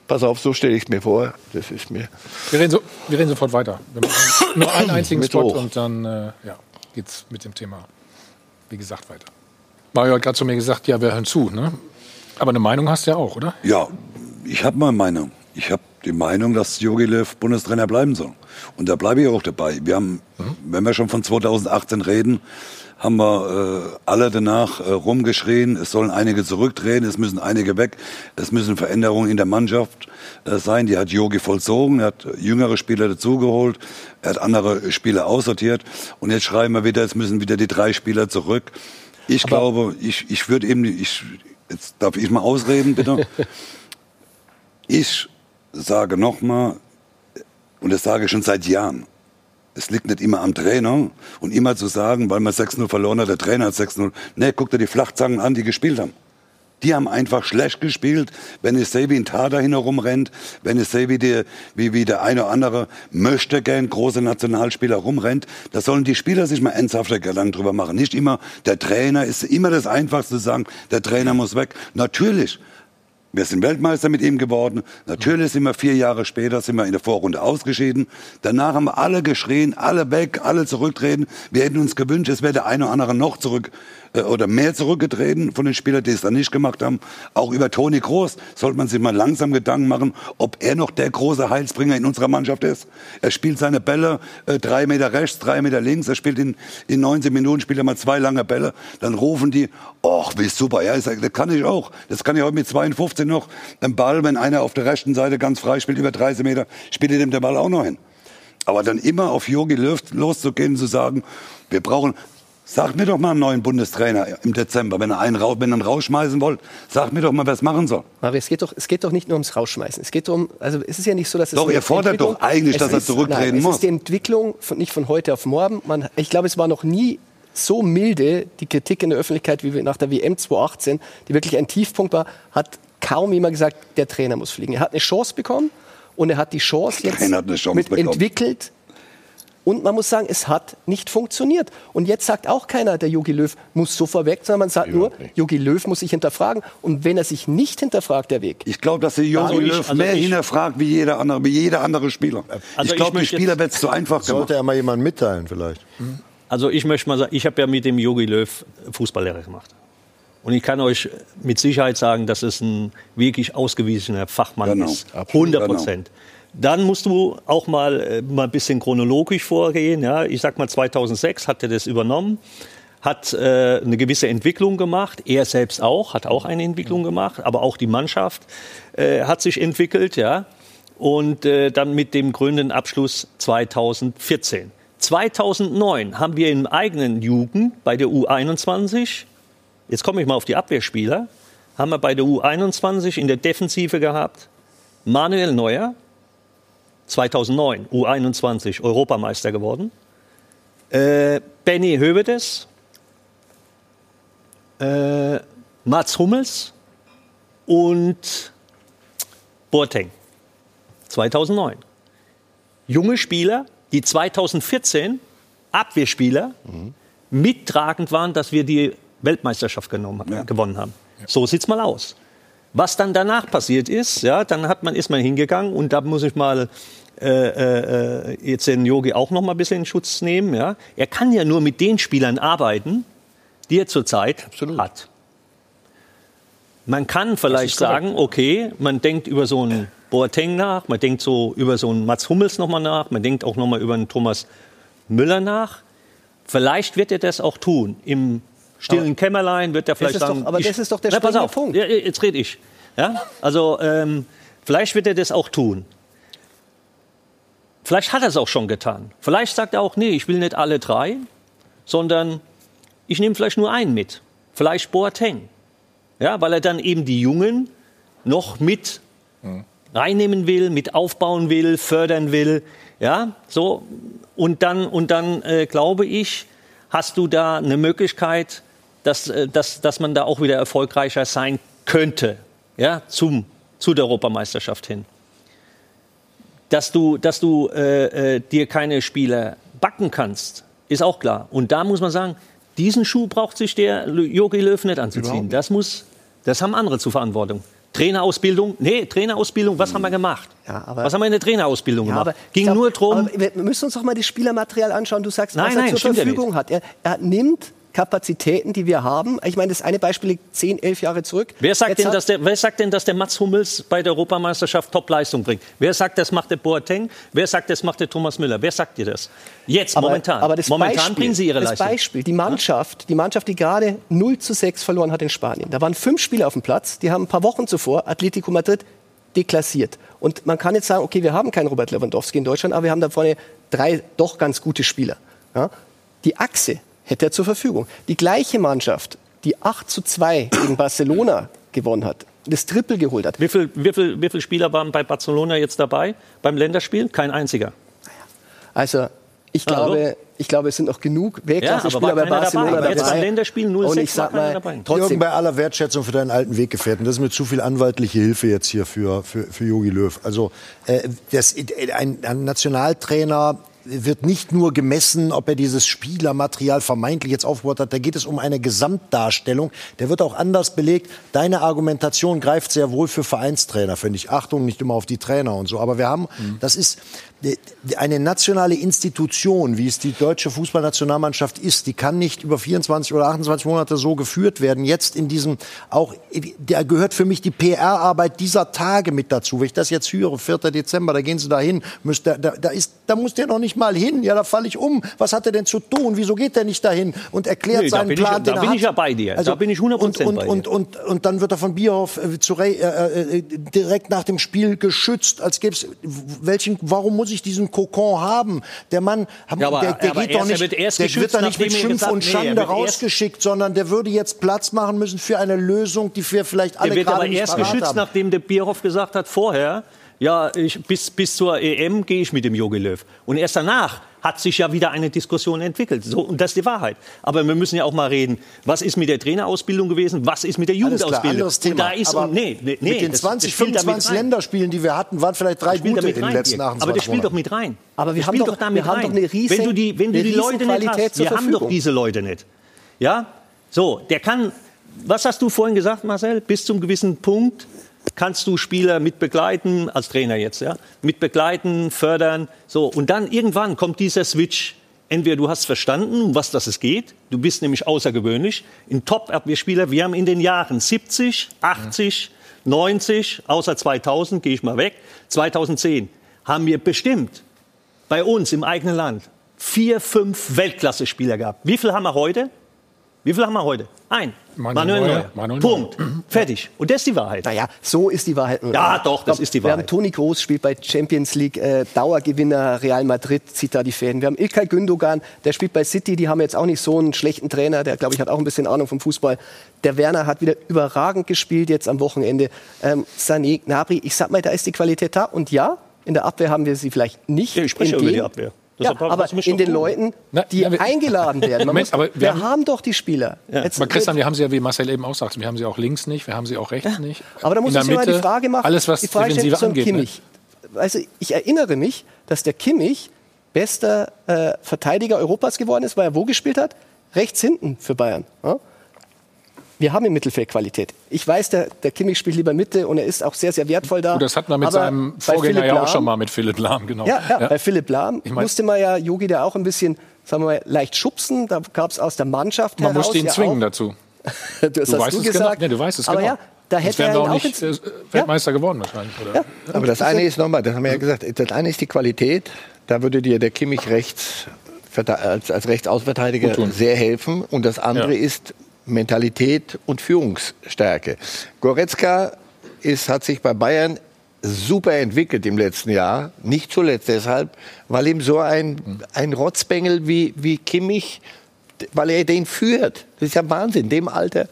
pass auf, so stelle ich es mir vor, das ist mir. Wir reden, so, wir reden sofort weiter. Wir machen nur einen einzigen Spot hoch. und dann äh, ja, geht's mit dem Thema, wie gesagt, weiter. Mario hat gerade zu mir gesagt, ja, wir hören zu. Ne? Aber eine Meinung hast du ja auch, oder? Ja, ich habe meine Meinung. Ich habe die Meinung, dass Jogi Löw Bundestrainer bleiben soll. Und da bleibe ich auch dabei. Wir haben, wenn wir schon von 2018 reden, haben wir äh, alle danach äh, rumgeschrien, es sollen einige zurücktreten, es müssen einige weg, es müssen Veränderungen in der Mannschaft äh, sein. Die hat Jogi vollzogen, er hat jüngere Spieler dazugeholt, er hat andere Spieler aussortiert und jetzt schreiben wir wieder, es müssen wieder die drei Spieler zurück. Ich glaube, ich, ich würde eben, ich, jetzt darf ich mal ausreden, bitte. Ich sage nochmal, und das sage ich schon seit Jahren, es liegt nicht immer am Trainer und immer zu sagen, weil man 6-0 verloren hat, der Trainer hat 6-0. Nee, guck dir die Flachzangen an, die gespielt haben. Die haben einfach schlecht gespielt. Wenn ich sehe, wie ein Tar dahin herumrennt, wenn sehe, wie, die, wie, wie der eine oder andere möchte gern große Nationalspieler rumrennt, da sollen die Spieler sich mal ernsthafter Gedanken drüber machen. Nicht immer, der Trainer ist immer das Einfachste zu sagen, der Trainer muss weg. Natürlich, wir sind Weltmeister mit ihm geworden. Natürlich sind wir vier Jahre später sind wir in der Vorrunde ausgeschieden. Danach haben alle geschrien, alle weg, alle zurücktreten. Wir hätten uns gewünscht, es wäre der eine oder andere noch zurück äh, oder mehr zurückgetreten von den Spielern, die es dann nicht gemacht haben. Auch über Toni Groß sollte man sich mal langsam Gedanken machen, ob er noch der große Heilsbringer in unserer Mannschaft ist. Er spielt seine Bälle äh, drei Meter rechts, drei Meter links. Er spielt in, in 19 Minuten spielt er mal zwei lange Bälle. Dann rufen die, ach, wie super. Ja, sag, das kann ich auch. Das kann ich heute mit 52 noch. Ein Ball, wenn einer auf der rechten Seite ganz frei spielt, über 30 Meter, spielt er dem der Ball auch noch hin. Aber dann immer auf Jogi Löw loszugehen zu sagen, wir brauchen, sag mir doch mal einen neuen Bundestrainer im Dezember, wenn ihr einen, wenn ihr einen rausschmeißen wollt, sag mir doch mal, wer es machen soll. Mario, es geht, doch, es geht doch nicht nur ums Rausschmeißen. Es geht um, also es ist ja nicht so, dass es. Doch, ihr fordert doch eigentlich, dass er ist- zurücktreten nein, muss. Es ist die Entwicklung von, nicht von heute auf morgen. Man, ich glaube, es war noch nie so milde die Kritik in der Öffentlichkeit wie nach der WM 2018, die wirklich ein Tiefpunkt war, hat kaum jemand gesagt, der Trainer muss fliegen. Er hat eine Chance bekommen und er hat die Chance jetzt Chance mit bekommen. entwickelt. Und man muss sagen, es hat nicht funktioniert. Und jetzt sagt auch keiner, der Jogi Löw muss so vorweg, sondern man sagt nur, Jogi Löw muss sich hinterfragen. Und wenn er sich nicht hinterfragt, der Weg. Ich glaube, dass der Jogi Also ich- Löw also mehr ich- hinterfragt wie jeder andere, wie jeder andere Spieler. Also ich glaube, ich die möchte Spieler wird es zu einfach gemacht. Sollte er mal jemanden mitteilen vielleicht. Also ich möchte mal sagen, ich habe ja mit dem Jogi Löw Fußballlehrer gemacht. Und ich kann euch mit Sicherheit sagen, dass es ein wirklich ausgewiesener Fachmann Genau, ist. absolut. 100 Prozent. Dann musst du auch mal, äh, mal ein bisschen chronologisch vorgehen. Ja? Ich sag mal, 2006 hat er das übernommen, hat äh, eine gewisse Entwicklung gemacht. Er selbst auch, hat auch eine Entwicklung gemacht. Aber auch die Mannschaft äh, hat sich entwickelt. Ja? Und äh, dann mit dem grünen Abschluss 2014. 2009 haben wir im eigenen Jugend bei der U21, jetzt komme ich mal auf die Abwehrspieler, haben wir bei der U21 in der Defensive gehabt Manuel Neuer, 2009 U21 Europameister geworden, äh, Benny Hövedes, äh, Mats Hummels. Und Boateng, 2009. Junge Spieler, die 2014 Abwehrspieler mittragend waren, dass wir die Weltmeisterschaft genommen, gewonnen haben. So sieht's mal aus. Was dann danach passiert ist, ja, dann hat man, ist man hingegangen und da muss ich mal äh, äh, jetzt den Yogi auch noch mal ein bisschen in Schutz nehmen. Ja. Er kann ja nur mit den Spielern arbeiten, die er zurzeit hat. Man kann vielleicht sagen, okay, man denkt über so einen Boateng nach, man denkt so über so einen Mats Hummels nochmal nach, man denkt auch nochmal über einen Thomas Müller nach. Vielleicht wird er das auch tun. Im stillen Kämmerlein wird er vielleicht ist doch- sagen. aber ich- das ist doch der Na, pass auf, Punkt. Ja, jetzt rede ich. Ja? Also ähm, vielleicht wird er das auch tun. Vielleicht hat er es auch schon getan. Vielleicht sagt er auch, nee, ich will nicht alle drei, sondern ich nehme vielleicht nur einen mit. Vielleicht Boateng. Ja, weil er dann eben die Jungen noch mit reinnehmen will, mit aufbauen will, fördern will. Ja, so. Und dann, und dann äh, glaube ich, hast du da eine Möglichkeit, dass, äh, dass, dass man da auch wieder erfolgreicher sein könnte. Ja, zum, zu der Europameisterschaft hin. Dass du, dass du äh, äh, dir keine Spieler backen kannst, ist auch klar. Und da muss man sagen, diesen Schuh braucht sich der Jogi Löw nicht anzuziehen. Das muss, das haben andere zur Verantwortung. Trainerausbildung, nee, Trainerausbildung, was haben wir gemacht? aber- was haben wir in der Trainerausbildung Ja, gemacht? Ging glaub, nur darum, Wir müssen uns doch mal das Spielermaterial anschauen. Du sagst, Nein, was er nein, zur ja Verfügung hat. Er, er nimmt Kapazitäten, die wir haben. Ich meine, das eine Beispiel liegt 10, 11 Jahre zurück. Wer sagt, Jetzt denn, dass der, wer sagt denn, dass der Mats Hummels bei der Europameisterschaft Top-Leistung bringt? Wer sagt, das macht der Boateng? Wer sagt, das macht der Thomas Müller? Wer sagt dir das? Jetzt, aber, momentan. Aber das momentan Beispiel, bringen sie ihre das Leistung. Beispiel, die Mannschaft, die Mannschaft, die gerade 0 zu 6 verloren hat in Spanien. Da waren fünf Spieler auf dem Platz, die haben ein paar Wochen zuvor Atletico Madrid deklassiert. Und man kann jetzt sagen, okay, wir haben keinen Robert Lewandowski in Deutschland, aber wir haben da vorne drei doch ganz gute Spieler. Ja? Die Achse hätte er zur Verfügung. Die gleiche Mannschaft, die 8 zu 2 gegen Barcelona gewonnen hat, das Triple geholt hat. Wie viele wie viel, wie viel Spieler waren bei Barcelona jetzt dabei beim Länderspiel? Kein einziger. Also ich glaube, ich glaube, es sind noch genug Ja, Weltklasse-Spieler war bei Barcelona dabei. dabei. Jetzt beim Länderspiel 06 Und ich war sag mal, dabei. Jürgen, trotzdem, bei aller Wertschätzung für deinen alten Weggefährten, das ist mir zu viel anwaltliche Hilfe jetzt hier für, für, für Jogi Löw. Also äh, das, ein, ein Nationaltrainer wird nicht nur gemessen, ob er dieses Spielermaterial vermeintlich jetzt aufgebaut hat. Da geht es um eine Gesamtdarstellung. Der wird auch anders belegt. Deine Argumentation greift sehr wohl für Vereinstrainer, finde ich. Achtung, nicht immer auf die Trainer und so. Aber wir haben, das ist eine nationale Institution, wie es die deutsche Fußballnationalmannschaft ist, die kann nicht über 24 oder 28 Monate so geführt werden. Jetzt in diesem auch, da gehört für mich die PR-Arbeit dieser Tage mit dazu. Wenn ich das jetzt höre, 4. Dezember, da gehen Sie da hin, müsst, da, da, ist, da muss der noch nicht mal hin. Ja, da falle ich um. Was hat er denn zu tun? Wieso geht er nicht dahin und erklärt Nee, da seinen ich- Plan, da den er bin hat? ich ja bei dir. Da bin ich 100% und, und, bei dir. und, und, und dann wird er von Bierhoff äh, zu, Re- äh, äh, direkt nach dem Spiel geschützt, als gäbe es welchen. Warum muss ich diesen Kokon haben? Der Mann, Ja, aber- der, der aber geht doch nicht, wird erst der wird da nicht mit Schimpf gesagt- und nee, Schande erst- rausgeschickt, sondern der würde jetzt Platz machen müssen für eine Lösung, die wir vielleicht alle Der wird gerade aber nicht erst geschützt, haben. nachdem der Bierhoff gesagt hat vorher, ja, ich, bis, bis zur EM gehe ich mit dem Jogi Löw. Und erst danach hat sich ja wieder eine Diskussion entwickelt. So, und das ist die Wahrheit. Aber wir müssen ja auch mal reden, was ist mit der Trainerausbildung gewesen, was ist mit der Alles klar, Jugendausbildung. anderes Thema. Und da ist, Aber und nee, nee, mit den das- 20, das spielt da mit 25 rein. Länderspielen, die wir hatten, waren vielleicht drei Das gute in den rein, letzten Dirk. 28 Aber das spielt doch mit rein. Aber wir Das haben doch- wir haben rein. doch eine riesen- wenn du die, wenn du die Leute nicht Qualität hast, zur wir haben doch Verfügung. diese Leute nicht. Ja, so, der kann, was hast du vorhin gesagt, Marcel? Bis zum gewissen Punkt kannst du Spieler mit begleiten, als Trainer jetzt, ja, mit begleiten, fördern, so. Und dann irgendwann kommt dieser Switch. Entweder du hast verstanden, um was das es geht, du bist nämlich außergewöhnlich, ein Top-Abwehrspieler, wir haben in den Jahren 70, 80, 90, außer 2000, gehe ich mal weg, 2010, haben wir bestimmt bei uns im eigenen Land vier, fünf Weltklasse-Spieler gehabt. Wie viel haben wir heute? Wie viel haben wir heute? Ein. Manuel Neuer. Manuel Punkt. Fertig. Und das ist die Wahrheit. Naja, so ist die Wahrheit. nur. Ja, doch, das Ich ist die Wir haben Wahrheit. Toni Groß, spielt bei Champions League, äh, Dauergewinner Real Madrid, zieht da die Fäden. Wir haben Ilkay Gündogan, der spielt bei City, die haben jetzt auch nicht so einen schlechten Trainer, der, glaube ich, hat auch ein bisschen Ahnung vom Fußball. Der Werner hat wieder überragend gespielt jetzt am Wochenende. Ähm, Sané, Gnabry, ich sag mal, da ist die Qualität da. Und ja, in der Abwehr haben wir sie vielleicht nicht. ich spreche über die Abwehr. Ja, aber in den gut. Leuten, die na, wir- eingeladen werden. Man Moment, muss, aber wir, wir haben- haben doch die Spieler. Jetzt- Aber Christian, wir haben sie ja, wie Marcel eben auch sagt, wir haben sie auch links nicht, wir haben sie auch rechts nicht. Aber da muss ich mal die Frage machen. Alles, was die Frage Defensive stellt angeht. Ne? Kimmich. Also ich erinnere mich, dass der Kimmich bester äh, Verteidiger Europas geworden ist, weil er wo gespielt hat? Rechts hinten für Bayern. Ja? Wir haben im Mittelfeld Qualität. Ich weiß, der, der Kimmich spielt lieber Mitte und er ist auch sehr, sehr wertvoll da. Gut, das hatten wir mit Aber seinem Vorgänger ja auch schon mal mit Philipp Lahm, genau. Ja, ja, bei Philipp Lahm Ich mein- musste man ja Jogi da auch ein bisschen sagen wir mal, leicht schubsen. Da gab es aus der Mannschaft Man heraus musste ihn ja zwingen auch, dazu. das Du hast weißt du es genau. gesagt. Nee, du weißt es aber genau. ja, da Sonst hätte wären er wir auch auch nicht ins, äh, Weltmeister geworden wahrscheinlich. Oder? Aber das eine ist nochmal, das haben wir ja gesagt, das eine ist die Qualität. Da würde dir der Kimmich rechts, als, als tun. sehr helfen. Und das andere Ja. ist Mentalität und Führungsstärke. Goretzka ist, hat sich bei Bayern super entwickelt im letzten Jahr. Nicht zuletzt deshalb, weil ihm so ein, ein Rotzbengel wie, wie Kimmich, weil er den führt. Das ist ja Wahnsinn, dem Alter.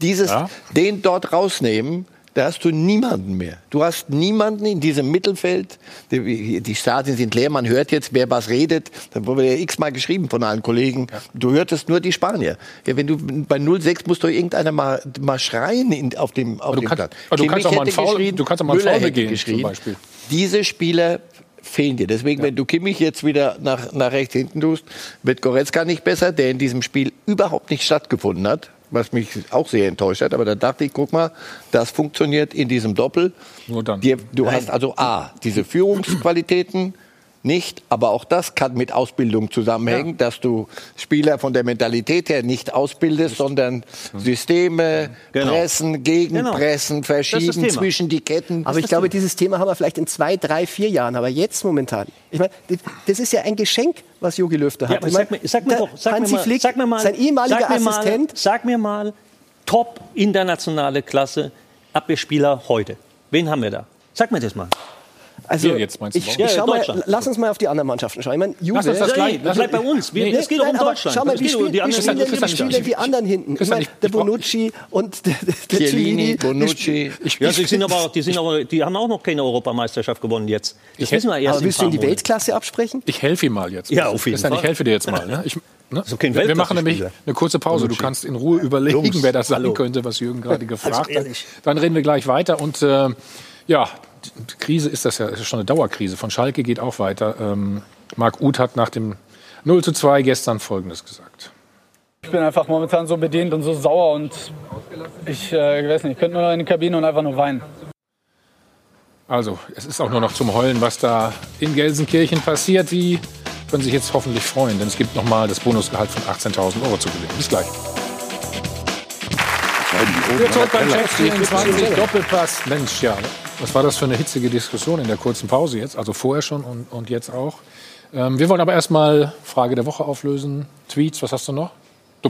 Dieses, Ja. den dort rausnehmen, da hast du niemanden mehr. Du hast niemanden in diesem Mittelfeld. Die, die Stadien sind leer, man hört jetzt, wer was redet. Da wurde ja x-mal geschrieben von allen Kollegen. Du hörtest nur die Spanier. Ja, wenn du bei 0-6 musst doch irgendeiner mal, mal schreien in, auf dem, auf du dem kannst- Platz. aber du kannst auch mal einen Foul- du kannst auch mal einen Foul begehen, zum Beispiel. Diese Spieler fehlen dir. Deswegen, wenn du Kimmich jetzt wieder nach, nach rechts hinten tust, wird Goretzka nicht besser, der in diesem Spiel überhaupt nicht stattgefunden hat, was mich auch sehr enttäuscht hat. Aber da dachte ich, guck mal, das funktioniert in diesem Doppel. Nur dann. Dir, du hast also A, diese Führungsqualitäten nicht, aber auch das kann mit Ausbildung zusammenhängen, dass du Spieler von der Mentalität her nicht ausbildest, sondern Systeme, Genau. Pressen, Gegenpressen, Das ist das verschieben zwischen die Ketten. Aber ich glaube, dieses Thema haben wir vielleicht in zwei, drei, vier Jahren. Aber jetzt momentan. Ich meine, das ist ja ein Geschenk, was Jogi Löw da hat. Ja, sag, mir, sag mir doch, sag Hansi mir mal, Flick, sag mir mal, sein ehemaliger sag mir Assistent. Mal, sag mir mal, top internationale Klasse Abwehrspieler heute. Wen haben wir da? Sag mir das mal. Also, Wir jetzt, meinst du, ich, ich Ja, schau mal, lass uns mal auf die anderen Mannschaften schauen. Ich meine, Juve, Lass uns das gleich- Nee, das bleibt bei uns. Wir, es geht doch um Nein, aber Deutschland. Schau mal, wie geht um spielen, die anderen spielen, denn, wie spielen denn die anderen hinten? Ich meine, der Bonucci und der, der, Chiellini. Bonucci. Ich, Ja, die, sind aber, die, sind aber, die haben auch noch keine Europameisterschafft gewonnen jetzt. Das Ich- wissen wir erst Aber in willst du ihm die. Weltklasse absprechen? ich helfe ihm mal jetzt. Ja, auf jeden Christian, Ich Fall. helfe dir jetzt mal. Ne? Ich, ne? So kein wir wir machen nämlich eine kurze Pause. Du kannst in Ruhe überlegen, wer das sein hallo. könnte, was Jürgen gerade gefragt hat. ehrlich. Dann reden wir gleich weiter. Und äh, ja, Krise ist das ja ist schon eine Dauerkrise. Von Schalke geht auch weiter. Ähm, Marc Uth hat nach dem 0 zu 2 gestern Folgendes gesagt. Ich bin einfach momentan so bedient und so sauer und ich, äh, weiß nicht, ich könnte nur noch in die Kabine und einfach nur weinen. Also, es ist auch nur noch zum Heulen, was da in Gelsenkirchen passiert. Die können sich jetzt hoffentlich freuen, denn es gibt nochmal das Bonusgehalt von 18.000 Euro zu gewinnen. Bis gleich. Wir zurück beim Check 24 Doppelpass. Mensch, ja, was war das für eine hitzige Diskussion in der kurzen Pause jetzt? Also vorher schon und, und jetzt auch. Ähm, wir wollen aber erstmal Frage der Woche auflösen. Tweets, was hast du noch?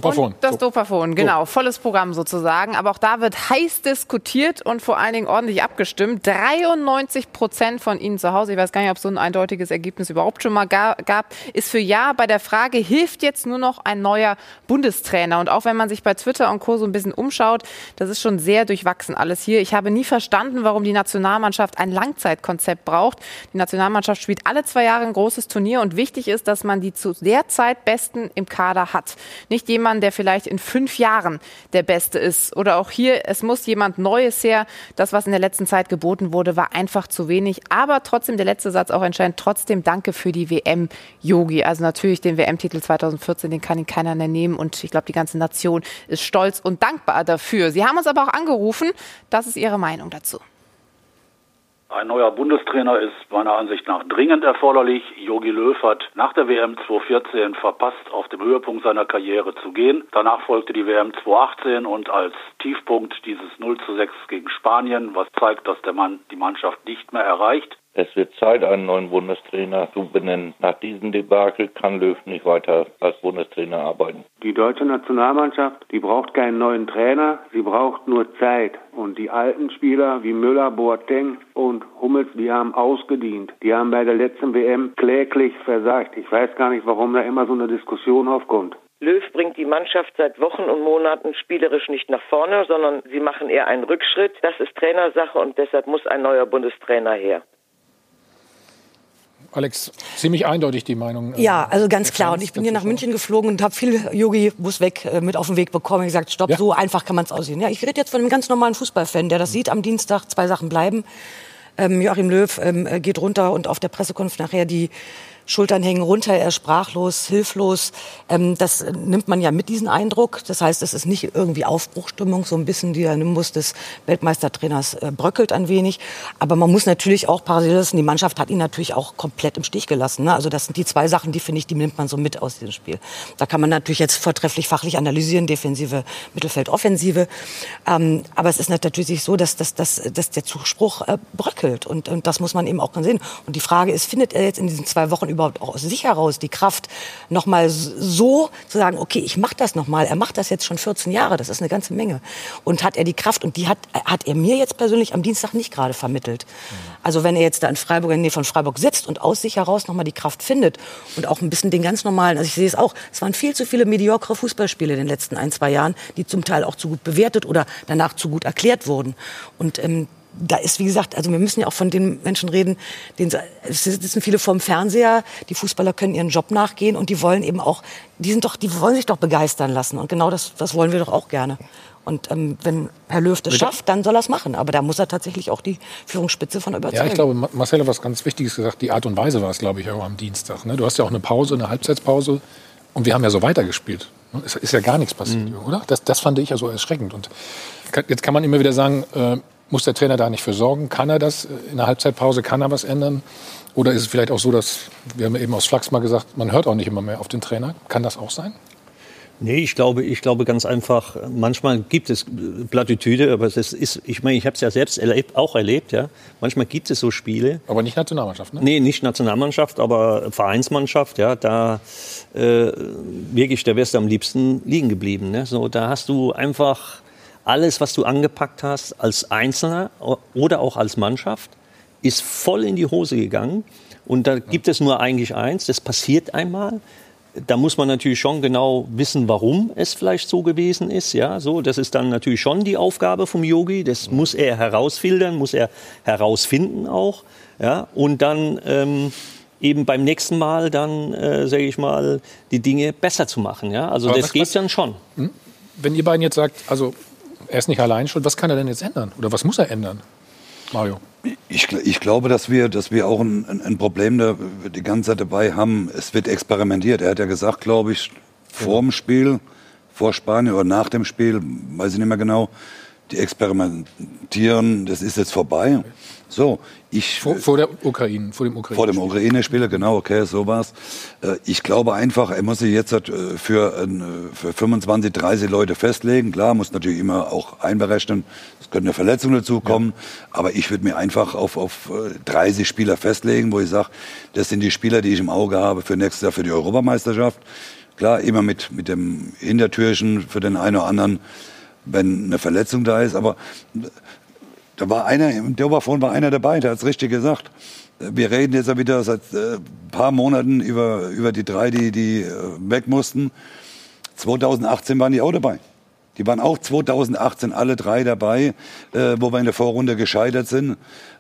Dopafon. Und das Dopafon, genau. Volles Programm sozusagen. Aber auch da wird heiß diskutiert und vor allen Dingen ordentlich abgestimmt. 93 Prozent von Ihnen zu Hause, ich weiß gar nicht, ob es so ein eindeutiges Ergebnis überhaupt schon mal ga- gab, ist für Ja bei der Frage, hilft jetzt nur noch ein neuer Bundestrainer? Und auch wenn man sich bei Twitter und Co. so ein bisschen umschaut, das ist schon sehr durchwachsen alles hier. Ich habe nie verstanden, warum die Nationalmannschaft ein Langzeitkonzept braucht. Die Nationalmannschaft spielt alle zwei Jahre ein großes Turnier und wichtig ist, dass man die zu der Zeit Besten im Kader hat. Nicht jemand, der vielleicht in fünf Jahren der Beste ist. Oder auch hier, es muss jemand Neues her. Das, was in der letzten Zeit geboten wurde, war einfach zu wenig. Aber trotzdem, der letzte Satz auch entscheidend. Trotzdem danke für die WM, Yogi. Also natürlich den WM-Titel 2014, den kann ihn keiner mehr nehmen. Und ich glaube, die ganze Nation ist stolz und dankbar dafür. Sie haben uns aber auch angerufen. Das ist Ihre Meinung dazu. Ein neuer Bundestrainer ist meiner Ansicht nach dringend erforderlich. Jogi Löw hat nach der WM 2014 verpasst, auf dem Höhepunkt seiner Karriere zu gehen. Danach folgte die WM 2018 und als Tiefpunkt dieses 0 zu 6 gegen Spanien, was zeigt, dass der Mann die Mannschaft nicht mehr erreicht. Es wird Zeit, einen neuen Bundestrainer zu benennen. Nach diesem Debakel kann Löw nicht weiter als Bundestrainer arbeiten. Die deutsche Nationalmannschaft, die braucht keinen neuen Trainer, sie braucht nur Zeit. Und die alten Spieler wie Müller, Boateng und Hummels, die haben ausgedient. Die haben bei der letzten WM kläglich versagt. Ich weiß gar nicht, warum da immer so eine Diskussion aufkommt. Löw bringt die Mannschaft seit Wochen und Monaten spielerisch nicht nach vorne, sondern sie machen eher einen Rückschritt. Das ist Trainersache und deshalb muss ein neuer Bundestrainer her. Alex, ziemlich eindeutig die Meinung. äh, Ja, also ganz klar. Und ich bin hier nach. München geflogen und habe viel Yogi muss weg äh, mit auf den Weg bekommen. Ich gesagt, stopp, Ja. so einfach kann man es aussehen. Ja, ich rede jetzt von einem ganz normalen Fußballfan, der das sieht am Dienstag. Zwei Sachen bleiben. Ähm, Joachim Löw ähm, äh, geht runter und auf der Pressekonferenz nachher die Schultern hängen runter, er sprachlos, hilflos. Ähm, das nimmt man ja mit, diesen Eindruck. Das heißt, es ist nicht irgendwie Aufbruchstimmung, so ein bisschen der Nimbus des Weltmeistertrainers äh, bröckelt ein wenig. Aber man muss natürlich auch parallel lassen, die Mannschaft hat ihn natürlich auch komplett im Stich gelassen. Ne? Also das sind die zwei Sachen, die finde ich, die nimmt man so mit aus diesem Spiel. Da kann man natürlich jetzt vortrefflich fachlich analysieren, Defensive, Mittelfeld, Offensive. Ähm, aber es ist natürlich so, dass, dass, dass, dass der Zuspruch äh, bröckelt. Und, und das muss man eben auch sehen. Und die Frage ist, findet er jetzt in diesen zwei Wochen überhaupt aus sich heraus die Kraft, nochmal so zu sagen, okay, ich mache das nochmal. Er macht das jetzt schon 14 Jahre, das ist eine ganze Menge. Und hat er die Kraft, und die hat, hat er mir jetzt persönlich am Dienstag nicht gerade vermittelt. Also wenn er jetzt da in Freiburg, in der Nähe von Freiburg sitzt und aus sich heraus nochmal die Kraft findet und auch ein bisschen den ganz normalen, also ich sehe es auch, es waren viel zu viele mediokre Fußballspiele in den letzten ein, zwei Jahren, die zum Teil auch zu gut bewertet oder danach zu gut erklärt wurden. Und ähm, da ist, wie gesagt, also wir müssen ja auch von den Menschen reden, denen, es sitzen viele vorm Fernseher, die Fußballer können ihren Job nachgehen und die wollen eben auch, die sind doch, die wollen sich doch begeistern lassen und genau das, das wollen wir doch auch gerne. Und ähm, wenn Herr Löw das schafft, dann soll er es machen. Aber da muss er tatsächlich auch die Führungsspitze von überzeugen. Ja, ich glaube, Marcel hat was ganz Wichtiges gesagt. Die Art und Weise war es, glaube ich, auch am Dienstag. Ne? Du hast ja auch eine Pause, eine Halbzeitpause. Und wir haben ja so weitergespielt. Es ist ja gar nichts passiert, mhm. oder? Das, das fand ich ja so erschreckend. Und jetzt kann man immer wieder sagen, äh, muss der Trainer da nicht für sorgen? Kann er das in der Halbzeitpause? Kann er was ändern? Oder ist es vielleicht auch so, dass, wir haben eben aus Flachs mal gesagt, man hört auch nicht immer mehr auf den Trainer? Kann das auch sein? Nee, ich glaube, ich glaube ganz einfach, manchmal gibt es Plattitüde, aber es ist, ich meine, ich habe es ja selbst erlebt, auch erlebt, ja. Manchmal gibt es so Spiele. Aber nicht Nationalmannschaft, ne? Nee, nicht Nationalmannschaft, aber Vereinsmannschaft, ja. Da äh, wirklich, da wärst du am liebsten liegen geblieben, ne? So, da hast du einfach alles, was du angepackt hast als Einzelner oder auch als Mannschaft, ist voll in die Hose gegangen. Und da gibt es nur eigentlich eins, das passiert einmal. Da muss man natürlich schon genau wissen, warum es vielleicht so gewesen ist. Ja, so, das ist dann natürlich schon die Aufgabe vom Yogi. Das muss er herausfiltern, muss er herausfinden auch. Ja, und dann ähm, eben beim nächsten Mal dann, äh, sage ich mal, die Dinge besser zu machen. Ja, also Aber das geht dann schon. Hm? Wenn ihr beiden jetzt sagt, also er ist nicht allein schuld. Was kann er denn jetzt ändern? Oder was muss er ändern? Mario. Ich, ich glaube, dass wir, dass wir auch ein, ein Problem da die ganze Zeit dabei haben. Es wird experimentiert. Er hat ja gesagt, glaube ich, vor dem Spiel, vor Spanien oder nach dem Spiel, weiß ich nicht mehr genau, die experimentieren, das ist jetzt vorbei. So, ich vor, vor der Ukraine, vor dem Ukraine. Vor dem Ukraine-Spieler, genau, okay, so war's. Äh, ich glaube einfach, er muss sich jetzt äh, für, für 25, 30 Leute festlegen. Klar, muss natürlich immer auch einberechnen. Es könnte eine Verletzung dazukommen. Ja. Aber ich würde mir einfach auf, auf 30 äh, Spieler festlegen, wo ich sage, das sind die Spieler, die ich im Auge habe für nächstes Jahr für die Europameisterschaft. Klar, immer mit, mit dem Hintertürchen für den einen oder anderen wenn eine Verletzung da ist. Aber da war einer, im Oberfon war einer dabei, der hat es richtig gesagt. Wir reden jetzt ja wieder seit äh, paar Monaten über, über die drei, die, die äh, weg mussten. 2018 waren die auch dabei. Die waren auch 2018 alle drei dabei, äh, wo wir in der Vorrunde gescheitert sind.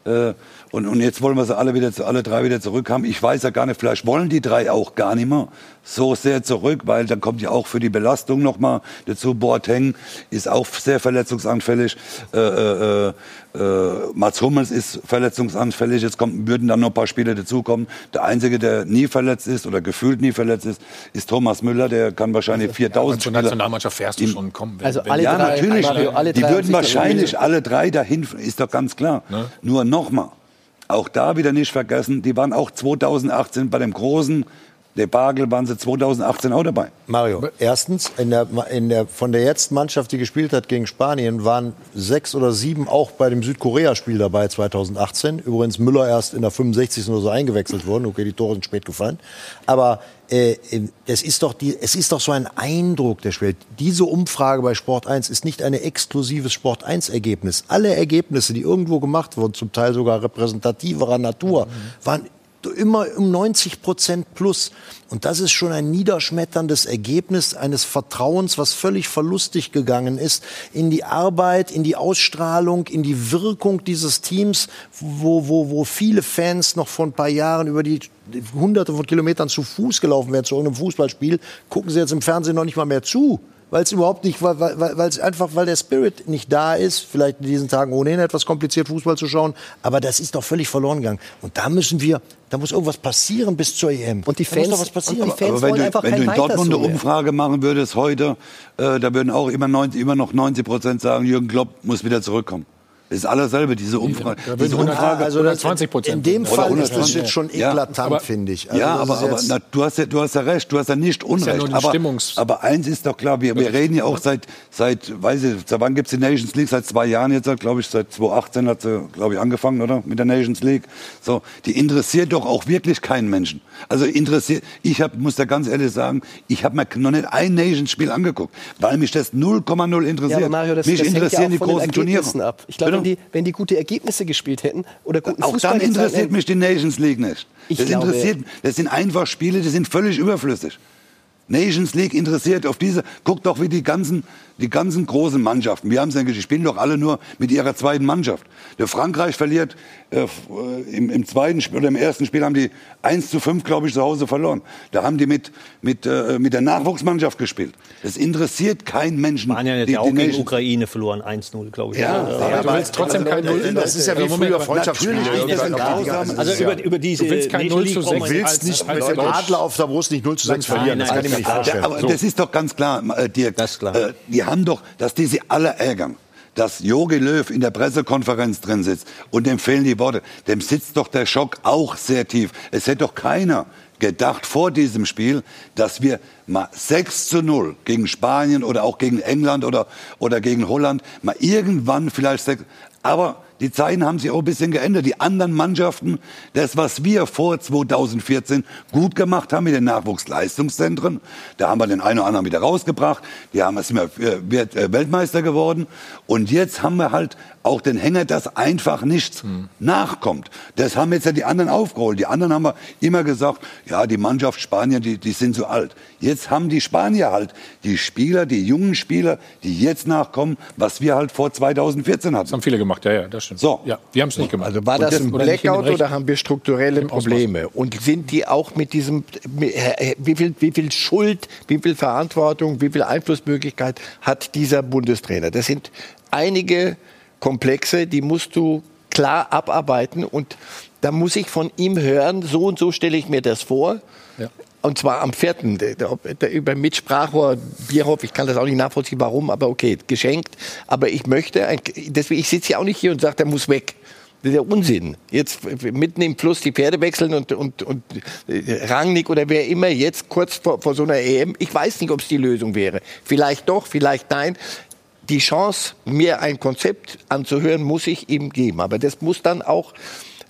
Äh, und, und jetzt wollen wir sie alle wieder, alle drei wieder zurück haben. Ich weiß ja gar nicht, vielleicht wollen die drei auch gar nicht mehr so sehr zurück, weil dann kommt ja auch für die Belastung nochmal dazu. Boateng ist auch sehr verletzungsanfällig. Äh, äh, äh, Mats Hummels ist verletzungsanfällig. Jetzt kommt, würden dann noch ein paar Spieler dazukommen. Der Einzige, der nie verletzt ist oder gefühlt nie verletzt ist, ist Thomas Müller. Der kann wahrscheinlich also, 4000 ja, Zur Nationalmannschaft fährst du schon kommen. Wenn, also alle ja, drei, natürlich. Alle, die würden wahrscheinlich alle drei dahin, ist doch ganz klar. Ne? Nur nochmal, auch da wieder nicht vergessen, die waren auch 2018 bei dem großen Debakel waren sie 2018 auch dabei. Mario, erstens, in der, in der, von der jetzt Mannschaft, die gespielt hat gegen Spanien, waren sechs oder sieben auch bei dem Südkorea-Spiel dabei 2018. Übrigens Müller erst in der 65. oder so eingewechselt worden. Okay, die Tore sind spät gefallen. Aber äh, es, ist doch die, es ist doch so ein Eindruck, der schwelt. Diese Umfrage bei Sport 1 ist nicht ein exklusives Sport 1-Ergebnis. Alle Ergebnisse, die irgendwo gemacht wurden, zum Teil sogar repräsentativerer Natur, waren immer um 90 Prozent plus. Und das ist schon ein niederschmetterndes Ergebnis eines Vertrauens, was völlig verlustig gegangen ist in die Arbeit, in die Ausstrahlung, in die Wirkung dieses Teams, wo, wo, wo viele Fans noch vor ein paar Jahren über die hunderte von Kilometern zu Fuß gelaufen wären zu irgendeinem Fußballspiel, gucken sie jetzt im Fernsehen noch nicht mal mehr zu weil es überhaupt nicht, weil, es einfach, weil der Spirit nicht da ist. Vielleicht in diesen Tagen ohnehin etwas kompliziert Fußball zu schauen, aber das ist doch völlig verloren gegangen. Und da müssen wir, da muss irgendwas passieren bis zur EM. Und die da muss Fans- doch was passieren. die Fans Aber wenn wollen du, einfach wenn kein du in Dortmund eine. Umfrage machen würdest heute, äh, da würden auch immer, 90, immer noch 90 Prozent sagen, Jürgen Klopp muss wieder zurückkommen. Ist alles selbe, diese Umfrage. Da diese 100 also das- 120 In dem Fall ist das 120. jetzt schon Ja, eklatant, aber- finde ich. Also ja, das aber, ist aber na, du, hast ja, du hast ja recht, du hast ja nicht ja Unrecht. die aber, aber eins ist doch klar, wir, wir reden ja auch seit, seit, weiß ich, seit wann gibt's die Nations League? Seit zwei Jahren jetzt, glaube ich, seit 2018 hat sie, glaube ich, angefangen, oder? Mit der Nations League. So, die interessiert doch auch wirklich keinen Menschen. Also interessiert, ich hab, muss da ganz ehrlich sagen, ich habe mir noch nicht ein Nations-Spiel angeguckt, weil mich das 0,0 interessiert. Ja, Mario, das, mich das hängt ja interessieren auch die großen Turniere. Ab. Ich glaube, wenn die, wenn die gute Ergebnisse gespielt hätten oder guten Auch Fußball dann interessiert mich die Nations League nicht. Ich das glaube- interessiert, das sind einfach Spiele, die sind völlig überflüssig. Nations League interessiert auf diese, guckt doch wie die ganzen, die ganzen großen Mannschaften. Wir haben es ja gesagt, die spielen doch alle nur mit ihrer zweiten Mannschaft. Der Frankreich verliert äh, äh, im, im zweiten Spiel oder im ersten Spiel haben die 1 zu 5, glaube ich, zu Hause verloren. Da haben die mit, mit, äh, mit der Nachwuchsmannschaft gespielt. Das interessiert keinen Menschen. Spanien hat die- ja auch die gegen Ukraine verloren, 1-0, glaube ich. Ja, oder? aber du willst trotzdem kein Null in Das ist ja wie früher Freundschaftsspiele. Das. Also über, über diese Du willst kein Nation 0 zu League brauchen 6 wir- Du willst nicht mit dem. Adler auf der Brust nicht 0 zu 6 verlieren. Das kann ich mir nicht vorstellen. Ja, aber das ist doch ganz klar, äh, Dirk. Das ist klar. Äh, die haben doch, dass die sie alle ärgern. Dass Jogi Löw in der Pressekonferenz drin sitzt und dem fehlen die Worte, dem sitzt doch der Schock auch sehr tief. Es hätte doch keiner gedacht vor diesem Spiel, dass wir mal 6 zu 0 gegen Spanien oder auch gegen England oder, oder gegen Holland mal irgendwann vielleicht sechs, aber die Zeiten haben sich auch ein bisschen geändert. Die anderen Mannschaften, das, was wir vor 2014 gut gemacht haben mit den Nachwuchsleistungszentren, da haben wir den einen oder anderen wieder rausgebracht. Die haben es immer äh, äh, Weltmeister geworden. Und jetzt haben wir halt auch den Hänger, dass einfach nichts nachkommt. Das haben jetzt ja die anderen aufgeholt. Die anderen haben wir immer gesagt, ja, die Mannschaft Spanier, die, die sind so alt. Jetzt haben die Spanier halt die Spieler, die jungen Spieler, die jetzt nachkommen, was wir halt vor 2014 hatten. Das haben viele gemacht, ja, ja, das stimmt. So. Ja, wir haben es nicht gemacht. Also war Und das ein Blackout oder haben wir strukturelle. Probleme? Und sind die auch mit diesem, äh, wie viel, wie viel Schuld, wie viel Verantwortung, wie viel Einflussmöglichkeit hat dieser Bundestrainer? Das sind einige Komplexe, die musst du klar abarbeiten und da muss ich von ihm hören, so und so stelle ich mir das vor. Ja. Und zwar am vierten, der- der- der- über Mitsprachrohr, Bierhoff, ich kann das auch nicht nachvollziehen, warum, aber okay, geschenkt. Aber ich möchte, deswegen, ich sitze hier auch nicht hier und sage, der muss weg. Das ist ja Unsinn. Jetzt mitten im Fluss die Pferde wechseln und, und, und äh, Rangnick oder wer immer jetzt kurz vor, vor so einer EM, ich weiß nicht, ob es die Lösung wäre. Vielleicht doch, vielleicht nein. Die Chance, mir ein Konzept anzuhören, muss ich ihm geben. Aber das muss dann auch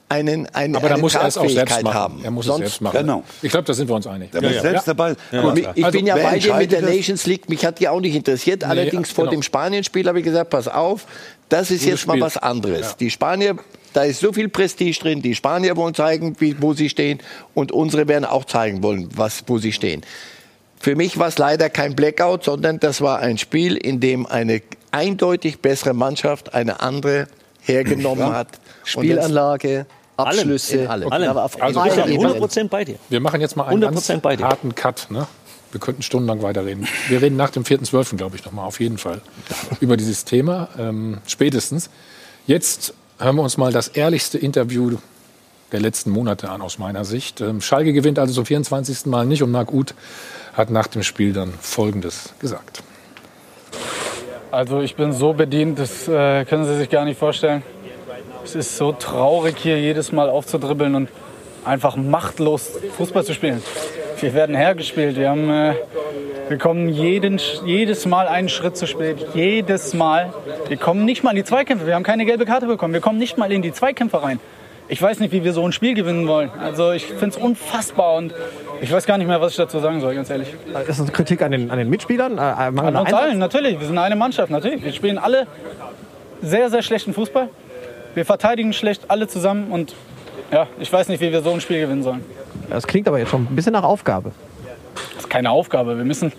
einen, eine, Aber da eine muss er es auch selbst Tragfähigkeit machen. haben. Er muss Sonst- es selbst machen. Genau. Ich glaube, da sind wir uns einig. Der muss selbst dabei. Ich Also, bin ja bei dir mit der? Nations League. Mich hat die auch nicht interessiert. Allerdings vor genau. dem Spanien-Spiel habe ich gesagt, pass auf, das ist Gutes jetzt mal Spiel. was anderes. Ja. Die Spanier, da ist so viel Prestige drin. Die Spanier wollen zeigen, wie, wo sie stehen. Und unsere werden auch zeigen wollen, was, wo sie stehen. Für mich war es leider kein Blackout, sondern das war ein Spiel, in dem eine eindeutig bessere Mannschaft eine andere hergenommen hat. Und Spielanlage, Abschlüsse, in allem. Aber auf Also, ich Ebenen. 100% bei dir. Wir machen jetzt mal einen 100% ganz bei dir. harten Cut. Ne? Wir könnten stundenlang weiterreden. Wir reden nach dem 4.12., glaube ich, noch mal auf jeden Fall über dieses Thema. Ähm, spätestens. Jetzt hören wir uns mal das ehrlichste Interview der letzten Monate an, aus meiner Sicht. Ähm, Schalke gewinnt also zum 24. Mal nicht und Marc Uth hat nach dem Spiel dann Folgendes gesagt. Also ich bin so bedient, das äh, können Sie sich gar nicht vorstellen. Es ist so traurig hier jedes Mal aufzudribbeln und einfach machtlos Fußball zu spielen. Wir werden hergespielt. Wir, haben, äh, wir kommen jeden, jedes Mal einen Schritt zu spät. Jedes Mal. Wir kommen nicht mal in die Zweikämpfe. Wir haben keine gelbe Karte bekommen. Wir kommen nicht mal in die Zweikämpfe rein. Ich weiß nicht, wie wir so ein Spiel gewinnen wollen. Also ich finde es unfassbar und ich weiß gar nicht mehr, was ich dazu sagen soll, ganz ehrlich. Ist das eine Kritik an den, an den Mitspielern? Äh, An uns Einsatz? allen, natürlich. Wir sind eine Mannschaft, natürlich. Wir spielen alle sehr, sehr schlechten Fußball. Wir verteidigen schlecht, alle zusammen. Und ja, ich weiß nicht, wie wir so ein Spiel gewinnen sollen. Das klingt aber jetzt schon ein bisschen nach Aufgabe. Das ist keine Aufgabe. Wir müssen,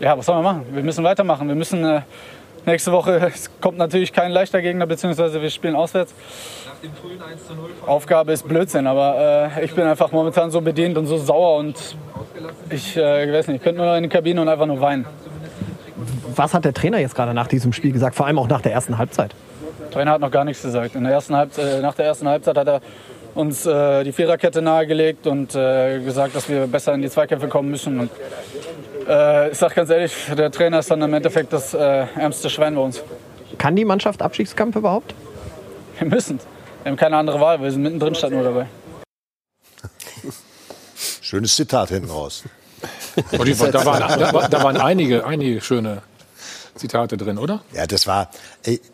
ja, was sollen wir machen? Wir müssen weitermachen. Wir müssen äh, nächste Woche, es kommt natürlich kein leichter Gegner, beziehungsweise wir spielen auswärts. Aufgabe ist Blödsinn, aber äh, ich bin einfach momentan so bedient und so sauer und ich, äh, ich weiß nicht, ich könnte nur in die Kabine und einfach nur weinen. Was hat der Trainer jetzt gerade nach diesem Spiel gesagt, vor allem auch nach der ersten Halbzeit? Der Trainer hat noch gar nichts gesagt. In der ersten Halbzeit, nach der ersten Halbzeit hat er uns äh, die Viererkette nahegelegt und äh, gesagt, dass wir besser in die Zweikämpfe kommen müssen. Und, äh, ich sage ganz ehrlich, der Trainer ist dann im Endeffekt das äh, ärmste Schwein bei uns. Kann die Mannschaft Abstiegskampf überhaupt? Wir müssen. Wir haben keine andere Wahl. Wir sind mittendrin statt nur dabei. Schönes Zitat hinten raus. Und die, da, waren, da, war- da waren einige, einige schöne Zitate drin, oder? Ja, das war,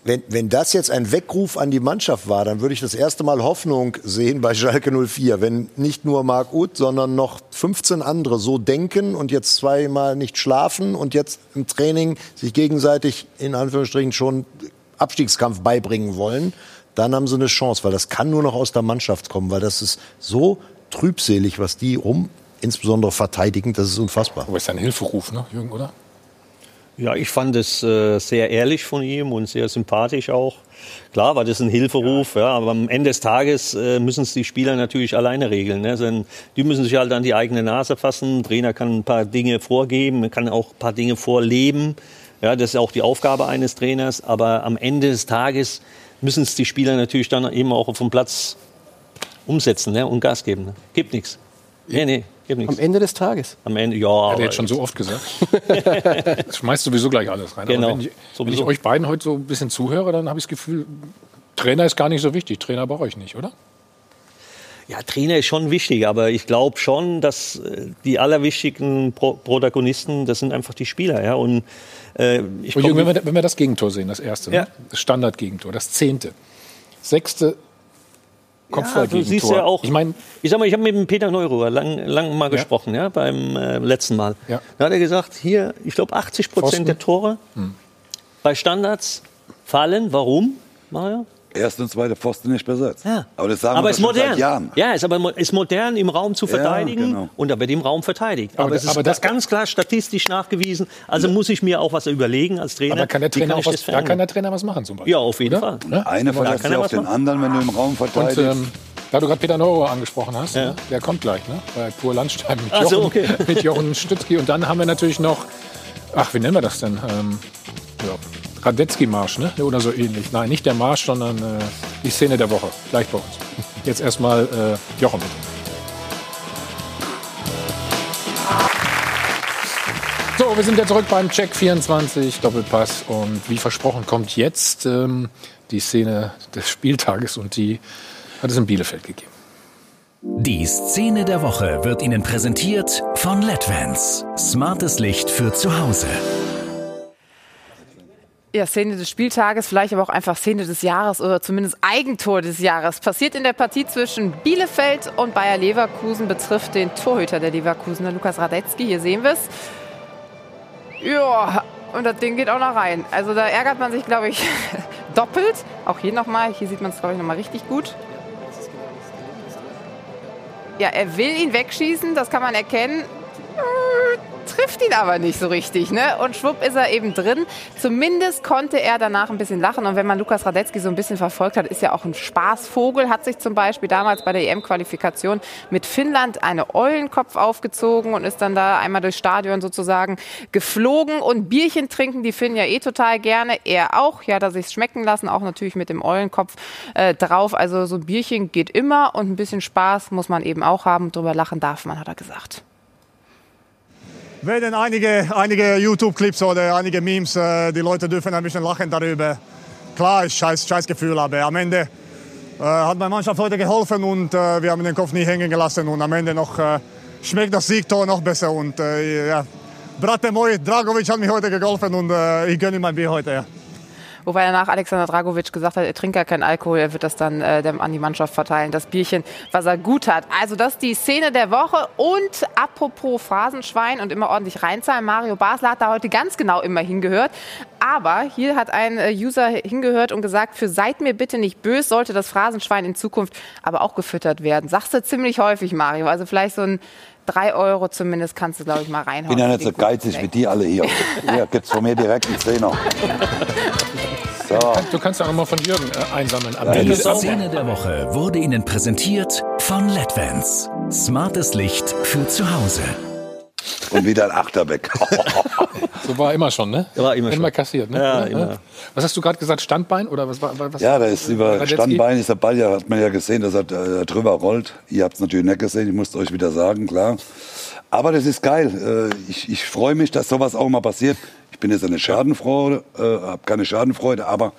wenn, wenn das jetzt ein Weckruf an die Mannschaft war, dann würde ich das erste Mal Hoffnung sehen bei Schalke 04. Wenn nicht nur Marc Uth, sondern noch 15 andere so denken und jetzt zweimal nicht schlafen und jetzt im Training sich gegenseitig in Anführungsstrichen schon Abstiegskampf beibringen wollen, dann haben sie eine Chance, weil das kann nur noch aus der Mannschaft kommen, weil das ist so trübselig, was die rum, insbesondere verteidigend, das ist unfassbar. Aber ist ein Hilferuf, ne, Jürgen, oder? Ja, ich fand es äh, sehr ehrlich von ihm und sehr sympathisch auch. Klar war das ein Hilferuf, ja, aber am Ende des Tages äh, müssen es die Spieler natürlich alleine regeln. Ne? Denn die müssen sich halt an die eigene Nase fassen. Der Trainer kann ein paar Dinge vorgeben, kann auch ein paar Dinge vorleben. Ja, das ist auch die Aufgabe eines Trainers. Aber am Ende des Tages müssen es die Spieler natürlich dann eben auch auf dem Platz umsetzen ne? und Gas geben. Ne? Gibt nichts. Nee, nee, gibt nichts. Am Ende des Tages. Am Ende, ja. Hat aber er jetzt schon so oft gesagt. Schmeißt sowieso gleich alles rein. Genau, Aber wenn ich, wenn ich euch beiden heute so ein bisschen zuhöre, dann habe ich das Gefühl, Trainer ist gar nicht so wichtig. Trainer brauche ich nicht, oder? Ja, Trainer ist schon wichtig, aber ich glaube schon, dass äh, die allerwichtigsten Pro Protagonisten, das sind einfach die Spieler. Ja? Und, äh, ich Und glaub, Jürgen, wenn, wir, wenn wir das Gegentor sehen, das erste, Ja. ne? das Standardgegentor, das zehnte, sechste ja, du Kopfballgegentor. siehst ja auch, ich meine, ich sag mal, ich habe mit dem Peter Neururer lang, lang mal Ja. gesprochen, ja, beim äh, letzten Mal. Ja. Da hat er gesagt, hier, ich glaube 80 Pfosten. Prozent der Tore Hm. bei Standards fallen. Warum, Mario? Erste und zweite Pfosten nicht besetzt. Ja. Aber das sagen aber wir ist modern. seit Jahren. Ja, ist aber ist modern im Raum zu Ja, verteidigen genau. und er wird im Raum verteidigt. Aber Aber, da- es ist aber das das- ganz klar statistisch nachgewiesen. Also muss ich mir auch was überlegen als Trainer. aber kann der Trainer auch ich was, das da kann der Trainer was machen zum Beispiel. Ja, auf jeden Fall. Ne? Eine Da verlässt kann sich er auf den machen. anderen, wenn du im Raum Und verteidigst. ähm, da du gerade Peter Neurohr angesprochen hast, Ja. ne? der kommt gleich, ne? bei Pur Landstein mit Jochen, so, okay. mit Jochen Stützki. Und dann haben wir natürlich noch, ach, wie nennen wir das denn? Ähm, ja, Radetzky-Marsch, ne? oder so ähnlich. Nein, nicht der Marsch, sondern äh, die Szene der Woche, gleich bei uns. Jetzt erstmal äh, Jochen. So, wir sind ja zurück beim Check 24 Doppelpass und wie versprochen kommt jetzt ähm, die Szene des Spieltages und die hat es in Bielefeld gegeben. Die Szene der Woche wird Ihnen präsentiert von LEDVANCE. Smartes Licht für zu Hause. Ja, Szene des Spieltages, vielleicht aber auch einfach Szene des Jahres oder zumindest Eigentor des Jahres. Passiert in der Partie zwischen Bielefeld und Bayer Leverkusen, betrifft den Torhüter der Leverkusener, Lukas Radetzky. Hier sehen wir es. Ja, und das Ding geht auch noch rein. Also da ärgert man sich, glaube ich, doppelt. Auch hier nochmal, hier sieht man es, glaube ich, nochmal richtig gut. Ja, er will ihn wegschießen, das kann man erkennen. Trifft ihn aber nicht so richtig, ne? Und schwupp ist er eben drin. Zumindest konnte er danach ein bisschen lachen. Und wenn man Lukas Radetzky so ein bisschen verfolgt hat, ist ja auch ein Spaßvogel. Hat sich zum Beispiel damals bei der EM-Qualifikation mit Finnland eine Eulenkopf aufgezogen und ist dann da einmal durchs Stadion sozusagen geflogen. Und Bierchen trinken die Finnen ja eh total gerne. Er auch. Ja, da sich schmecken lassen, auch natürlich mit dem Eulenkopf äh, drauf. Also so ein Bierchen geht immer und ein bisschen Spaß muss man eben auch haben. Drüber lachen darf man, hat er gesagt. Werden einige, einige YouTube-Clips oder einige Memes, äh, die Leute dürfen ein bisschen lachen darüber. Klar, ist scheiß, scheiß Gefühl, aber am Ende äh, hat meine Mannschaft heute geholfen und äh, wir haben den Kopf nie hängen gelassen und am Ende noch äh, schmeckt das Siegtor noch besser und äh, ja, Brate Dragovic hat mir heute geholfen und äh, ich gönne ihm mein Bier heute. Ja. Wobei danach Alexander Dragovic gesagt hat, er trinkt gar keinen Alkohol, er wird das dann äh, an die Mannschaft verteilen, das Bierchen, was er gut hat. Also das ist die Szene der Woche und apropos Phrasenschwein und immer ordentlich reinzahlen, Mario Basler hat da heute ganz genau immer hingehört. Aber hier hat ein äh, User hingehört und gesagt, für seid mir bitte nicht böse, sollte das Phrasenschwein in Zukunft aber auch gefüttert werden. Sagst du ziemlich häufig, Mario. Also vielleicht so ein 3 Euro zumindest kannst du, glaube ich, mal Ich reinhauen. bin ja nicht so geizig wie die alle hier. Hier gibt's von mir direkt einen Zehner. So. Du kannst ja auch mal von Jürgen äh, einsammeln. Am Die Szene der Woche wurde Ihnen präsentiert von LEDVANCE. Smartes Licht für zu Hause. Und wieder ein Achter weg. So war immer schon, ne? War immer immer schon. kassiert, ne? Ja, immer. Was hast du gerade gesagt? Standbein oder was war was? Ja, da ist über Radetzky? Standbein ist der Ball ja, hat man ja gesehen, dass er äh, drüber rollt. Ihr habt es natürlich nicht gesehen, ich musste euch wieder sagen, klar. Aber das ist geil. Äh, ich ich freue mich, dass sowas auch mal passiert. Ich bin jetzt eine Schadenfreude, äh, habe keine Schadenfreude, aber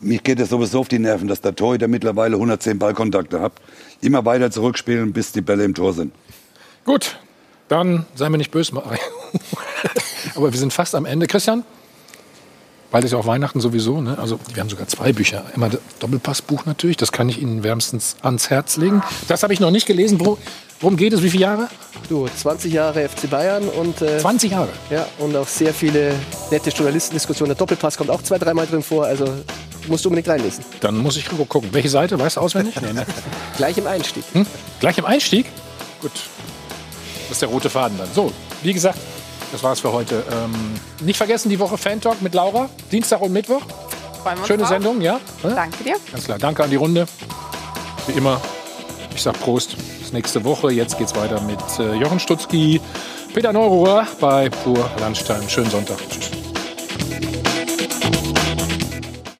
mich geht es sowieso auf die Nerven, dass der Torhüter mittlerweile 110 Ballkontakte hat. Immer weiter zurückspielen, bis die Bälle im Tor sind. Gut, dann seien wir nicht böse. Aber wir sind fast am Ende. Christian, bald ist ja auch Weihnachten sowieso. Ne? Also wir haben sogar zwei Bücher. Einmal das Doppelpassbuch natürlich, das kann ich Ihnen wärmstens ans Herz legen. Das habe ich noch nicht gelesen. Worum geht es? Wie viele Jahre? Du, 20 Jahre FC Bayern und. Äh, 20 Jahre? Ja, und auch sehr viele nette Journalistendiskussionen. Der Doppelpass kommt auch zwei, dreimal drin vor. Also musst du unbedingt reinlesen. Dann muss ich gucken. Welche Seite? Weißt du auswendig? Nee, ne? Gleich im Einstieg. Hm? Gleich im Einstieg? Gut. Das ist der rote Faden dann. So, wie gesagt, das war's für heute. Ähm, nicht vergessen, die Woche Fan Talk mit Laura. Dienstag und Mittwoch. Freuen wir uns Schöne drauf. Sendung, ja? Danke dir. Ganz klar. Danke an die Runde. Wie immer. Ich sag Prost. Nächste Woche. Jetzt geht's weiter mit äh, Jochen Stutzki, Peter Neururer bei Pur Landstein. Schönen Sonntag. Tschüss.